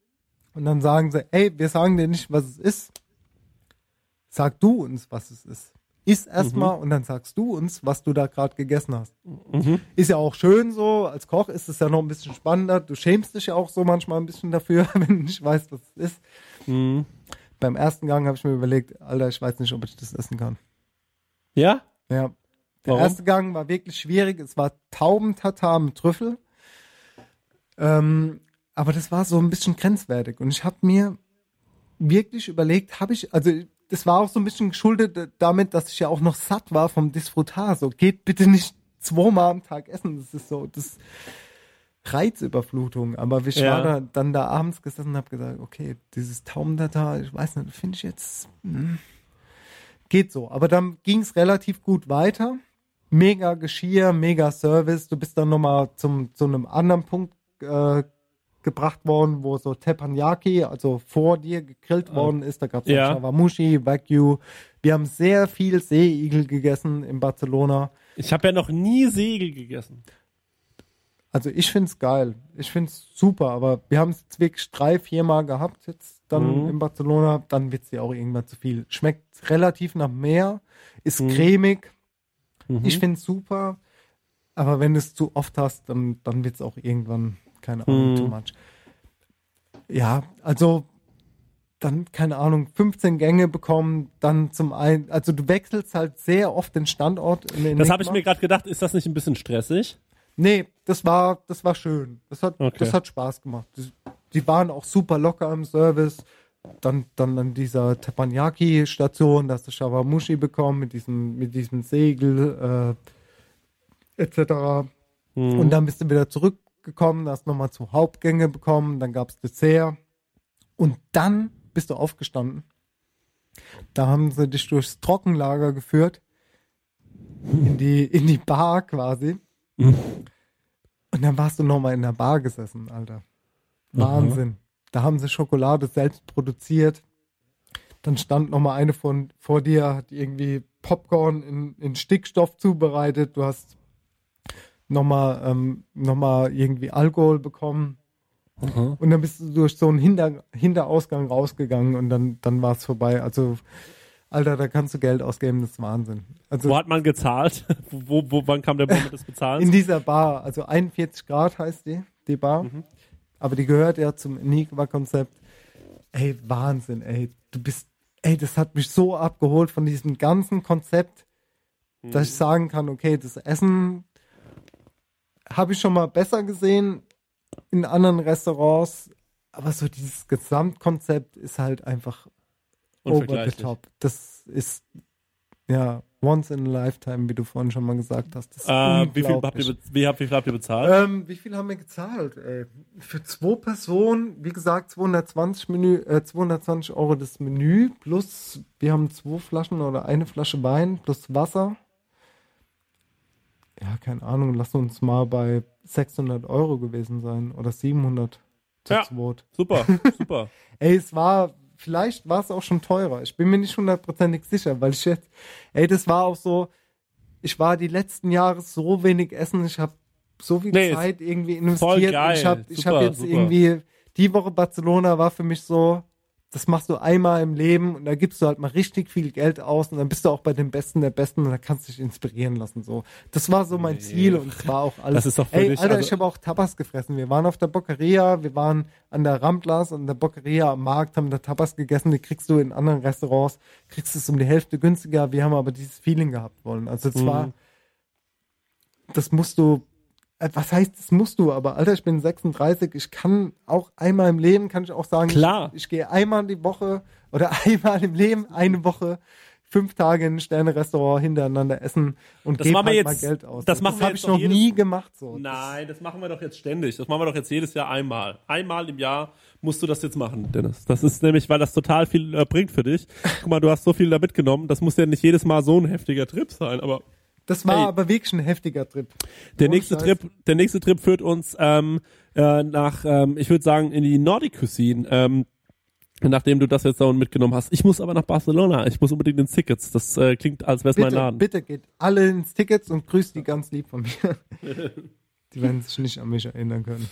und dann sagen sie, ey, wir sagen dir nicht, was es ist. Sag du uns, was es ist. Iss erstmal und dann sagst du uns, was du da gerade gegessen hast. Mhm. Ist ja auch schön so, als Koch ist es ja noch ein bisschen spannender. Du schämst dich ja auch so manchmal ein bisschen dafür, wenn du nicht weißt, was es ist. Mhm. Beim ersten Gang habe ich mir überlegt, Alter, ich weiß nicht, ob ich das essen kann. Ja? Ja. Der Warum? erste Gang war wirklich schwierig. Es war Taubentatar mit Trüffel. Ähm, aber das war so ein bisschen grenzwertig. Und ich habe mir wirklich überlegt, habe ich, also das war auch so ein bisschen geschuldet damit, dass ich ja auch noch satt war vom Disfrutar. So, geht bitte nicht zweimal am Tag essen. Das ist so, das Reizüberflutung. Aber ich Ja. war da, dann da abends gesessen und habe gesagt, okay, dieses Taubentatar, ich weiß nicht, finde ich jetzt, hm, geht so. Aber dann ging es relativ gut weiter. Mega Geschirr, mega Service. Du bist dann nochmal zum, zu einem anderen Punkt äh, gebracht worden, wo so Teppanyaki, also vor dir gegrillt worden ist. Da gab es Ja. Shawamushi, Wagyu. Wir haben sehr viel Seeigel gegessen in Barcelona. Ich habe ja noch nie Segel gegessen. Also ich find's geil. Ich find's super, aber wir haben es wirklich drei, viermal gehabt jetzt dann Mhm. in Barcelona. Dann wird's dir auch irgendwann zu viel. Schmeckt relativ nach Meer, ist Mhm. cremig. Mhm. Ich find's super. Aber wenn du es zu oft hast, dann, dann wird's auch irgendwann, keine Ahnung, Mhm. too much. Ja, also dann, keine Ahnung, 15 Gänge bekommen, dann zum einen, also du wechselst halt sehr oft den Standort. Das habe ich mir gerade gedacht, ist das nicht ein bisschen stressig? Nee, das war, das war schön. Das hat, Okay. das hat Spaß gemacht. Die, die waren auch super locker im Service. Dann, dann an dieser Teppanyaki-Station, da hast du Shawamushi bekommen mit diesem, mit diesem Segel, äh, etc. Mhm. Und dann bist du wieder zurückgekommen, hast nochmal zu Hauptgänge bekommen, dann gab's Dessert. Und dann bist du aufgestanden. Da haben sie dich durchs Trockenlager geführt. In die, in die Bar quasi. Und dann warst du nochmal in der Bar gesessen, Alter. Wahnsinn. Da haben sie Schokolade selbst produziert. Dann stand nochmal eine von vor dir, hat irgendwie Popcorn in, in Stickstoff zubereitet. Du hast nochmal ähm, noch mal irgendwie Alkohol bekommen. Und dann bist du durch so einen Hinter, Hinterausgang rausgegangen und dann, dann war es vorbei. Also, Alter, da kannst du Geld ausgeben, das ist Wahnsinn. Also Wo hat man gezahlt? wo, wo, wann kam der Moment des Bezahlens? in dieser Bar, also 41 Grad heißt die, die Bar. Mhm. Aber die gehört ja zum Enigma-Konzept. Ey, Wahnsinn, ey. Du bist, ey, das hat mich so abgeholt von diesem ganzen Konzept, dass ich sagen kann, okay, das Essen habe ich schon mal besser gesehen in anderen Restaurants, aber so dieses Gesamtkonzept ist halt einfach over the top. Das ist ja once in a lifetime, wie du vorhin schon mal gesagt hast. Das ist Äh, wie, viel habt ihr, wie, habt, wie viel habt ihr bezahlt? Ähm, wie viel haben wir gezahlt? Ey? Für zwei Personen, wie gesagt, 220, Menü, äh, 220 Euro das Menü plus wir haben zwei Flaschen oder eine Flasche Wein plus Wasser. Ja, keine Ahnung, lass uns mal bei 600 Euro gewesen sein oder 700 zu Ja. zweit. Super, super. Ey, es war, vielleicht war es auch schon teurer. Ich bin mir nicht hundertprozentig sicher, weil ich jetzt, ey, das war auch so, ich war die letzten Jahre so wenig essen, ich habe so viel Nee, Zeit irgendwie voll investiert. geil, und ich habe hab jetzt super. irgendwie, die Woche Barcelona war für mich so, das machst du einmal im Leben und da gibst du halt mal richtig viel Geld aus und dann bist du auch bei den Besten der Besten und da kannst du dich inspirieren lassen. So, das war so mein Ziel und es war auch alles. Das ist doch für Ey, dich, Alter, also- ich habe auch Tapas gefressen. Wir waren auf der Boccheria, wir waren an der Ramblas und der Boccheria am Markt, haben da Tapas gegessen. Die kriegst du in anderen Restaurants, kriegst du es um die Hälfte günstiger. Wir haben aber dieses Feeling gehabt wollen. Also es Mhm. war, das musst du, was heißt, das musst du, aber Alter, ich bin 36, ich kann auch einmal im Leben, kann ich auch sagen, Klar. ich, ich gehe einmal die Woche oder einmal im Leben eine Woche fünf Tage in ein Sterne-Restaurant hintereinander essen und Das gebe halt jetzt- mal Geld aus. das machen wir habe ich noch jedes- nie gemacht. So. Nein, das machen wir doch jetzt ständig. Das machen wir doch jetzt jedes Jahr einmal. Einmal im Jahr musst du das jetzt machen, Dennis. Das ist nämlich, weil das total viel äh, bringt für dich. Guck mal, du hast so viel da mitgenommen. Das muss ja nicht jedes Mal so ein heftiger Trip sein, aber Das war Ey. aber wirklich ein heftiger Trip. der nächste Scheiß. Trip, der nächste Trip führt uns ähm, äh, nach, ähm, ich würde sagen, in die Nordic Cuisine. Ähm, nachdem du das jetzt da mitgenommen hast. Ich muss aber nach Barcelona. Ich muss unbedingt ins Tickets. Das äh, klingt, als wäre es mein Laden. bitte geht alle ins Tickets und grüßt die ganz lieb von mir. die werden sich nicht an mich erinnern können.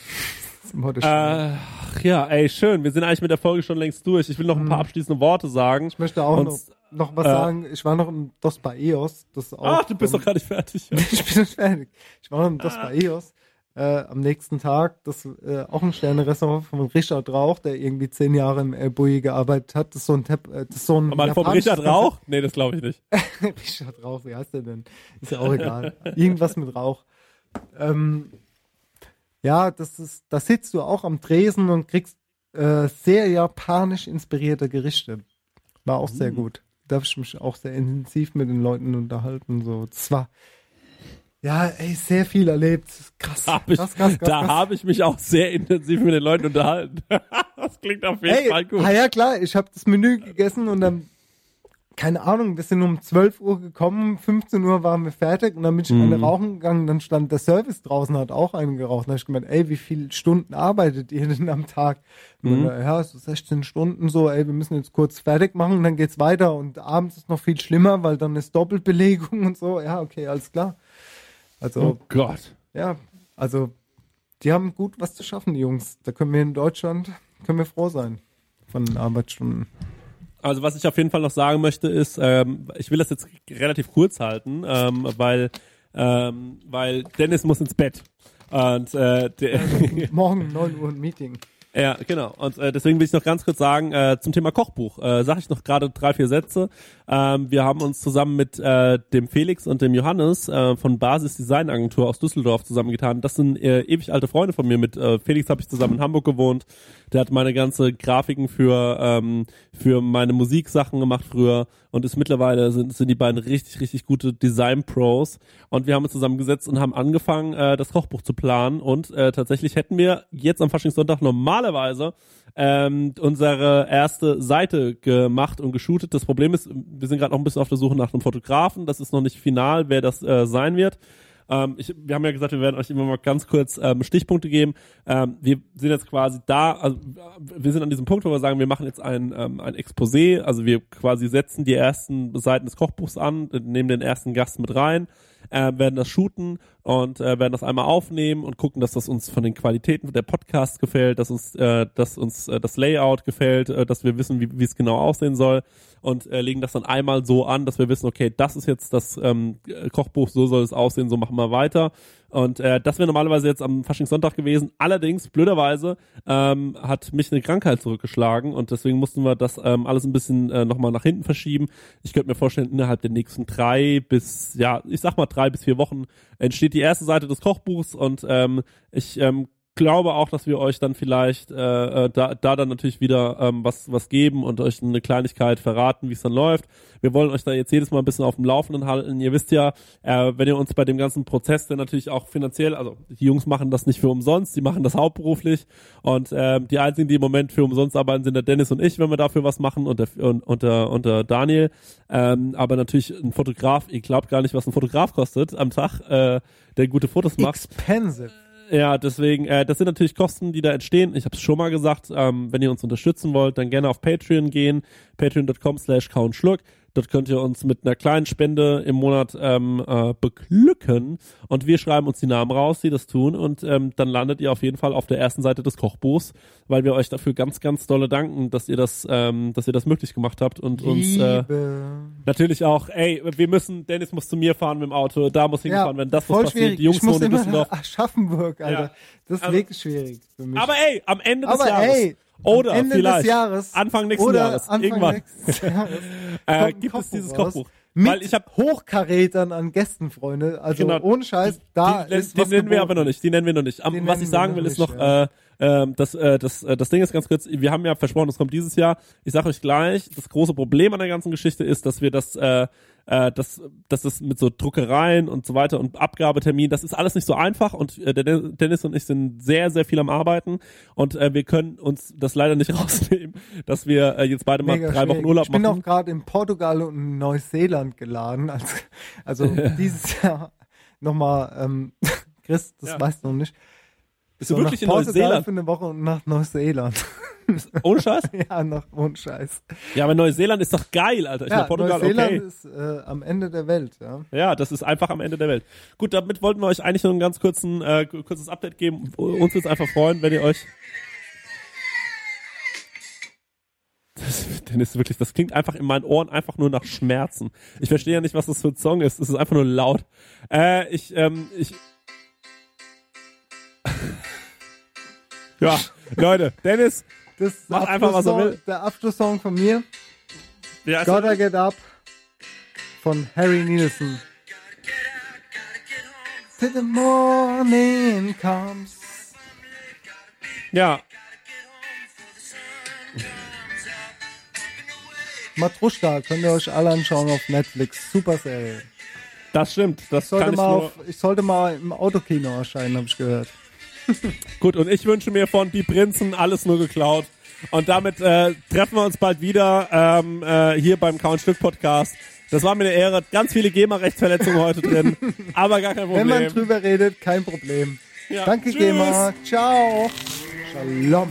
Schlimme. Ach ja, ey, schön. Wir sind eigentlich mit der Folge schon längst durch. Ich will noch ein paar abschließende Worte sagen. Mhm. ich möchte auch Und, noch noch was Äh. sagen. Ich war noch im Dos Baeos. Das auch, Ach, du bist ähm, doch gar nicht fertig. ich bin nicht fertig. Ich war noch im Dos Baeos. Äh, am nächsten Tag, das äh, auch ein Sterne-Restaurant von Richard Rauch, der irgendwie zehn Jahre im El Bulli gearbeitet hat. Das ist so ein, Tep äh, das ist so ein Aber vom Richard Rauch? Nee, das glaube ich nicht. Richard Rauch, wie heißt der denn? Ist ja auch egal. Irgendwas mit Rauch. Ähm, ja, das ist, da sitzt du auch am Tresen und kriegst äh, sehr japanisch inspirierte Gerichte. War auch Mm. sehr gut. Da habe ich mich auch sehr intensiv mit den Leuten unterhalten. So, das war ja, ey, sehr viel erlebt. Krass, Hab ich, krass, krass, krass, da habe ich mich auch sehr intensiv mit den Leuten unterhalten. das klingt auf jeden Ey, Fall gut. ah ja klar, ich habe das Menü gegessen und dann, keine Ahnung, wir sind um 12 Uhr gekommen, 15 Uhr waren wir fertig und dann bin ich Mhm. eine rauchen gegangen, dann stand der Service draußen, hat auch einen geraucht. Dann habe ich gemeint, ey, wie viele Stunden arbeitet ihr denn am Tag? Mhm. dann, ja, so 16 Stunden so, ey, wir müssen jetzt kurz fertig machen, dann geht's weiter und abends ist noch viel schlimmer, weil dann ist Doppelbelegung und so. Ja, okay, alles klar. Also, Oh Gott. ja, also die haben gut was zu schaffen, die Jungs. Da können wir in Deutschland, können wir froh sein von den Arbeitsstunden. Also was ich auf jeden Fall noch sagen möchte ist, ähm, ich will das jetzt relativ kurz halten, ähm, weil ähm, weil Dennis muss ins Bett und äh, der, Morgen 9 Uhr ein Meeting. Ja, genau. Und äh, deswegen will ich noch ganz kurz sagen, äh, zum Thema Kochbuch, äh, sage ich noch gerade drei, vier Sätze. Ähm, wir haben uns zusammen mit äh, dem Felix und dem Johannes äh, von Basis Design Agentur aus Düsseldorf zusammengetan. Das sind äh, ewig alte Freunde von mir. Mit äh, Felix habe ich zusammen in Hamburg gewohnt. Der hat meine ganze Grafiken für, ähm, für meine Musiksachen gemacht früher und ist mittlerweile sind, sind die beiden richtig, richtig gute Design-Pros. Und wir haben uns zusammengesetzt und haben angefangen, äh, das Kochbuch zu planen. Und äh, tatsächlich hätten wir jetzt am Faschingssonntag normalerweise ähm, unsere erste Seite gemacht und geshootet. Das Problem ist, wir sind gerade noch ein bisschen auf der Suche nach einem Fotografen. Das ist noch nicht final, wer das äh, sein wird. Ähm, ich, wir haben ja gesagt, wir werden euch immer mal ganz kurz ähm, Stichpunkte geben. Ähm, wir sind jetzt quasi da, also wir sind an diesem Punkt, wo wir sagen, wir machen jetzt ein, ähm, ein Exposé, also wir quasi setzen die ersten Seiten des Kochbuchs an, nehmen den ersten Gast mit rein, äh, werden das shooten und äh, werden das einmal aufnehmen und gucken, dass das uns von den Qualitäten der Podcasts gefällt, dass uns, äh, dass uns äh, das Layout gefällt, äh, dass wir wissen, wie es genau aussehen soll und äh, legen das dann einmal so an, dass wir wissen, okay, das ist jetzt das ähm, Kochbuch, so soll es aussehen, so machen wir weiter. Und äh, das wäre normalerweise jetzt am Faschingssonntag gewesen. Allerdings, blöderweise, ähm, hat mich eine Krankheit zurückgeschlagen und deswegen mussten wir das ähm, alles ein bisschen äh, nochmal nach hinten verschieben. Ich könnte mir vorstellen, innerhalb der nächsten drei bis, ja, ich sag mal drei bis vier Wochen entsteht die erste Seite des Kochbuchs und ähm, ich ähm, glaube auch, dass wir euch dann vielleicht äh, äh, da, da dann natürlich wieder ähm, was was geben und euch eine Kleinigkeit verraten, wie es dann läuft. Wir wollen euch da jetzt jedes Mal ein bisschen auf dem Laufenden halten. Ihr wisst ja, äh, wenn ihr uns bei dem ganzen Prozess, der natürlich auch finanziell, also die Jungs machen das nicht für umsonst, die machen das hauptberuflich und ähm, die einzigen, die im Moment für umsonst arbeiten, sind der Dennis und ich, wenn wir dafür was machen und der und, und, der, und der Daniel. Ähm, aber natürlich ein Fotograf, ihr glaubt gar nicht, was ein Fotograf kostet am Tag, äh, der gute Fotos macht. Expensive. Ja, deswegen, äh, das sind natürlich Kosten, die da entstehen. Ich habe es schon mal gesagt, ähm, wenn ihr uns unterstützen wollt, dann gerne auf Patreon gehen, patreon.com slash countschluck. Dort könnt ihr uns mit einer kleinen Spende im Monat ähm, äh, beglücken und wir schreiben uns die Namen raus, die das tun und ähm, dann landet ihr auf jeden Fall auf der ersten Seite des Kochbuchs, weil wir euch dafür ganz, ganz dolle danken, dass ihr das, ähm, dass ihr das möglich gemacht habt und uns äh, natürlich auch, ey, wir müssen, Dennis muss zu mir fahren mit dem Auto, da muss hingefahren werden, das muss schwierig. die Jungs wohnen in Düsseldorf. nach Aschaffenburg, Alter. Ja. Das ist Also- wirklich schwierig für mich. Aber ey, am Ende des Aber Jahres. ey, oder am Ende vielleicht des Jahres Anfang nächsten oder Jahres. Anfang irgendwann. nächsten Jahres äh, gibt es dieses Kochbuch. Mit Weil ich habe Hochkarätern an Gästen, Freunde. Also Genau. ohne Scheiß, da die, ist die was nennen wir aber noch nicht. Die nennen wir noch nicht. Am, Die was ich sagen will, ist noch, äh, ähm, das, äh, das, äh, das Ding ist ganz kurz, wir haben ja versprochen, es kommt dieses Jahr. Ich sage euch gleich, das große Problem an der ganzen Geschichte ist, dass wir das, äh, äh, das, dass das mit so Druckereien und so weiter und Abgabetermin, das ist alles nicht so einfach und äh, der Den- Dennis und ich sind sehr, sehr viel am Arbeiten und äh, wir können uns das leider nicht rausnehmen, dass wir äh, jetzt beide mal Mega drei schwierig. Wochen Urlaub ich bin machen. auch gerade in Portugal und in Neuseeland geladen. Also, also dieses Jahr nochmal, ähm, Chris, das Ja. weißt du noch nicht. Bist du So, wirklich in Neuseeland? für eine Woche und nach Neuseeland. Ohne Scheiß? ja, nach ohne Scheiß. Ja, aber Neuseeland ist doch geil, Alter. Ich ja, meine, Portugal, Neuseeland okay. ist äh, am Ende der Welt, ja. Ja, das ist einfach am Ende der Welt. Gut, damit wollten wir euch eigentlich nur ein ganz kurzen, äh, kurzes Update geben. Uns würde es einfach freuen, wenn ihr euch. Das, Dennis, wirklich, das klingt einfach in meinen Ohren einfach nur nach Schmerzen. Ich verstehe ja nicht, was das für ein Song ist. Es ist einfach nur laut. Äh, ich, ähm, ich. Ja, Leute, Dennis, Das ist Mach einfach, was er will. Der Abschlusssong von mir. ja, Gotta Get Up von Harry Nielsen. Till the morning comes. ja, Matruschka, könnt ihr euch alle anschauen auf Netflix. Super Serie. das stimmt. Das Ich sollte, kann ich mal nur, auf, ich sollte mal im Autokino erscheinen, habe ich gehört. Gut, und ich wünsche mir von Die Prinzen alles nur geklaut. Und damit äh, treffen wir uns bald wieder ähm, äh, hier beim Count Stück Podcast. Das war mir eine Ehre. Ganz viele GEMA-Rechtsverletzungen heute drin, aber gar kein Wenn man Problem. drüber redet, kein Problem. Ja, Danke, tschüss. GEMA. Ciao. Shalom.